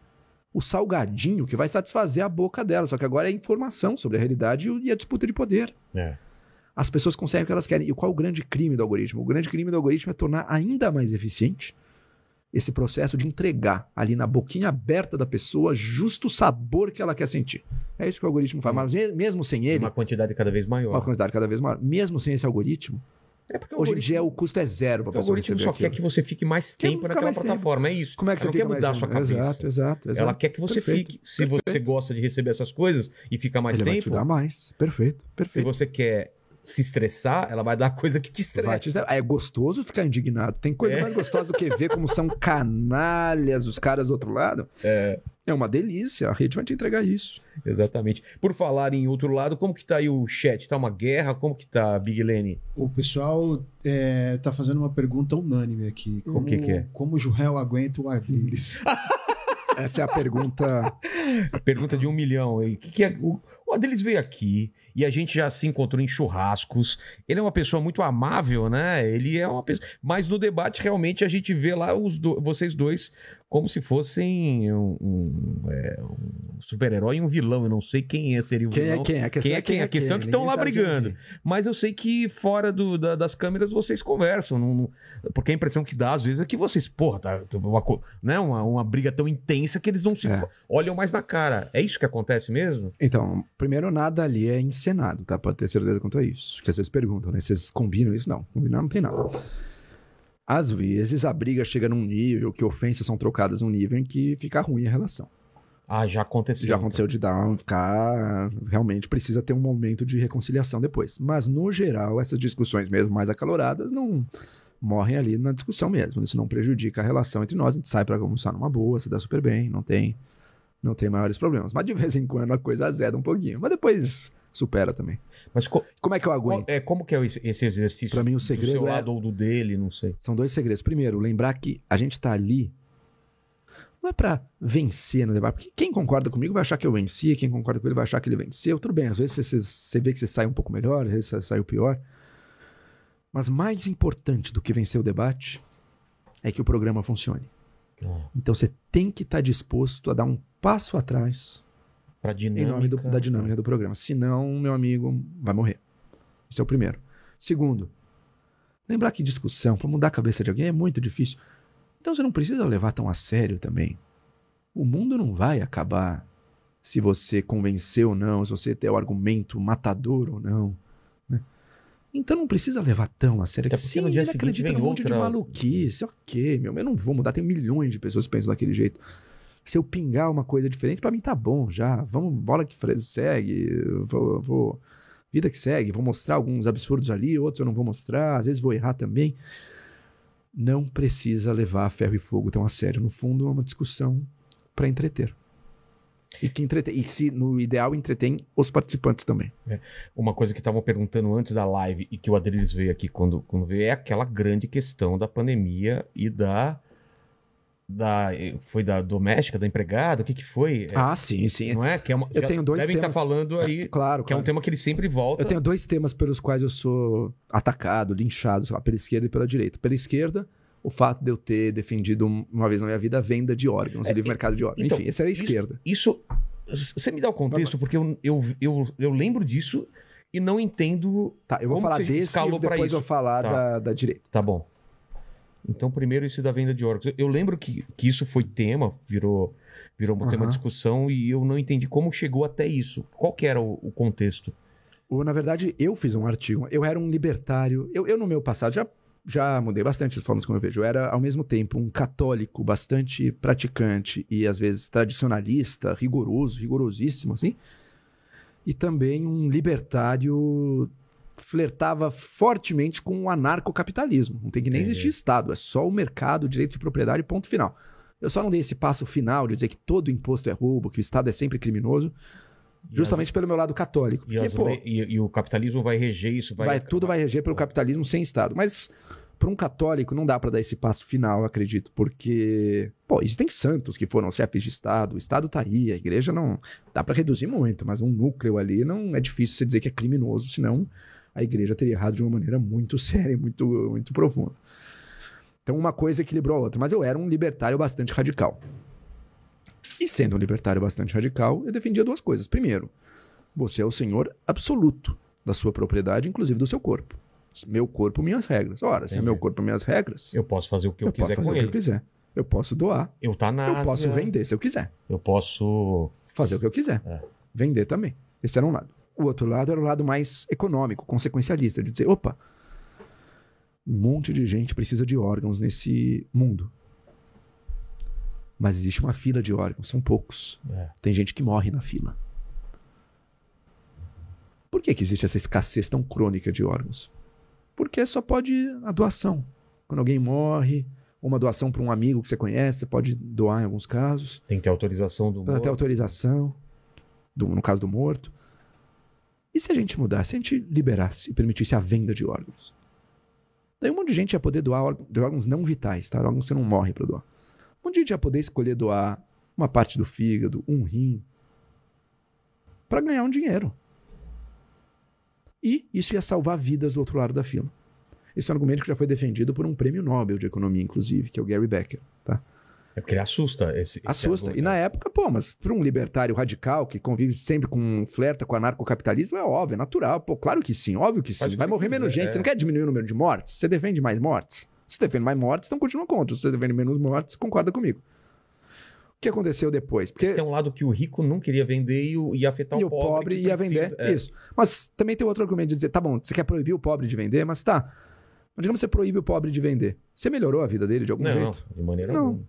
o salgadinho que vai satisfazer a boca delas. Só que agora é informação sobre a realidade e e a disputa de poder. É. As pessoas conseguem o que elas querem. E qual é o grande crime do algoritmo? O grande crime do algoritmo é tornar ainda mais eficiente esse processo de entregar ali na boquinha aberta da pessoa justo o sabor que ela quer sentir. É isso que o algoritmo faz. Mas me- mesmo sem ele, Uma quantidade cada vez maior. uma quantidade cada vez maior, mesmo sem esse algoritmo, É porque hoje em dia o custo é zero para o a pessoa algoritmo só quer aquilo. que você fique mais Quer tempo ficar naquela mais tempo. plataforma. É isso. Como é que você Ela fica não quer mudar a sua tempo? cabeça. Exato, exato, exato. Ela quer que você Perfeito, fique. Se perfeito. você gosta de receber essas coisas e fica mais Ele vai te tempo, dar mais. Perfeito, se perfeito. você quer se estressar, ela vai dar coisa que te estressa. É gostoso ficar indignado. Tem coisa É. mais gostosa do que ver como são canalhas os caras do outro lado. É. É uma delícia. A rede vai te entregar isso. Exatamente. Por falar em outro lado, como que tá aí o chat? Tá uma guerra? Como que tá, Big Lene? O pessoal é, tá fazendo uma pergunta unânime aqui. Como, que que é? Como o Joel aguenta o Avriles? Essa é a pergunta. Pergunta de um milhão aí. Que que é, o, O Adelis veio aqui e a gente já se encontrou em churrascos. Ele é uma pessoa muito amável, né? Ele é uma pessoa. Mas no debate, realmente, a gente vê lá os do- vocês dois como se fossem um, um, é, um super-herói e um vilão. Eu não sei quem é, seria o Quem vilão. é quem? A questão Quem é quem? A questão é que estão lá é brigando. Mas eu sei que fora do- da- das câmeras vocês conversam. não- não- porque a impressão que dá, às vezes, é que vocês, porra, tá, uma, co- né, uma, uma briga tão intensa que eles não se É. olham mais na cara. É isso que acontece mesmo? Então, primeiro, nada ali é encenado, tá? Pode ter certeza quanto a isso. Que às vezes perguntam, né? Vocês combinam isso? Não, combinar não tem nada. Às vezes a briga chega num nível que ofensas são trocadas num nível em que fica ruim a relação. Ah, já aconteceu. Já aconteceu de dar, um- ficar. Realmente precisa ter um momento de reconciliação depois. Mas, no geral, essas discussões, mesmo mais acaloradas, não morrem ali na discussão mesmo. Isso não prejudica a relação entre nós. A gente sai pra almoçar numa boa, se dá super bem, não tem, não tem maiores problemas. Mas de vez em quando a coisa azeda um pouquinho. Mas depois supera também. Mas co- Como é que eu aguento? é, como que é esse, exercício? Pra mim, o do segredo seu é- lado ou do dele, não sei. São dois segredos. Primeiro, lembrar que a gente tá ali. Não é pra vencer no debate. Porque quem concorda comigo vai achar que eu venci, quem concorda com ele vai achar que ele venceu. Tudo bem, às vezes você, você vê que você sai um pouco melhor, às vezes você saiu pior. Mas mais importante do que vencer o debate é que o programa funcione. Ah, Então você tem que estar disposto a dar um passo atrás Pra em dinâmica. nome do- da dinâmica do programa. Senão, meu amigo vai morrer. Esse é o primeiro. Segundo, lembrar que discussão para mudar a cabeça de alguém é muito difícil. Então você não precisa levar tão a sério também. O mundo não vai acabar se você convencer ou não, se você ter o argumento matador ou não. Então não precisa levar tão a sério. Até que porque sim, no dia ele acredita num monte de outra- maluquice. Ok, meu, eu não vou mudar. Tem milhões de pessoas que pensam daquele jeito. Se eu pingar uma coisa diferente, pra mim tá bom já. Vamos, bola que segue. Vou, vou- vida que segue. Vou mostrar alguns absurdos ali, outros eu não vou mostrar. Às vezes vou errar também. Não precisa levar ferro e fogo tão a sério. No fundo, é uma discussão pra entreter. E que entretém. E se, no ideal, entretém os participantes também. Uma coisa que estavam perguntando antes da live e que o Adriles veio aqui quando, quando veio é aquela grande questão da pandemia e da. da foi da doméstica, da empregada? O que que foi? É, Ah, sim, sim. não é? Que é uma, eu tenho dois devem estar temas. falando aí, Claro, que é um claro. tema que ele sempre volta. Eu tenho dois temas pelos quais eu sou atacado, linchado, sei lá, pela esquerda e pela direita. Pela esquerda, o fato de eu ter defendido um- uma vez na minha vida a venda de órgãos, o livre mercado de órgãos. então, Enfim, essa é a esquerda. Isso. Você me dá o contexto, porque eu, eu, eu, eu lembro disso e não entendo. Tá, eu vou falar desse e depois isso? eu vou falar Tá. da, da direita. Tá bom. Então, primeiro, isso da venda de órgãos. Eu- lembro que, que isso foi tema, virou, virou um tema de discussão e eu não entendi como chegou até isso. Qual que era o, o contexto? Ou, na verdade, eu fiz um artigo. Eu era um libertário. Eu, eu no meu passado, já, já mudei bastante as formas como eu vejo. Eu era, ao mesmo tempo, um católico bastante praticante e, às vezes, tradicionalista, rigoroso, rigorosíssimo, assim. E também um libertário flertava fortemente com o anarcocapitalismo. Não tem que nem Entendi. existir Estado, é só o mercado, direito de propriedade, ponto final. Eu só não dei esse passo final de dizer que todo imposto é roubo, que o Estado é sempre criminoso, E justamente pelo meu lado católico. E, Porque, as pô, le- e- e o capitalismo vai reger isso, vai. vai, tudo vai reger pelo capitalismo sem Estado. Mas para um católico não dá para dar esse passo final, eu acredito, porque pô, existem santos que foram chefes de Estado, o Estado tá aí, a igreja não dá para reduzir muito, mas um núcleo ali não é difícil você dizer que é criminoso, senão a igreja teria errado de uma maneira muito séria, e muito muito profunda. Então uma coisa equilibrou a outra, mas eu era um libertário bastante radical. E sendo um libertário bastante radical, eu defendia duas coisas. Primeiro, você é o senhor absoluto da sua propriedade, inclusive do seu corpo. Meu corpo, minhas regras. Ora, se é Entendi. meu corpo, minhas regras, Eu posso fazer o que eu, eu posso quiser fazer com ele. eu quiser. Eu posso doar, Eutanásia. eu posso vender se eu quiser. Eu posso. Fazer o que eu quiser. É. Vender também. Esse era um lado. O outro lado era o lado mais econômico, consequencialista, de dizer, opa, um monte de gente precisa de órgãos nesse mundo. Mas existe uma fila de órgãos, são poucos. É. Tem gente que morre na fila. Por que, que existe essa escassez tão crônica de órgãos? Porque só pode a doação. Quando alguém morre, uma doação para um amigo que você conhece, você pode doar em alguns casos, Tem que ter autorização do morto. autorização, do- no caso do morto. E se a gente mudasse, se a gente liberasse e permitisse a venda de órgãos? Daí um monte de gente ia poder doar órgãos, de órgãos não vitais, tá? Órgãos que você não morre para doar. Um monte de gente ia poder escolher doar uma parte do fígado, um rim, para ganhar um dinheiro. E isso ia salvar vidas do outro lado da fila. Esse é um argumento que já foi defendido por um prêmio Nobel de economia, inclusive, que é o Gary Becker. Tá? É porque ele assusta. Esse, esse Assusta. E na época, pô, mas para um libertário radical que convive sempre com flerta com anarcocapitalismo, é óbvio, é natural. Pô, claro que sim, óbvio que sim. Que Vai morrer menos quiser, gente. é. Você não quer diminuir o número de mortes? Você defende mais mortes? Se você defende mais mortes, então continua contra. Se você defende menos mortes, concorda comigo. O que aconteceu depois? Porque Tem um lado que o rico não queria vender e o- ia afetar e o o pobre. pobre que ia precisa- vender. é. Isso. Mas também tem outro argumento de dizer, tá bom, você quer proibir o pobre de vender, mas tá. Mas digamos que você proíbe o pobre de vender. Você melhorou a vida dele de algum Não, jeito? de maneira Não. alguma.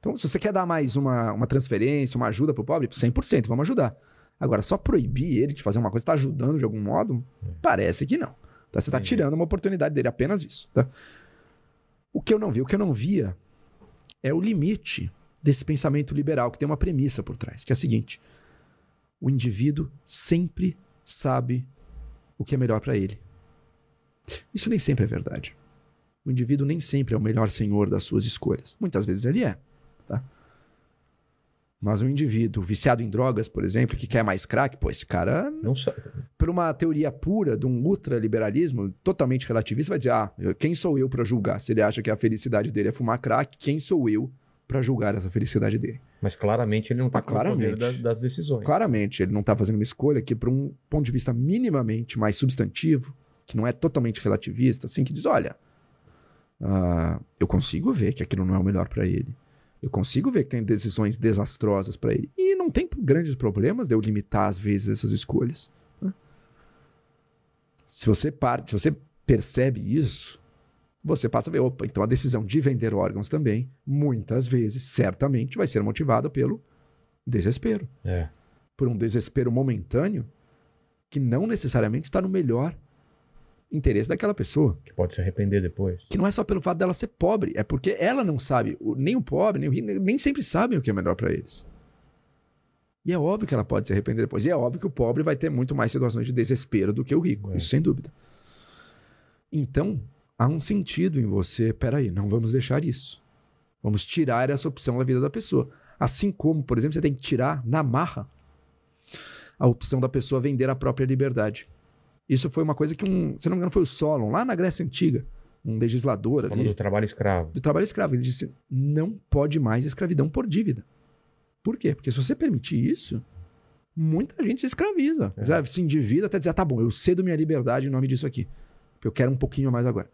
Então, se você quer dar mais uma, uma transferência, uma ajuda pro pobre, 100%, vamos ajudar. Agora, só proibir ele de fazer uma coisa, tá ajudando de algum modo? Parece que não. Tá? Você tá Entendi. tirando uma oportunidade dele, apenas isso. Tá? O que eu não vi, o que eu não via é o limite desse pensamento liberal, que tem uma premissa por trás, que é a seguinte: o indivíduo sempre sabe o que é melhor para ele. Isso nem sempre é verdade. O indivíduo nem sempre é o melhor senhor das suas escolhas. Muitas vezes ele é. Tá? Mas um indivíduo viciado em drogas, por exemplo, que quer mais crack, pô, esse cara, Não sabe. por uma teoria pura de um ultraliberalismo totalmente relativista, vai dizer: ah, quem sou eu para julgar? Se ele acha que a felicidade dele é fumar crack, quem sou eu para julgar essa felicidade dele? Mas claramente ele não tá Ah, com o poder das, das decisões. Claramente, ele não está fazendo uma escolha que, por um ponto de vista minimamente mais substantivo, que não é totalmente relativista, assim, que diz: olha, ah, eu consigo ver que aquilo não é o melhor para ele. Eu consigo ver que tem decisões desastrosas para ele. E não tem grandes problemas de eu limitar, às vezes, essas escolhas. né? Se você parte, se você percebe isso, você passa a ver, opa, então a decisão de vender órgãos também, muitas vezes, certamente, vai ser motivada pelo desespero É. por um desespero momentâneo que não necessariamente está no melhor interesse daquela pessoa. Que pode se arrepender depois. Que não é só pelo fato dela ser pobre, é porque ela não sabe, nem o pobre, nem o rico, nem- nem sempre sabem o que é melhor para eles. E é óbvio que ela pode se arrepender depois. E é óbvio que o pobre vai ter muito mais situações de desespero do que o rico, É. isso sem dúvida. Então, há um sentido em você, peraí, não vamos deixar isso. Vamos tirar essa opção da vida da pessoa. Assim como, por exemplo, você tem que tirar na marra a opção da pessoa vender a própria liberdade. Isso foi uma coisa que um, se não me engano, foi o Solon, lá na Grécia Antiga, um legislador Falando ali, do trabalho escravo. do trabalho escravo. Ele disse: não pode mais escravidão por dívida. Por quê? Porque se você permitir isso, muita gente se escraviza. É. Se endivida até dizer: ah, tá bom, eu cedo minha liberdade em nome disso aqui. Eu quero um pouquinho mais agora.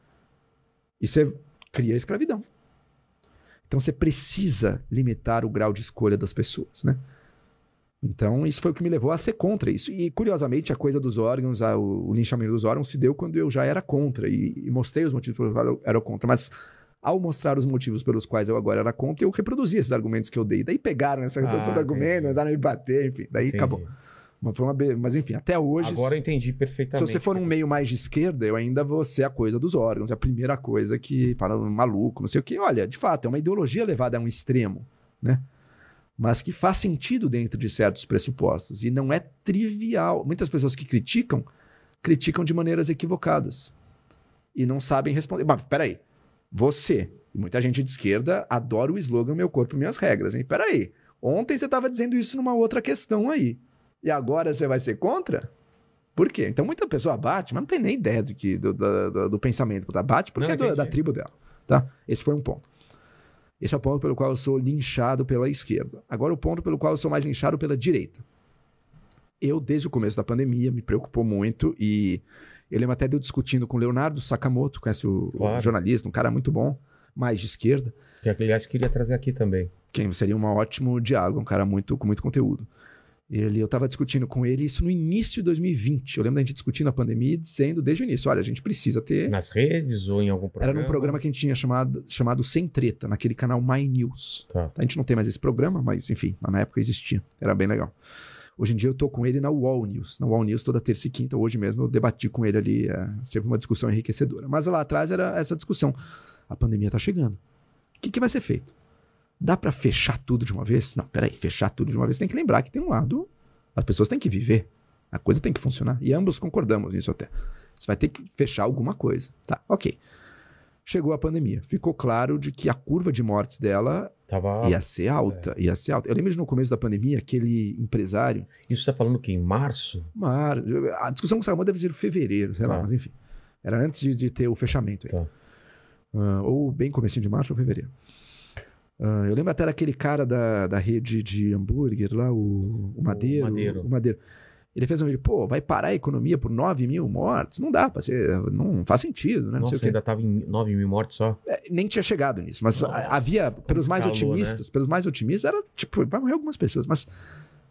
E você cria a escravidão. Então você precisa limitar o grau de escolha das pessoas, né? Então, isso foi o que me levou a ser contra isso. E, curiosamente, a coisa dos órgãos, a- o, o linchamento dos órgãos se deu quando eu já era contra. E, e mostrei os motivos pelos quais eu era contra. Mas, ao mostrar os motivos pelos quais eu agora era contra, eu reproduzi esses argumentos que eu dei. Daí pegaram essa reprodução Ah, do argumento, entendi. começaram a me bater, enfim. Daí Entendi. acabou. Mas, foi uma be- Mas, enfim, até hoje... Agora eu entendi Se perfeitamente. você for um meio mais de esquerda, eu ainda vou ser a coisa dos órgãos. É a primeira coisa que fala maluco, não sei o quê. Olha, de fato, é uma ideologia levada a um extremo, né? Mas que faz sentido dentro de certos pressupostos. E não é trivial. Muitas pessoas que criticam, criticam de maneiras equivocadas. E não sabem responder. Mas, peraí. Você, muita gente de esquerda, adora o slogan Meu Corpo, Minhas Regras, hein? Peraí. Ontem você estava dizendo isso numa outra questão aí. E agora você vai ser contra? Por quê? Então muita pessoa bate, mas não tem nem ideia do, que, do, da- do- do pensamento. Bate porque Não, é do- entendi. da tribo dela. Tá? Esse foi um ponto. Esse é o ponto pelo qual eu sou linchado pela esquerda. Agora o ponto pelo qual eu sou mais linchado pela direita. Eu, desde o começo da pandemia, me preocupou muito e eu lembro até de eu discutindo com o Leonardo Sakamoto, conhece o, o Claro. jornalista, um cara muito bom, mais de esquerda, Que, aliás, queria trazer aqui também. quem seria um ótimo diálogo, um cara muito com muito conteúdo. Ele, eu estava discutindo com ele isso no início de 2020. Eu lembro da gente discutindo a pandemia e dizendo desde o início: olha, a gente precisa ter. Nas redes ou em algum Era programa? num programa que a gente tinha chamado, chamado Sem Treta, naquele canal My News. Tá. A gente não tem mais esse programa, mas enfim, na época existia. Era bem legal. Hoje em dia eu tô com ele na Wall News. Na Wall News toda terça e quinta. Hoje mesmo eu debati com ele ali. É sempre uma discussão enriquecedora. Mas lá atrás era essa discussão. A pandemia tá chegando. O que, que vai ser feito? Dá para fechar tudo de uma vez? Não, peraí. Fechar tudo de uma vez tem que lembrar que tem um lado. As pessoas têm que viver. A coisa tem que funcionar. E ambos concordamos nisso até. Você vai ter que fechar alguma coisa. Tá, ok. Chegou a pandemia. Ficou claro de que a curva de mortes dela Tava. ia ser alta, ia ser alta. Eu lembro de no começo da pandemia, aquele empresário, Isso você tá falando que em março? Mar... A discussão com o Salomão deve ser fevereiro, sei lá, Tá. mas enfim. Era antes de, de ter o fechamento. aí. Tá. Ah, ou bem comecinho de março ou fevereiro. Ah, eu lembro até daquele cara da, da rede de hambúrguer lá, o, o Madeiro. Madeiro. O Madeiro. Ele fez um vídeo, pô, vai parar a economia por 9 mil mortes? Não dá pra ser, não faz sentido, né? Não sei Nossa, o quê. ainda tava em 9 mil mortes só. É, nem tinha chegado nisso, mas Nossa, havia, pelos mais escalou, otimistas, pelos mais otimistas, era tipo, vai morrer algumas pessoas, mas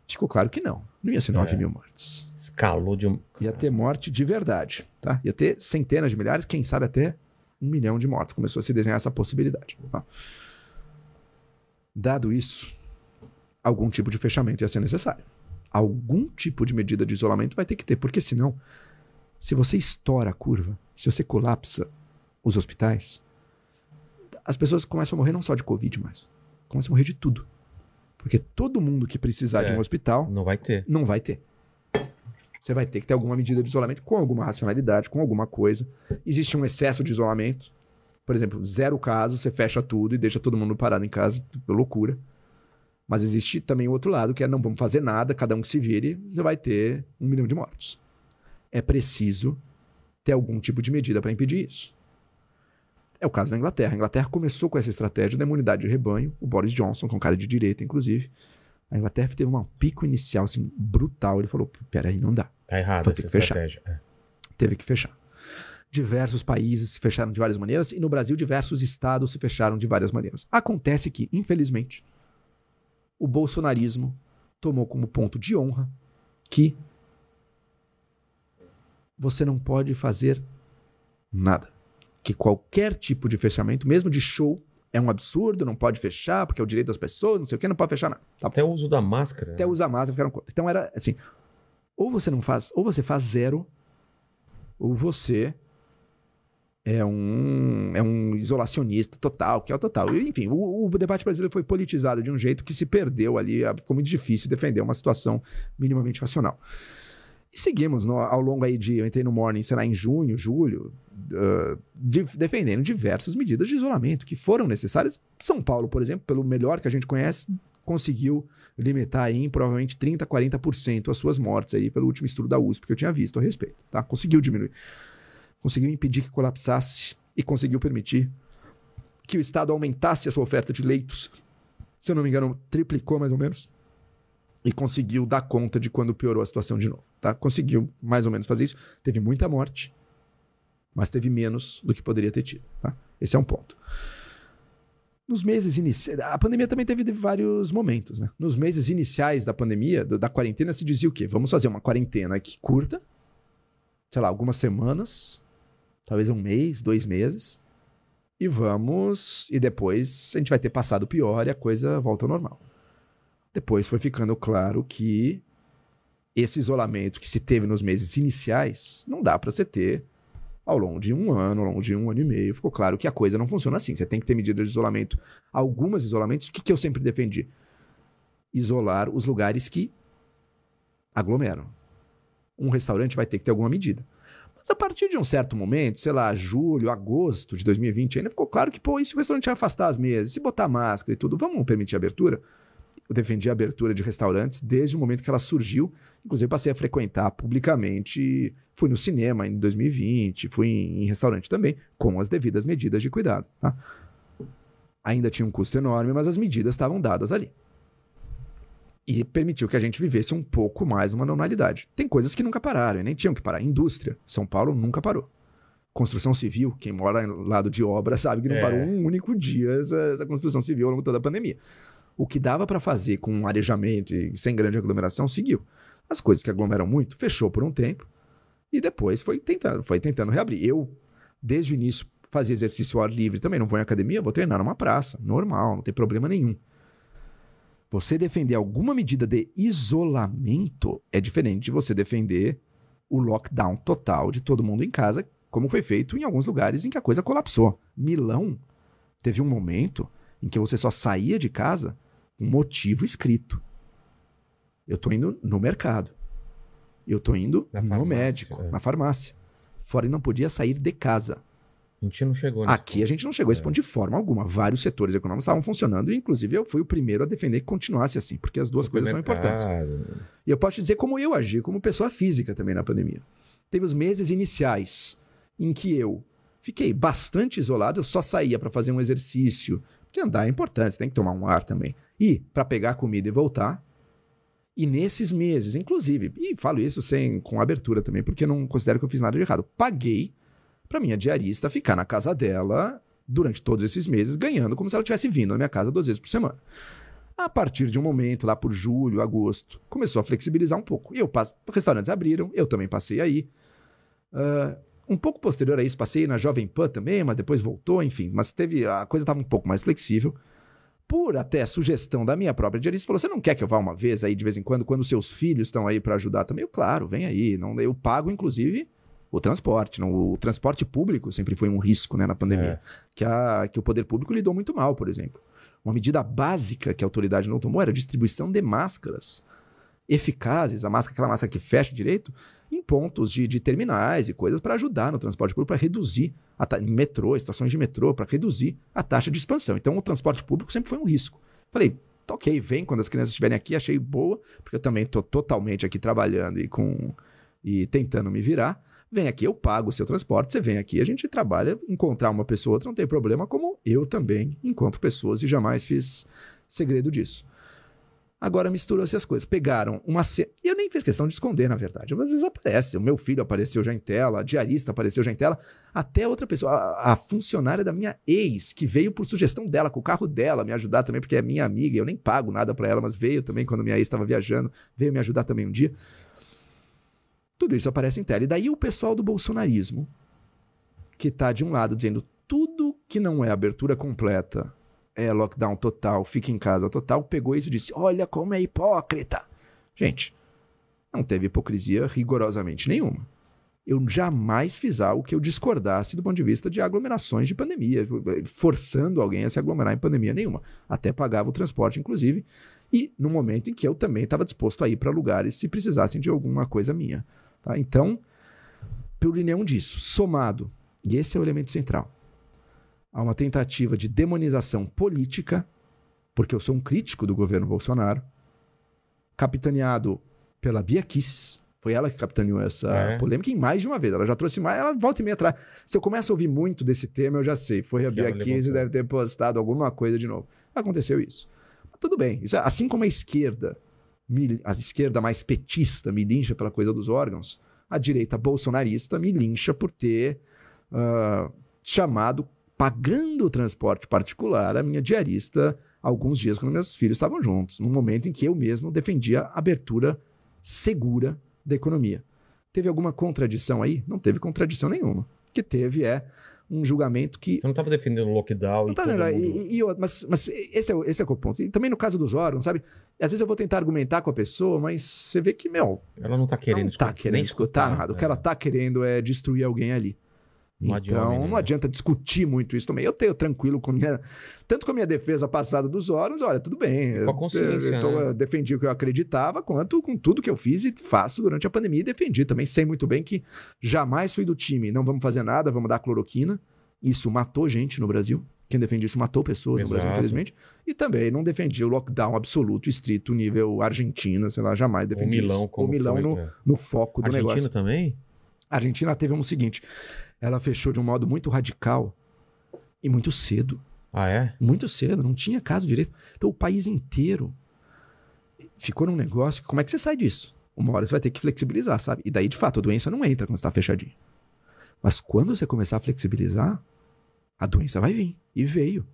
ficou claro que não. Não ia ser 9 É. mil mortes. Escalou de um. Ia ter morte de verdade, tá? Ia ter centenas de milhares, quem sabe até um milhão de mortes. Começou a se desenhar essa possibilidade. tá? Dado isso, algum tipo de fechamento ia ser necessário. Algum tipo de medida de isolamento vai ter que ter, porque senão, se você estoura a curva, se você colapsa os hospitais, as pessoas começam a morrer não só de Covid mais, começam a morrer de tudo. Porque todo mundo que precisar de É. um hospital Não vai ter. não vai ter. Você vai ter que ter alguma medida de isolamento com alguma racionalidade, com alguma coisa. Existe um excesso de isolamento. Por exemplo, zero casos, você fecha tudo e deixa todo mundo parado em casa, loucura. Mas existe também o outro lado, que é não vamos fazer nada, cada um que se vire, você vai ter um milhão de mortos. É preciso ter algum tipo de medida para impedir isso. É o caso da Inglaterra. A Inglaterra começou com essa estratégia da imunidade de rebanho. O Boris Johnson, que é um cara de direita, inclusive, a Inglaterra teve um pico inicial assim, brutal. Ele falou: peraí, não dá. Tá errado Vou essa ter que fechar. estratégia. É. Teve que fechar. Diversos países se fecharam de várias maneiras e no Brasil diversos estados se fecharam de várias maneiras. Acontece que, infelizmente, o bolsonarismo tomou como ponto de honra que você não pode fazer nada. Que qualquer tipo de fechamento, mesmo de show, é um absurdo, não pode fechar, porque é o direito das pessoas, não sei o que, não pode fechar nada. Tá Até o uso da máscara. até usar máscara ficaram contra. Então era assim, ou você não faz, ou você faz zero, ou você é um é um isolacionista total, que é o total. Enfim, o, o debate brasileiro foi politizado de um jeito que se perdeu ali, ficou muito difícil defender uma situação minimamente racional. E seguimos no- ao longo aí de, eu entrei no Morning, será em junho, julho, ah, de- defendendo diversas medidas de isolamento que foram necessárias. São Paulo, por exemplo, pelo melhor que a gente conhece, conseguiu limitar em provavelmente 30, 40% as suas mortes aí pelo último estudo da USP que eu tinha visto a respeito, tá? Conseguiu diminuir. Conseguiu impedir que colapsasse e conseguiu permitir que o Estado aumentasse a sua oferta de leitos. Se eu não me engano, triplicou mais ou menos. E conseguiu dar conta de quando piorou a situação de novo, tá? Conseguiu mais ou menos fazer isso. Teve muita morte, mas teve menos do que poderia ter tido, tá? Esse é um ponto. Nos meses iniciais. A pandemia também teve vários momentos, né? Nos meses iniciais da pandemia, da quarentena, se dizia o quê? Vamos fazer uma quarentena aqui curta, sei lá, algumas semanas, talvez um mês, dois meses, e vamos. E depois a gente vai ter passado pior e a coisa volta ao normal. Depois foi ficando claro que esse isolamento que se teve nos meses iniciais não dá para você ter ao longo de um ano, ao longo de um ano e meio, ficou claro que a coisa não funciona assim. Você tem que ter medidas de isolamento. Algumas isolamentos, o que, que eu sempre defendi? Isolar os lugares que aglomeram. Um restaurante vai ter que ter alguma medida. Mas a partir de um certo momento, sei lá, julho, agosto de 2020, ainda ficou claro que, pô, e se o restaurante afastar as mesas, se botar máscara e tudo, vamos permitir a abertura? Eu defendi a abertura de restaurantes desde o momento que ela surgiu. Inclusive, passei a frequentar publicamente. Fui no cinema em 2020, fui em, em restaurante também, com as devidas medidas de cuidado. Tá? Ainda tinha um custo enorme, mas as medidas estavam dadas ali. E permitiu que a gente vivesse um pouco mais uma normalidade. Tem coisas que nunca pararam, e nem tinham que parar. Indústria, São Paulo nunca parou. Construção civil, quem mora ao lado de obra sabe que não É. parou um único dia essa, essa construção civil ao longo toda a pandemia. O que dava para fazer com um arejamento e sem grande aglomeração seguiu. As coisas que aglomeram muito, fechou por um tempo e depois foi tentando, foi tentando reabrir. Eu, desde o início, fazia exercício ao ar livre também, não vou em academia, vou treinar numa praça, normal, não tem problema nenhum. Você defender alguma medida de isolamento é diferente de você defender o lockdown total de todo mundo em casa, como foi feito em alguns lugares em que a coisa colapsou. Milão teve um momento em que você só saía de casa com motivo escrito. Eu tô indo no mercado. Eu tô indo Na no farmácia, médico, é. na farmácia. Fora e não podia sair de casa. A gente não chegou nesse Aqui a gente não chegou a esse É. ponto de forma alguma. Vários setores econômicos estavam funcionando e, inclusive, eu fui o primeiro a defender que continuasse assim, porque as duas coisas são importantes. E eu posso te dizer como eu agi como pessoa física também na pandemia. Teve os meses iniciais em que eu fiquei bastante isolado, eu só saía para fazer um exercício, porque andar é importante, tem que tomar um ar também. E para pegar comida e voltar. E nesses meses, inclusive, e falo isso sem com abertura também, porque não considero que eu fiz nada de errado. Paguei para minha diarista ficar na casa dela durante todos esses meses, ganhando como se ela tivesse vindo na minha casa duas vezes por semana. A partir de um momento, lá por julho, agosto, começou a flexibilizar um pouco. Eu passo, restaurantes abriram, eu também passei aí. Ah, um pouco posterior a isso, passei na Jovem Pan também, mas depois voltou, enfim. Mas teve a coisa estava um pouco mais flexível. Por até sugestão da minha própria diarista, falou: você não quer que eu vá uma vez aí de vez em quando, quando seus filhos estão aí para ajudar também? Eu, claro, vem aí. Não, eu pago, inclusive, o transporte. Não, o transporte público sempre foi um risco né, na pandemia. Que, a, que o poder público lidou muito mal, por exemplo. Uma medida básica que a autoridade não tomou era a distribuição de máscaras eficazes, a máscara, aquela máscara que fecha direito, em pontos de, de terminais e coisas para ajudar no transporte público, para reduzir, a ta- em metrô, estações de metrô, para reduzir a taxa de expansão. Então, o transporte público sempre foi um risco. Falei, tá ok, vem quando as crianças estiverem aqui, achei boa, porque eu também estou totalmente aqui trabalhando e com e tentando me virar. Vem aqui, eu pago o seu transporte, você vem aqui, a gente trabalha, encontrar uma pessoa ou outra não tem problema, como eu também encontro pessoas e jamais fiz segredo disso. Agora misturou-se as coisas. Pegaram uma cena. E eu nem fiz questão de esconder, na verdade. Às vezes aparece. O meu filho apareceu já em tela, a diarista apareceu já em tela. Até outra pessoa, a, a funcionária da minha ex, que veio por sugestão dela, com o carro dela, me ajudar também, porque é minha amiga. Eu nem pago nada pra ela, mas veio também quando minha ex estava viajando. Veio me ajudar também um dia. Tudo isso aparece em tela. E daí o pessoal do bolsonarismo, que tá de um lado dizendo tudo que não é abertura completa é lockdown total, fica em casa total, pegou isso e disse: Olha como é hipócrita. Gente, não teve hipocrisia rigorosamente nenhuma. Eu jamais fiz algo que eu discordasse do ponto de vista de aglomerações de pandemia, forçando alguém a se aglomerar em pandemia nenhuma. Até pagava o transporte, inclusive, e no momento em que eu também estava disposto a ir para lugares se precisassem de alguma coisa minha. Tá? Então, por nenhum disso, somado, e esse é o elemento central, a uma tentativa de demonização política, porque eu sou um crítico do governo Bolsonaro, capitaneado pela Bia Kicis, foi ela que capitaneou essa É. polêmica em mais de uma vez. Ela já trouxe mais, ela volta e meia atrás. Se eu começo a ouvir muito desse tema, eu já sei. Foi a Que Bia Kicis, deve ter postado alguma coisa de novo. Aconteceu isso. Mas tudo bem. Isso é- assim como a esquerda, a esquerda mais petista me lincha pela coisa dos órgãos, a direita bolsonarista me lincha por ter ah, chamado, pagando o transporte particular, a minha diarista alguns dias quando meus filhos estavam juntos, num momento em que eu mesmo defendia a abertura segura da economia. Teve alguma contradição aí? Não teve contradição nenhuma. O que teve é um julgamento que Você não estava defendendo o lockdown não e tá todo mundo... E, e mas, mas esse, é, o- esse é o ponto. E também no caso dos órgãos, sabe? Às vezes eu vou tentar argumentar com a pessoa, mas você vê que, meu, Ela não tá querendo não tá escutar- querendo escutar, nada. O que é. ela tá querendo é destruir alguém ali. Não adianta, então, né? não adianta discutir muito isso também. Eu tenho tranquilo com minha. Tanto com a minha defesa passada dos órgãos, olha, tudo bem. Com a consciência, eu, eu, tô- né? defendi o que eu acreditava, quanto com tudo que eu fiz e faço durante a pandemia e defendi. Também sei muito bem que jamais fui do time. Não vamos fazer nada, vamos dar cloroquina. Isso matou gente no Brasil. Quem defende isso matou pessoas no Brasil, Exato. infelizmente. E também não defendi o lockdown absoluto, estrito, nível Argentina, sei lá, jamais O defendi Milão, isso. como o Milão foi, no, é. no foco do Argentina negócio. também? A Argentina teve um seguinte: ela fechou de um modo muito radical e muito cedo. Ah, é? Muito cedo, não tinha caso direito. Então o país inteiro ficou num negócio como é que você sai disso? Uma hora você vai ter que flexibilizar, sabe? E daí, de fato, a doença não entra quando você tá fechadinho. Mas quando você começar a flexibilizar, a doença vai vir. E veio.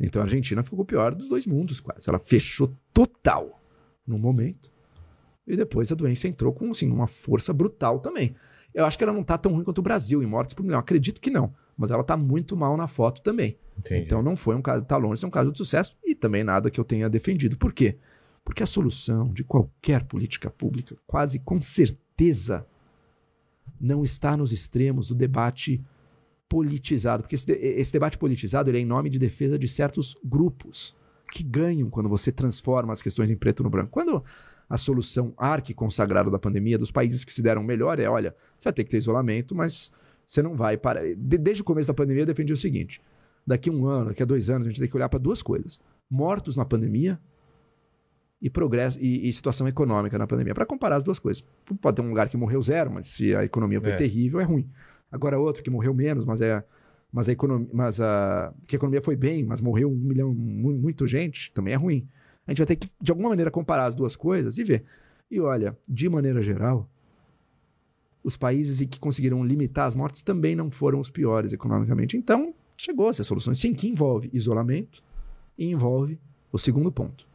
Então a Argentina ficou o pior dos dois mundos, quase. Ela fechou total no momento. E depois a doença entrou com assim, uma força brutal também. Eu acho que ela não tá tão ruim quanto o Brasil em mortes por milhão. Acredito que não. Mas ela tá muito mal na foto também. Entendi. Então não foi um caso, tá longe de ser um caso de sucesso e também nada que eu tenha defendido. Por quê? Porque a solução de qualquer política pública, quase com certeza, não está nos extremos do debate politizado. Porque esse, de- esse debate politizado é em nome de defesa de certos grupos que ganham quando você transforma as questões em preto no branco. Quando a solução arque consagrada da pandemia dos países que se deram melhor é, olha, você vai ter que ter isolamento, mas Você não vai para. de- desde o começo da pandemia, eu defendi o seguinte: daqui a um ano, daqui a dois anos, a gente tem que olhar para duas coisas: mortos na pandemia e progresso e, e situação econômica na pandemia. Para comparar as duas coisas. Pode ter um lugar que morreu zero, mas se a economia foi É. terrível, é ruim. Agora outro que morreu menos, mas é. Mas a economia, mas a, que a economia foi bem, mas morreu um milhão, mu- muita gente, também é ruim. A gente vai ter que, de alguma maneira, comparar as duas coisas e ver. E olha, de maneira geral, os países em que conseguiram limitar as mortes também não foram os piores economicamente. Então, chegou-se a solução. Sim, que envolve isolamento e envolve o segundo ponto,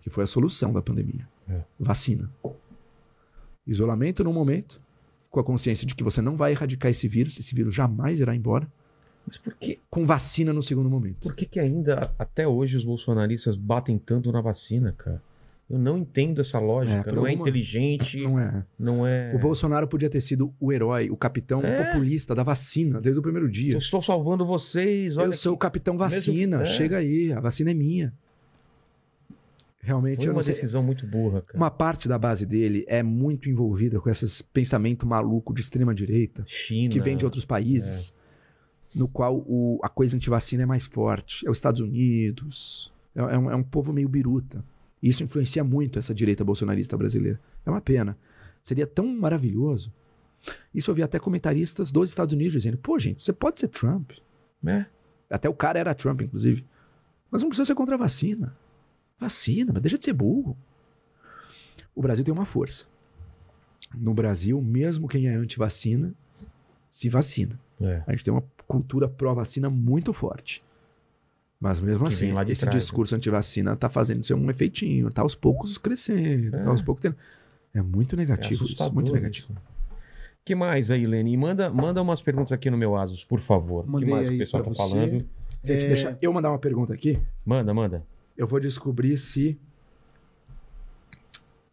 que foi a solução da pandemia. É. Vacina. Isolamento no momento, com a consciência de que você não vai erradicar esse vírus, esse vírus jamais irá embora, Mas por que, com vacina no segundo momento. por que, que ainda, até hoje, os bolsonaristas batem tanto na vacina, cara? Eu não entendo essa lógica. É, não é alguma- inteligente, Não é. não é. O Bolsonaro podia ter sido o herói, o capitão É. populista da vacina desde o primeiro dia. Eu estou salvando vocês, olha. Eu sou o capitão Mesmo vacina, que- é. chega aí, a vacina é minha. Realmente, Foi uma decisão muito burra, cara. uma parte da base dele é muito envolvida com esses pensamento maluco de extrema direita, China. que vem de outros países, É. no qual o- a coisa antivacina é mais forte. É os Estados Unidos, é, é um, é um povo meio biruta. Isso influencia muito essa direita bolsonarista brasileira. É uma pena. Seria tão maravilhoso. Isso eu vi até comentaristas dos Estados Unidos dizendo: pô, gente, você pode ser Trump. É. Até o cara era Trump, inclusive. Mas não precisa ser contra a vacina. Vacina, mas deixa de ser burro. O Brasil tem uma força. No Brasil, mesmo quem é anti-vacina, se vacina. É. A gente tem uma cultura pró-vacina muito forte. Mas mesmo Que assim, esse trás, né? discurso anti-vacina tá fazendo ser um efeitinho, tá aos poucos crescendo, É. tá aos poucos tendo. É muito É negativo isso, assustador muito negativo. isso. que mais aí, Lene? E manda, manda umas perguntas aqui no meu Asus, por favor. O que Mandei mais que aí o pessoal tá você. falando? Gente, É, deixa eu mandar uma pergunta aqui. Manda, manda. eu vou descobrir se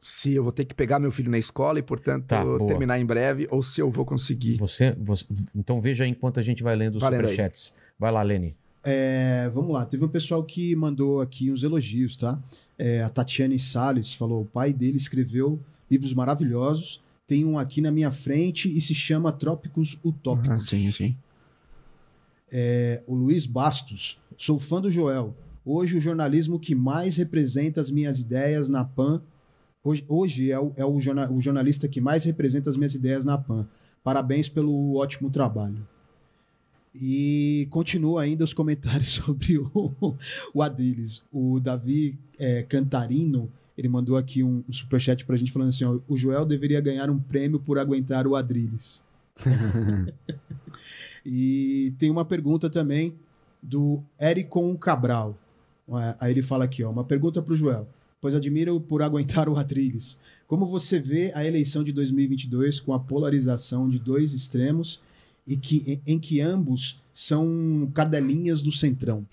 se eu vou ter que pegar meu filho na escola e, portanto, Tá, terminar em breve, ou se eu vou conseguir. Você, você- Então veja aí enquanto a gente vai lendo os superchats. Vai lá, Lene. É, vamos lá, teve um pessoal que mandou aqui uns elogios, tá? É, a Tatiane Salles falou: o pai dele escreveu livros maravilhosos. Tem um aqui na minha frente e se chama Trópicos Utópicos. Ah, sim, sim. É, o Luiz Bastos, sou fã do Joel. Hoje o jornalismo que mais representa as minhas ideias na PAN. Hoje, hoje é, o, é o, jorna- o jornalista que mais representa as minhas ideias na PAN. Parabéns pelo ótimo trabalho. E continua ainda os comentários sobre o, o Adriles. O Davi é, Cantarino, ele mandou aqui um, um superchat pra gente falando assim: ó, o Joel deveria ganhar um prêmio por aguentar o Adriles. E tem uma pergunta também do Ericon Cabral. Aí ele fala aqui, ó, uma pergunta para o Joel. Pois admiro por aguentar o Adriles. Como você vê a eleição de 2022 com a polarização de dois extremos e que, em, em que ambos são cadelinhas do centrão?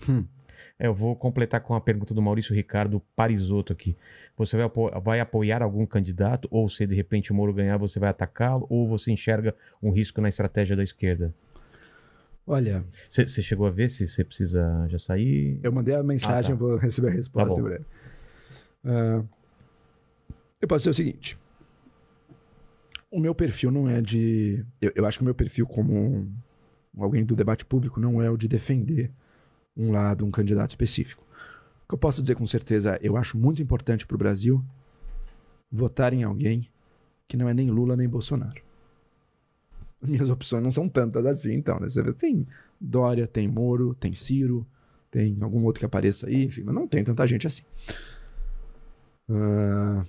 É, eu vou completar com a pergunta do Maurício Ricardo Parisotto aqui. Você vai, apo- vai apoiar algum candidato? Ou se de repente o Moro ganhar, você vai atacá-lo? Ou você enxerga um risco na estratégia da esquerda? Olha, Você chegou a ver se você precisa já sair? eu mandei a mensagem, Ah, tá. eu vou receber a resposta Tá Ah, eu posso dizer o seguinte. O meu perfil não é de. Eu, eu acho que o meu perfil, como alguém do debate público, não é o de defender um lado, um candidato específico. O que eu posso dizer com certeza é: eu acho muito importante para o Brasil votar em alguém que não é nem Lula nem Bolsonaro. Minhas opções não são tantas assim, então. Né? Tem Dória, tem Moro, tem Ciro, tem algum outro que apareça aí, enfim, mas não tem tanta gente assim. Ah,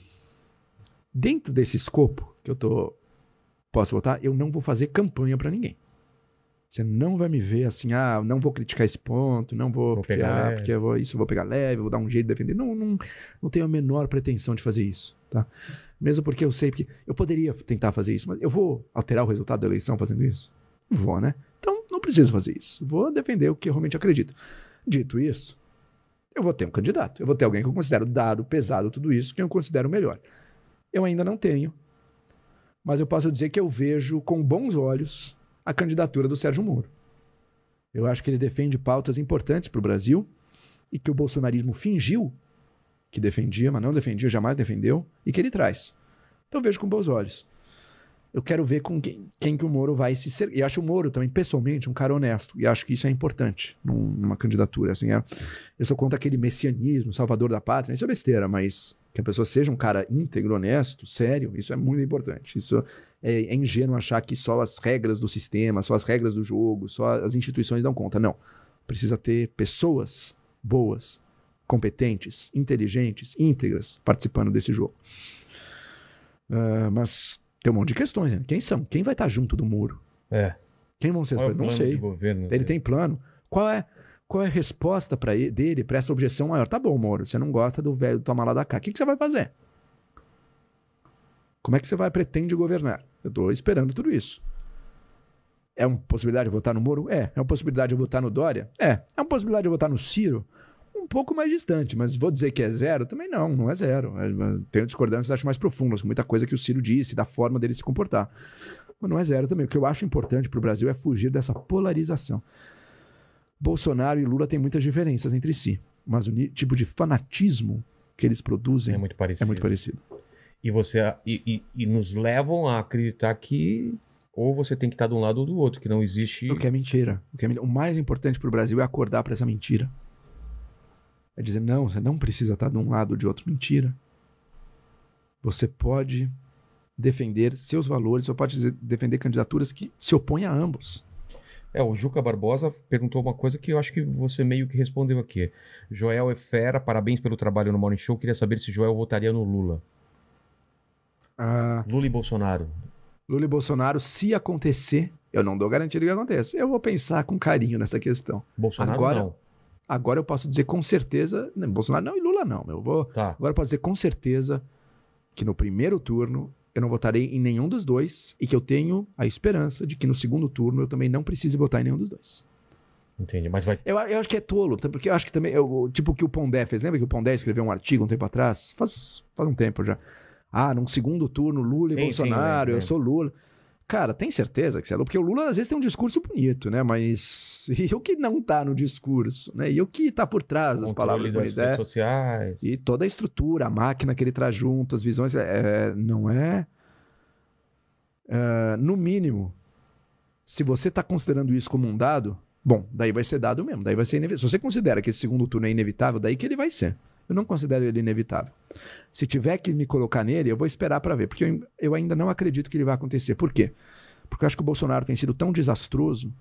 dentro desse escopo que eu tô posso votar, eu não vou fazer campanha para ninguém. Você não vai me ver assim, ah, não vou criticar esse ponto, não vou, Vou porque, pegar porque vou, isso eu vou pegar leve, vou dar um jeito de defender. Não, não, não tenho a menor pretensão de fazer isso, tá? Mesmo porque eu sei que eu poderia tentar fazer isso, mas eu vou alterar o resultado da eleição fazendo isso? Não vou, né? Então não preciso fazer isso. Vou defender o que eu realmente acredito. Dito isso, eu vou ter um candidato. Eu vou ter alguém que eu considero dado, pesado, tudo isso, que eu considero melhor. Eu ainda não tenho, mas eu posso dizer que eu vejo com bons olhos a candidatura do Sérgio Moro. Eu acho que ele defende pautas importantes para o Brasil e que o bolsonarismo fingiu que defendia, mas não defendia, jamais defendeu, e que ele traz. Então vejo com bons olhos. Eu quero ver com quem, quem que o Moro vai se ser. E acho o Moro também, pessoalmente, um cara honesto. E acho que isso é importante num- numa candidatura. Assim, é, eu sou contra aquele messianismo, salvador da pátria. Isso é besteira, mas que a pessoa seja um cara íntegro, honesto, sério, isso é muito importante. Isso é, é ingênuo achar que só as regras do sistema, só as regras do jogo, só as instituições dão conta. Não. Precisa ter pessoas boas, competentes, inteligentes, íntegras participando desse jogo. Ah, mas tem um monte de questões. Né? Quem são? Quem vai estar junto do muro? É. Quem vão ser Qual é? Não sei. governo Ele tem plano. Qual é, qual é a resposta para dele para essa objeção maior? Tá bom, Moro, você não gosta do velho tomar lá da cá. O que, que você vai fazer? Como é que você vai pretende governar? Eu tô esperando tudo isso. É uma possibilidade de votar no Moro? É. É uma possibilidade de votar no Dória? É. É uma possibilidade de votar no Ciro? Pouco mais distante, mas vou dizer que é zero? Também não, não é zero. É, Tenho discordâncias, acho mais profundas, com muita coisa que o Ciro disse, da forma dele se comportar. Mas não é zero também. O que eu acho importante para o Brasil é fugir dessa polarização. Bolsonaro e Lula têm muitas diferenças entre si, mas o tipo de fanatismo que eles produzem É muito parecido. é muito parecido. E você e, e- e nos levam a acreditar que ou você tem que estar de um lado ou do outro, que não existe. O que é mentira. O, que é o mais importante para o Brasil é acordar para essa mentira. É dizer, não, você não precisa estar de um lado ou de outro. Mentira. Você pode defender seus valores, você pode defender candidaturas que se opõem a ambos. É, o Juca Barbosa perguntou uma coisa que eu acho que você meio que respondeu aqui. Joel é fera, parabéns pelo trabalho no Morning Show. Queria saber se Joel votaria no Lula. Ah, Lula e Bolsonaro. Lula e Bolsonaro, se acontecer, eu não dou garantia de que aconteça. Eu vou pensar com carinho nessa questão. Bolsonaro Agora- não. Agora eu posso dizer com certeza, não, Bolsonaro não e Lula não, eu vou Tá. Agora eu posso dizer com certeza que no primeiro turno eu não votarei em nenhum dos dois e que eu tenho a esperança de que no segundo turno eu também não precise votar em nenhum dos dois. Entendi. Mas vai. Eu, eu acho que é tolo, tá? porque eu acho que também, eu- tipo o que o Pondé fez, lembra que o Pondé escreveu um artigo um tempo atrás? Faz, faz um tempo já. Ah, num segundo turno, Lula Sim, e sim, Bolsonaro, lembro, eu sou Lula. Cara, tem certeza que você é? Porque o Lula às vezes tem um discurso bonito, né? Mas e o que não tá no discurso, né? E o que tá por trás das palavras bonitas? redes É, sociais. e toda a estrutura, a máquina que ele traz junto, as visões, é, não é. é, no mínimo, se você está considerando isso como um dado, bom, daí vai ser dado mesmo, daí vai ser inevitável. Se você considera que esse segundo turno é inevitável, daí que ele vai ser. Eu não considero ele inevitável. Se tiver que me colocar nele, eu vou esperar para ver, porque eu, eu ainda não acredito que ele vai acontecer. Por quê? Porque eu acho que o Bolsonaro tem sido tão desastroso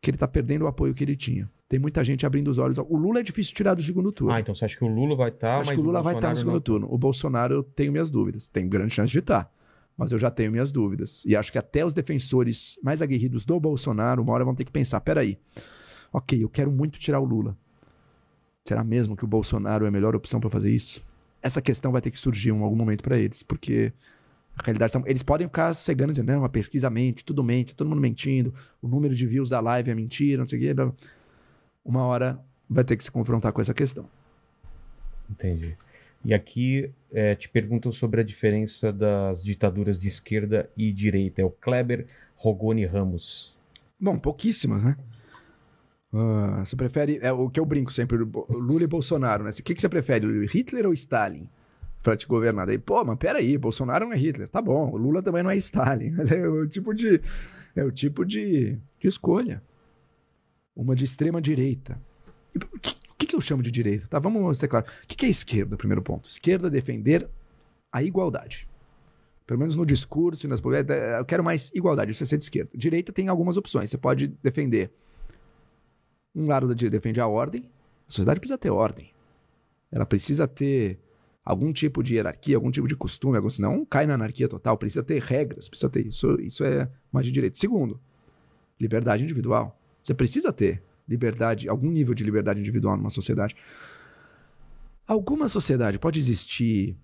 que ele está perdendo o apoio que ele tinha. Tem muita gente abrindo os olhos. O Lula é difícil tirar do segundo turno. Ah, então você acha que o Lula vai estar, Acho mas que o Lula vai estar no Bolsonaro segundo não? turno. O Bolsonaro eu tenho minhas dúvidas. Tenho grande chance de estar. Mas eu já tenho minhas dúvidas. E acho que até os defensores mais aguerridos do Bolsonaro, uma hora vão ter que pensar: peraí, ok, eu quero muito tirar o Lula. Será mesmo que o Bolsonaro é a melhor opção para fazer isso? Essa questão vai ter que surgir em algum momento para eles, porque a realidade tá- eles podem ficar cegando dizendo, não, a pesquisa mente, tudo mente, todo mundo mentindo, o número de views da live é mentira, não sei o quê. blá, blá. Uma hora vai ter que se confrontar com essa questão. Entendi. E aqui é, te perguntam sobre a diferença das ditaduras de esquerda e direita. É o Kleber Rogoni Ramos. Bom, pouquíssimas, né? Ah, você prefere. É o que eu brinco sempre, Lula e Bolsonaro, né? O que, que você prefere, Hitler ou Stalin? Pra te governar. Daí, pô, mas peraí, Bolsonaro não é Hitler. Tá bom, o Lula também não é Stalin. Mas é o tipo de. É o tipo de, de escolha. Uma de extrema direita. O que, que eu chamo de direita? Tá, vamos ser claro. O que, que é esquerda, primeiro ponto? Esquerda é defender a igualdade. Pelo menos no discurso e nas políticas, eu quero mais igualdade, isso é ser de esquerda. Direita tem algumas opções. Você pode defender. Um lado da direita defende a ordem. A sociedade precisa ter ordem. Ela precisa ter algum tipo de hierarquia, algum tipo de costume, algum, senão cai na anarquia total. Precisa ter regras, precisa ter isso. Isso é mais de direita. Segundo, liberdade individual. Você precisa ter liberdade, algum nível de liberdade individual numa sociedade. Alguma sociedade pode existir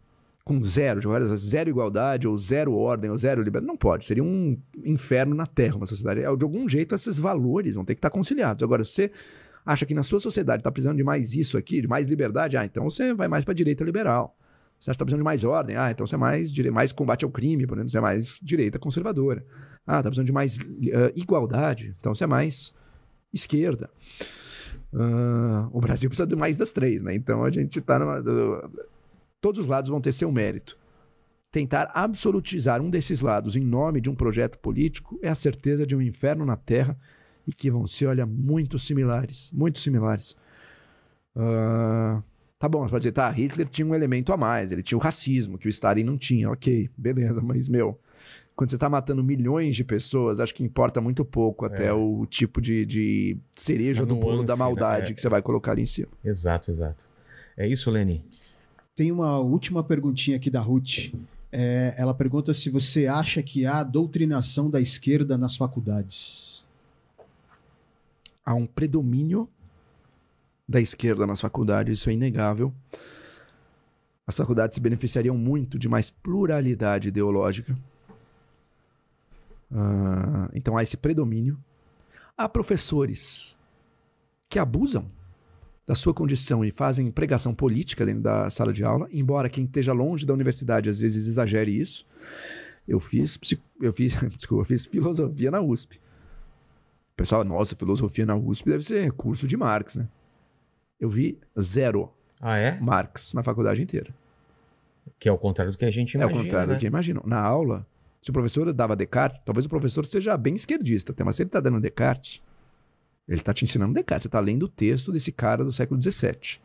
com zero, zero igualdade, ou zero ordem, ou zero liberdade. Não pode. Seria um inferno na Terra uma sociedade. De algum jeito, esses valores vão ter que estar conciliados. Agora, se você acha que na sua sociedade está precisando de mais isso aqui, de mais liberdade, ah, então você vai mais para a direita liberal. Você acha que está precisando de mais ordem, ah, então você é mais, mais combate ao crime, por exemplo, você é mais direita conservadora. Ah, está precisando de mais eh, igualdade, então você é mais esquerda. Ah, o Brasil precisa de mais das três, né? Então a gente está numa. Todos os lados vão ter seu mérito. tentar absolutizar um desses lados em nome de um projeto político é a certeza de um inferno na Terra e que vão ser, olha, muito similares. Muito similares. Ah, tá bom, você pode dizer, tá, Hitler tinha um elemento a mais, ele tinha o racismo, que o Stalin não tinha. Ok, beleza, mas, meu, quando você tá matando milhões de pessoas, acho que importa muito pouco até É. o tipo de, de cereja Essa do bolo da né? maldade É. que você vai colocar ali em cima. Exato, exato. É isso, Leni? Tem uma última perguntinha aqui da Ruth. É, ela pergunta se você acha que há doutrinação da esquerda nas faculdades. há um predomínio da esquerda nas faculdades, isso é inegável. As faculdades se beneficiariam muito de mais pluralidade ideológica. Ah, então há esse predomínio. Há professores que abusam da sua condição e fazem pregação política dentro da sala de aula, embora quem esteja longe da universidade às vezes exagere isso. Eu fiz, eu fiz, desculpa, eu fiz filosofia na USP. O pessoal, nossa, filosofia na USP deve ser curso de Marx, né? Eu vi zero Ah, é? Marx na faculdade inteira. Que é o contrário do que a gente é imagina. o contrário né? do que imagino. Na aula, se o professor dava Descartes, talvez o professor seja bem esquerdista, mas se ele está dando Descartes, ele está te ensinando Descartes. Você está lendo o texto desse cara do século XVII.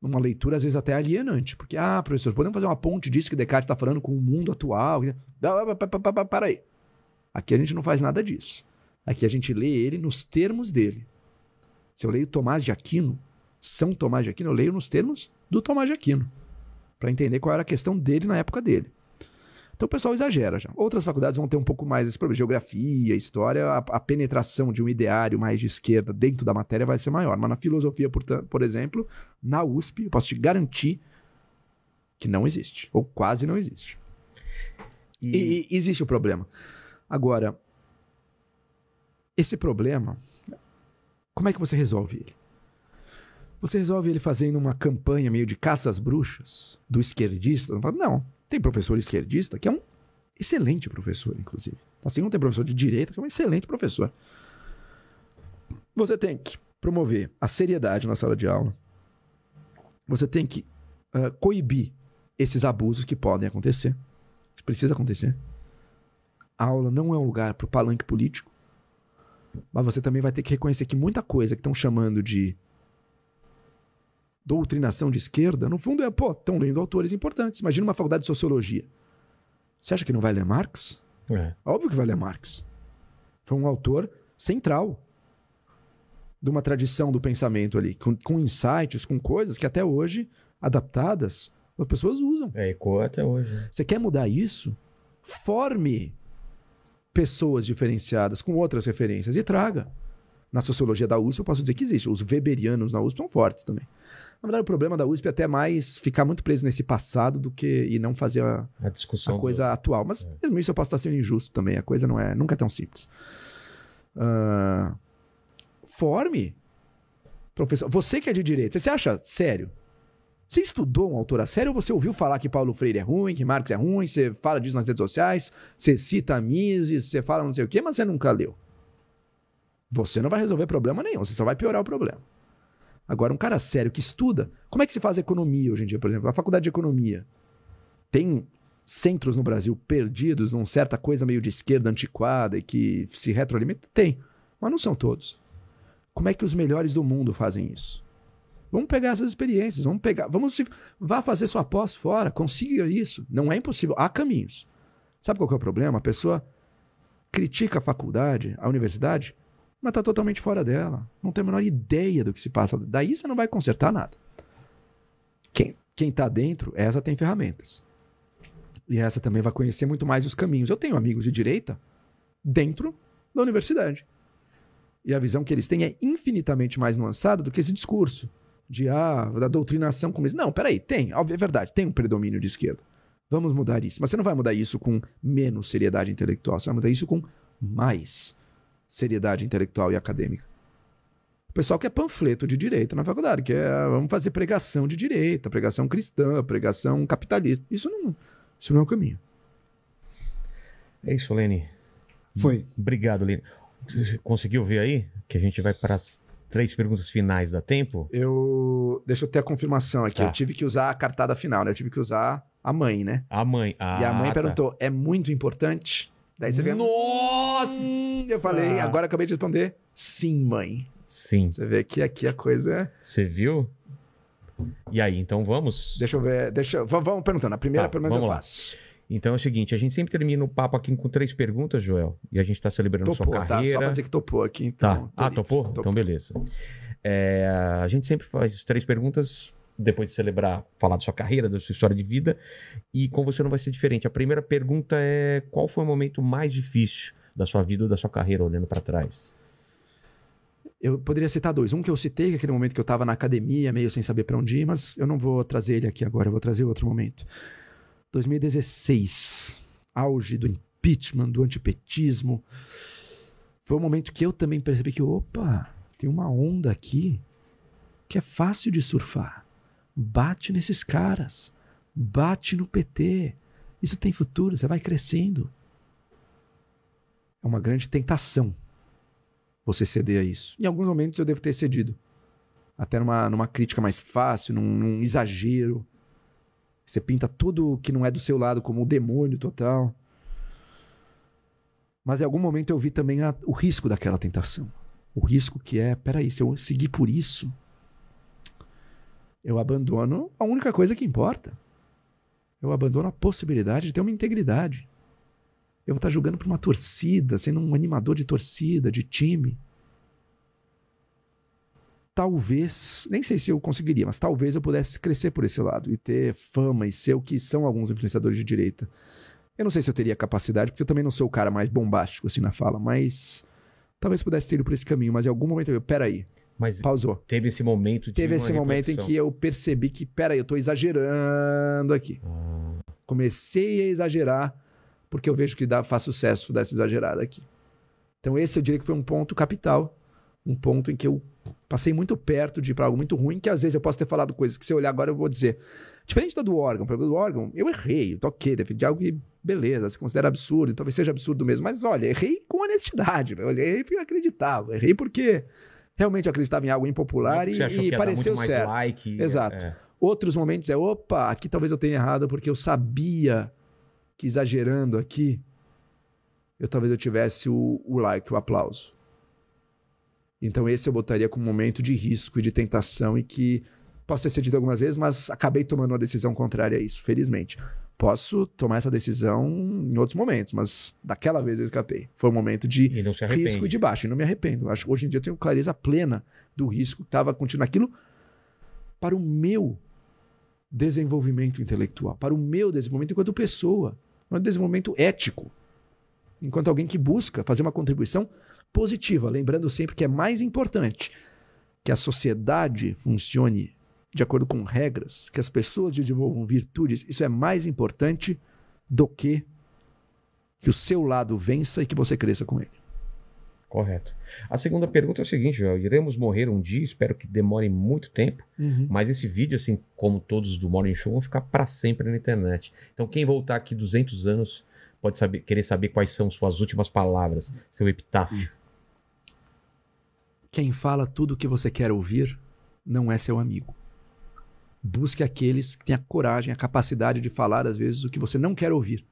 Uma leitura, às vezes, até alienante. Porque, ah, professor, podemos fazer uma ponte disso que Descartes está falando com o mundo atual? Para aí. Aqui a gente não faz nada disso. Aqui a gente lê ele nos termos dele. Se eu leio Tomás de Aquino, São Tomás de Aquino, eu leio nos termos do Tomás de Aquino. Para entender qual era a questão dele na época dele. Então o pessoal exagera já. Outras faculdades vão ter um pouco mais esse problema. Geografia, história, a, a penetração de um ideário mais de esquerda dentro da matéria vai ser maior. Mas na filosofia, portanto, por exemplo, na USP, eu posso te garantir que não existe. Ou quase não existe. E, e existe o problema. Agora, esse problema, como é que você resolve ele? Você resolve ele fazendo uma campanha meio de caça às bruxas do esquerdista? Não, tem professor esquerdista que é um excelente professor, inclusive. Assim como tem professor de direita que é um excelente professor. Você tem que promover a seriedade na sala de aula. Você tem que ah, coibir esses abusos que podem acontecer. Isso precisa acontecer. A aula não é um lugar para o palanque político. Mas você também vai ter que reconhecer que muita coisa que estão chamando de doutrinação de esquerda, no fundo é, pô, estão lendo autores importantes. Imagina uma faculdade de sociologia. Você acha que não vai ler Marx? É. Óbvio que vai ler Marx. Foi um autor central de uma tradição do pensamento ali, com, com insights, com coisas que até hoje, adaptadas, as pessoas usam. É, ecoa até hoje. né? Você quer mudar isso? Forme pessoas diferenciadas com outras referências e traga. Na sociologia da USP, eu posso dizer que existe. Os weberianos na USP são fortes também. Na verdade, o problema da USP é até mais ficar muito preso nesse passado do que e não fazer a, A discussão. a do- coisa atual. Mas mesmo isso eu posso estar sendo injusto também. A coisa não é nunca é tão simples. Ah, forme. Professor, você que é de direita, você acha sério? Você estudou um autor a sério ou você ouviu falar que Paulo Freire é ruim, que Marx é ruim, você fala disso nas redes sociais, você cita Mises, você fala não sei o quê, mas você nunca leu. Você não vai resolver problema nenhum, você só vai piorar o problema. Agora, um cara sério que estuda, como é que se faz economia hoje em dia, por exemplo? A faculdade de economia tem centros no Brasil perdidos numa certa coisa meio de esquerda antiquada e que se retroalimenta? Tem, mas não são todos. Como é que os melhores do mundo fazem isso? Vamos pegar essas experiências, vamos pegar, vamos se, vá fazer sua pós fora, consiga isso. Não é impossível, há caminhos. Sabe qual é o problema? A pessoa critica a faculdade, a universidade, mas está totalmente fora dela. Não tem a menor ideia do que se passa. Daí você não vai consertar nada. Quem, quem tá dentro, essa tem ferramentas. E essa também vai conhecer muito mais os caminhos. Eu tenho amigos de direita dentro da universidade. E a visão que eles têm é infinitamente mais nuançada do que esse discurso de ah, da doutrinação comunista. Não, peraí, tem, é verdade, tem um predomínio de esquerda. Vamos mudar isso. Mas você não vai mudar isso com menos seriedade intelectual, você vai mudar isso com mais seriedade intelectual e acadêmica. O pessoal quer panfleto de direita na faculdade, que é, vamos fazer pregação de direita, pregação cristã, pregação capitalista. Isso não, isso não é o caminho. É isso, Lene. Foi. Obrigado, Lene. Você conseguiu ver aí? Que a gente vai para as Três perguntas finais, dá tempo? Eu. Deixa eu ter a confirmação aqui. Tá. Eu tive que usar a cartada final, né? Eu tive que usar a mãe, né? A mãe. Ah, e a mãe tá. perguntou: é muito importante? Daí você vê. Nossa! Eu falei, agora eu acabei de responder: sim, mãe. Sim. Você vê que aqui a coisa é. Você viu? E aí, então vamos? Deixa eu ver. Deixa... eu- Vamos perguntando. A primeira Tá, pergunta eu vamos lá. faço. Então é o seguinte, a gente sempre termina o papo aqui com três perguntas, Joel. E a gente tá celebrando Topou, sua tá? Só carreira. pra dizer que topou aqui, Tá. então. tô Ah, topou? Topou. Então, beleza. É, a gente sempre faz três perguntas depois de celebrar, falar da sua carreira, da sua história de vida. E com você não vai ser diferente. A primeira pergunta é: qual foi o momento mais difícil da sua vida ou da sua carreira, olhando pra trás? Eu poderia citar dois. Um que eu citei, que aquele momento que eu tava na academia, meio sem saber pra onde ir, mas eu não vou trazer ele aqui agora, eu vou trazer outro momento. 2016, auge do impeachment, do antipetismo. Foi um momento que eu também percebi que, opa, tem uma onda aqui que é fácil de surfar. Bate nesses caras, bate no PT. Isso tem futuro, você vai crescendo. É uma grande tentação você ceder a isso. Em alguns momentos eu devo ter cedido. Até numa, numa crítica mais fácil, num, num exagero. Você pinta tudo que não é do seu lado como o demônio total. Mas em algum momento eu vi também a- o risco daquela tentação. O risco que é, peraí, se eu seguir por isso, eu abandono a única coisa que importa. Eu abandono a possibilidade de ter uma integridade. Eu vou estar jogando para uma torcida, sendo um animador de torcida, de time. Talvez, nem sei se eu conseguiria, mas talvez eu pudesse crescer por esse lado e ter fama e ser o que são alguns influenciadores de direita. Eu não sei se eu teria capacidade, porque eu também não sou o cara mais bombástico assim na fala, mas talvez pudesse ter ido por esse caminho. Mas em algum momento eu, peraí, Mas pausou. teve esse momento de Teve esse momento em que eu percebi que, peraí, eu tô exagerando aqui. Ah, Comecei a exagerar, porque eu vejo que dá, faz sucesso dessa exagerada aqui. Então, esse eu diria que foi um ponto capital. Um ponto em que eu passei muito perto de ir para algo muito ruim, que às vezes eu posso ter falado coisas que se eu olhar agora eu vou dizer. Diferente da do órgão, pelo do órgão, eu errei, eu toquei, defendi algo que, beleza, se considera absurdo, talvez seja absurdo mesmo, mas olha, errei com honestidade, eu errei porque eu acreditava, errei porque realmente eu acreditava em algo impopular você e, e pareceu certo. like. Exato. é. Outros momentos é, opa, aqui talvez eu tenha errado porque eu sabia que exagerando aqui, eu talvez eu tivesse o, o like, o aplauso. Então esse eu botaria como um momento de risco e de tentação e que posso ter cedido algumas vezes, mas acabei tomando uma decisão contrária a isso, felizmente. Posso tomar essa decisão em outros momentos, mas daquela vez eu escapei. Foi um momento de risco e de baixo. E não me arrependo. Acho que hoje em dia eu tenho clareza plena do risco que estava continuando aquilo para o meu desenvolvimento intelectual, para o meu desenvolvimento enquanto pessoa, um desenvolvimento ético, enquanto alguém que busca fazer uma contribuição positiva, lembrando sempre que é mais importante que a sociedade funcione de acordo com regras, que as pessoas desenvolvam virtudes, isso é mais importante do que que o seu lado vença e que você cresça com ele. Correto. A segunda pergunta é o seguinte, Joel. Iremos morrer um dia, espero que demore muito tempo, mas esse vídeo, assim como todos do Morning Show, vão ficar para sempre na internet. Então quem voltar aqui 200 anos pode saber, querer saber quais são suas últimas palavras, seu epitáfio. Quem fala tudo o que você quer ouvir não é seu amigo. Busque aqueles que têm a coragem, a capacidade de falar, às vezes, o que você não quer ouvir,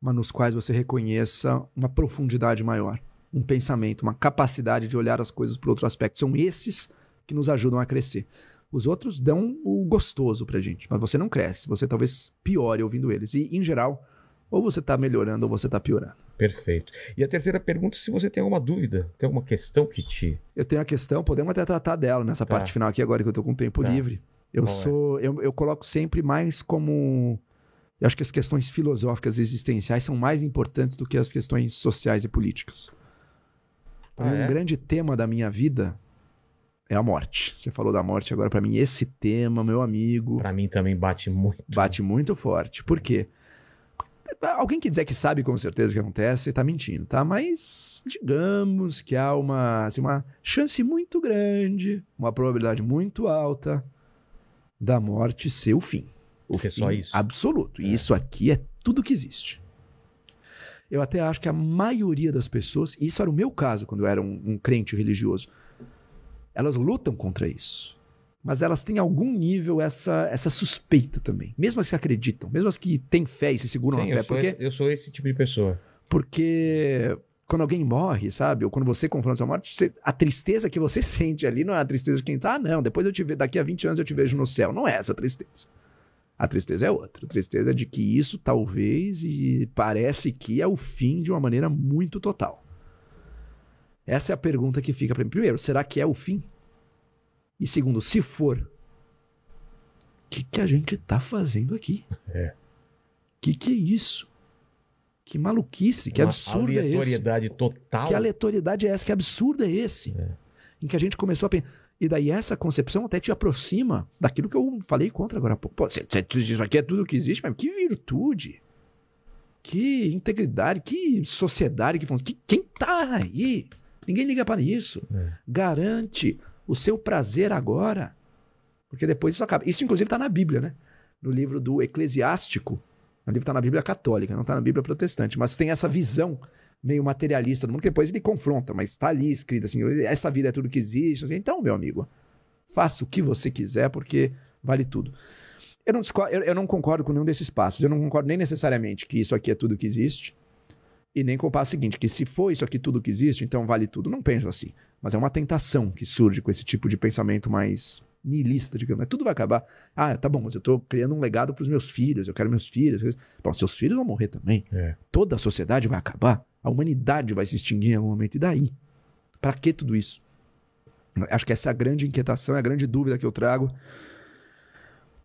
mas nos quais você reconheça uma profundidade maior, um pensamento, uma capacidade de olhar as coisas por outro aspecto. São esses que nos ajudam a crescer. Os outros dão o gostoso pra gente, mas você não cresce, você talvez piore ouvindo eles. E, em geral, ou você tá melhorando ou você tá piorando. Perfeito. E a terceira pergunta, se você tem alguma dúvida, tem alguma questão que te... Eu tenho a questão, podemos até tratar dela nessa Tá. parte final aqui agora que eu tô com tempo Tá. livre. Eu Qual é? sou, eu, eu coloco sempre mais como eu acho que as questões filosóficas existenciais são mais importantes do que as questões sociais e políticas. Ah, um é? grande tema da minha vida é a morte. Você falou da morte agora para mim esse tema, meu amigo, Pra mim também bate muito. bate muito forte. Por quê? Alguém que dizer que sabe com certeza o que acontece, tá mentindo, tá? Mas digamos que há uma, assim, uma chance muito grande, uma probabilidade muito alta da morte ser o fim. O Ser fim só isso. absoluto. E isso aqui é tudo que existe. Eu até acho que a maioria das pessoas, e isso era o meu caso quando eu era um, um crente religioso, Elas lutam contra isso. Mas elas têm algum nível essa, essa suspeita também. Mesmo as que acreditam, mesmo as que têm fé e se seguram Sim, na fé. eu, Porque, esse, eu sou esse tipo de pessoa. porque quando alguém morre, sabe? Ou quando você confronta sua morte, você- a tristeza que você sente ali não é a tristeza de quem tá, ah, não, depois eu te vejo, daqui a 20 anos eu te vejo no céu. Não é essa tristeza. A tristeza é outra. A tristeza é de que isso talvez e parece que é o fim de uma maneira muito total. Essa é a pergunta que fica para mim. Primeiro, será que é o fim? E segundo, se for, o que, que a gente tá fazendo aqui? É. Que que é isso? Que maluquice, que Uma absurdo é esse? aleatoriedade total. Que aleatoriedade é essa? Que absurdo é esse? Em que a gente começou a pensar. E daí essa concepção até te aproxima daquilo que eu falei contra agora há pouco. Isso aqui é tudo que existe, mas que virtude. Que integridade, que sociedade que funciona. Que, quem tá aí? Ninguém liga para isso. É. Garante o seu prazer agora. Porque depois isso acaba. Isso, inclusive, está na Bíblia, né? No livro do Eclesiástico. O livro está na Bíblia católica, não está na Bíblia protestante. Mas tem essa visão meio materialista do mundo, que depois ele confronta, mas está ali escrito assim: essa vida é tudo que existe. assim. Então, meu amigo, faça o que você quiser, porque vale tudo. Eu não, eu- eu não concordo com nenhum desses passos. Eu não concordo nem necessariamente que isso aqui é tudo que existe. E nem com o passo seguinte, que se for isso aqui tudo que existe, então vale tudo. Não penso assim. Mas é uma tentação que surge com esse tipo de pensamento mais niilista, digamos. Tudo vai acabar. Ah, tá bom, mas eu tô criando um legado para os meus filhos, eu quero meus filhos. Bom, seus filhos vão morrer também. É. Toda a sociedade vai acabar. A humanidade vai se extinguir em algum momento. E daí? Para que tudo isso? Acho que essa é a grande inquietação, é a grande dúvida que eu trago.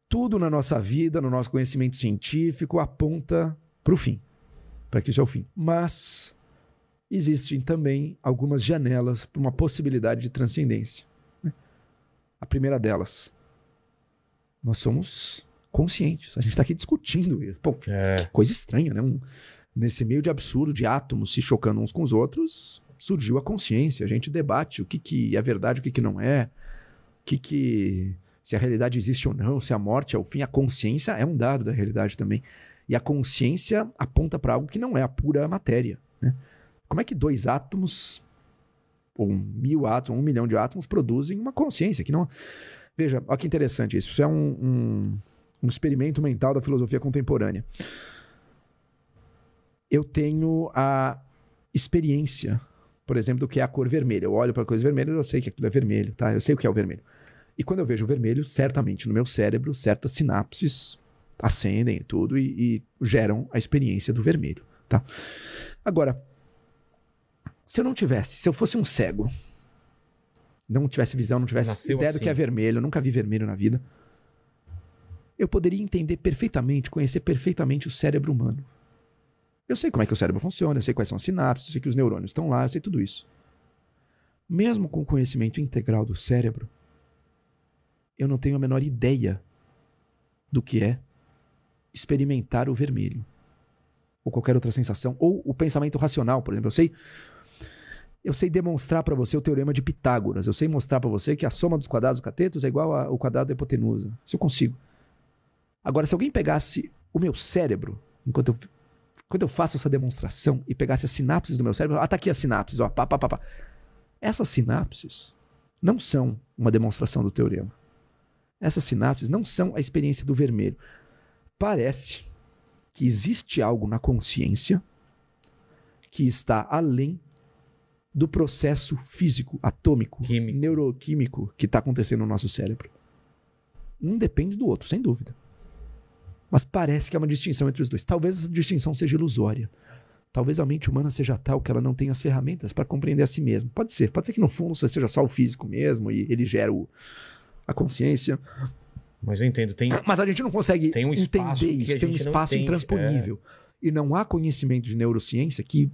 Tudo na nossa vida, no nosso conhecimento científico, aponta para o fim. Para que isso é o fim. Mas existem também algumas janelas para uma possibilidade de transcendência. A primeira delas, nós somos conscientes. A gente está aqui discutindo isso. Pô, É. coisa estranha, né? Um- nesse meio de absurdo de átomos se chocando uns com os outros, surgiu a consciência. A gente debate o que, que é verdade, o que, que não é, o que, que se a realidade existe ou não, se a morte é o fim. A consciência é um dado da realidade também. E a consciência aponta para algo que não é a pura matéria. Né? Como é que dois átomos, ou mil átomos, um milhão de átomos, produzem uma consciência que não. Veja, olha que interessante isso. Isso é um, um, um experimento mental da filosofia contemporânea eu tenho a experiência, por exemplo, do que é a cor vermelha. Eu olho para coisas vermelhas, eu sei que aquilo é vermelho, tá? Eu sei o que é o vermelho. E quando eu vejo o vermelho, certamente no meu cérebro, certas sinapses acendem tudo e, e geram a experiência do vermelho, tá? Agora, se eu não tivesse, se eu fosse um cego, não tivesse visão, não tivesse Nasceu ideia do assim. que é vermelho, eu nunca vi vermelho na vida, eu poderia entender perfeitamente, conhecer perfeitamente o cérebro humano. Eu sei como é que o cérebro funciona, eu sei quais são as sinapses, eu sei que os neurônios estão lá, eu sei tudo isso. Mesmo com o conhecimento integral do cérebro, eu não tenho a menor ideia do que é experimentar o vermelho. Ou qualquer outra sensação. Ou o pensamento racional, por exemplo. Eu sei, eu sei demonstrar para você o teorema de Pitágoras. Eu sei mostrar para você que a soma dos quadrados do catetos é igual ao quadrado da hipotenusa. Isso eu consigo. Agora, se alguém pegasse o meu cérebro, enquanto eu quando eu faço essa demonstração e pegasse as sinapses do meu cérebro, ah, tá aqui as sinapses, ó, pá, pá, pá, pá. Essas sinapses não são uma demonstração do teorema. Essas sinapses não são a experiência do vermelho. Parece que existe algo na consciência que está além do processo físico, atômico, Químico. neuroquímico que está acontecendo no nosso cérebro. Um depende do outro, sem dúvida. Mas parece que há uma distinção entre os dois. Talvez essa distinção seja ilusória. Talvez a mente humana seja tal que ela não tenha as ferramentas para compreender a si mesma. Pode ser. Pode ser que no fundo você seja só o físico mesmo e ele gera o- a consciência. Mas eu entendo, tem. Mas a gente não consegue um entender isso. Tem um espaço entende, intransponível. E não há conhecimento de neurociência que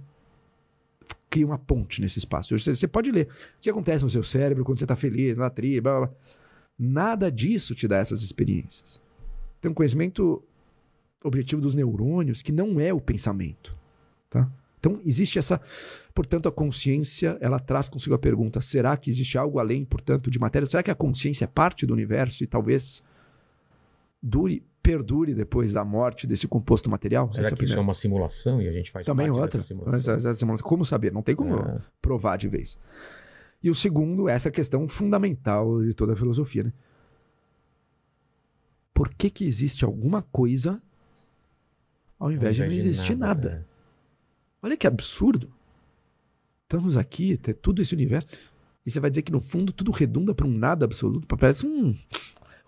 cria uma ponte nesse espaço. Você, você pode ler o que acontece no seu cérebro quando você está feliz, na tri, blá, blá, blá. Nada disso te dá essas experiências. Tem um conhecimento objetivo dos neurônios que não é o pensamento. Tá? Então, existe essa. Portanto, a consciência ela traz consigo a pergunta: será que existe algo além, portanto, de matéria? Será que a consciência é parte do universo e talvez dure, perdure depois da morte desse composto material? Será Essa é que isso é primeira. uma simulação e a gente faz Também outra. simulação? Como saber? Não tem como É. provar de vez. E o segundo, essa questão fundamental de toda a filosofia, né? Por que que existe alguma coisa ao invés, de não existir nada? Olha que absurdo. Estamos aqui, tem tudo esse universo. E você vai dizer que no fundo tudo redunda para um nada absoluto. Parece um.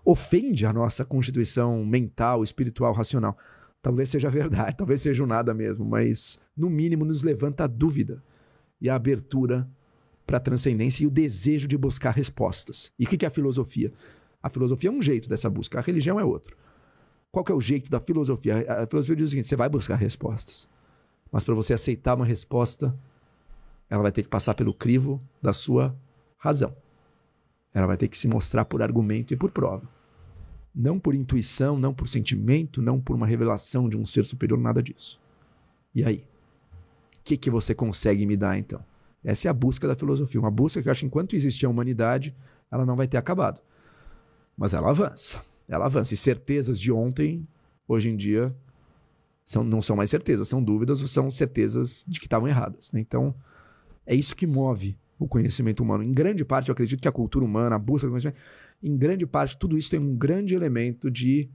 Ofende a nossa constituição mental, espiritual, racional. Talvez seja verdade, talvez seja um nada mesmo, mas no mínimo nos levanta a dúvida e a abertura para a transcendência e o desejo de buscar respostas. E o que é a filosofia? A filosofia é um jeito dessa busca, a religião é outro. Qual que é o jeito da filosofia? A filosofia diz o seguinte: você vai buscar respostas. Mas para você aceitar uma resposta, ela vai ter que passar pelo crivo da sua razão. Ela vai ter que se mostrar por argumento e por prova. Não por intuição, não por sentimento, não por uma revelação de um ser superior, nada disso. E aí? O que, que você consegue me dar então? Essa é a busca da filosofia. Uma busca que eu acho que enquanto existir a humanidade, ela não vai ter acabado. Mas ela avança. Ela avança. E certezas de ontem, hoje em dia, são, não são mais certezas, são dúvidas ou são certezas de que estavam erradas. Né? Então, é isso que move o conhecimento humano. Em grande parte, eu acredito que a cultura humana, a busca do conhecimento, em grande parte, tudo isso tem um grande elemento de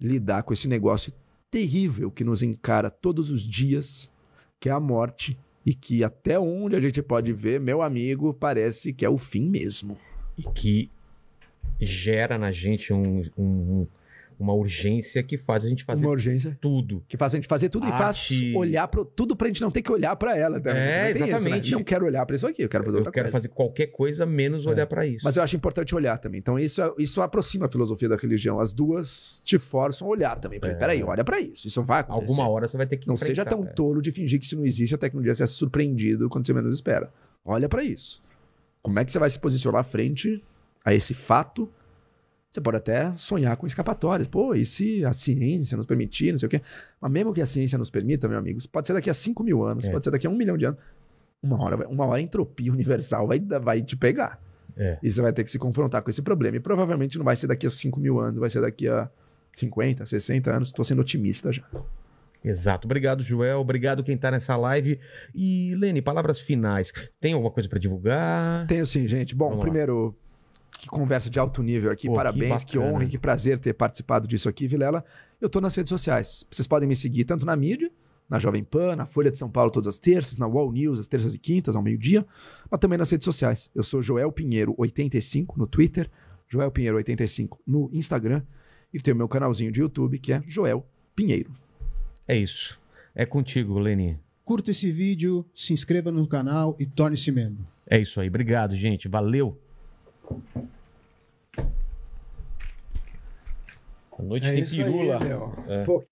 lidar com esse negócio terrível que nos encara todos os dias, que é a morte, e que até onde a gente pode ver, meu amigo, parece que é o fim mesmo. E que gera na gente um, um, uma urgência que faz a gente fazer uma urgência tudo. Que faz a gente fazer tudo Arte... e faz olhar para tudo pra gente não ter que olhar para ela. Também. É, exatamente. Isso, né? Não quero olhar para isso aqui, eu quero fazer Eu outra quero coisa. fazer qualquer coisa menos É. olhar para isso. Mas eu acho importante olhar também. Então isso, isso aproxima a filosofia da religião. As duas te forçam a olhar também. Peraí, É. peraí olha para isso. Isso vai acontecer. Alguma hora você vai ter que Não seja tão é. tolo de fingir que isso não existe até que um dia você é surpreendido quando você menos espera. Olha para isso. Como é que você vai se posicionar frente a esse fato? Você pode até sonhar com escapatórias. Pô, e se a ciência nos permitir, não sei o quê. Mas mesmo que a ciência nos permita, meu amigo, pode ser daqui a 5 mil anos, É. pode ser daqui a um milhão de anos. Uma hora, uma hora a entropia universal vai, vai te pegar. É. E você vai ter que se confrontar com esse problema. E provavelmente não vai ser daqui a 5 mil anos, vai ser daqui a 50, 60 anos. Estou sendo otimista já. Exato. Obrigado, Joel. Obrigado quem tá nessa live. E, Lene, palavras finais. Tem alguma coisa para divulgar? Tenho sim, gente. Bom, Vamos lá. Que conversa de alto nível aqui. Pô, que Parabéns, que, bacana. honra e que prazer ter participado disso aqui, Vilela. Eu tô nas redes sociais. Vocês podem me seguir tanto na mídia, na Jovem Pan, na Folha de São Paulo todas as terças, na Wall News às terças e quintas, ao meio-dia, mas também nas redes sociais. Eu sou Joel Pinheiro85 no Twitter, Joel Pinheiro85 no Instagram e tenho meu canalzinho de YouTube que é Joel Pinheiro. É isso. É contigo, Lene. Curta esse vídeo, se inscreva no canal e torne-se membro. É isso aí. Obrigado, gente. Valeu. A noite tem pirula. meu. É. Pô,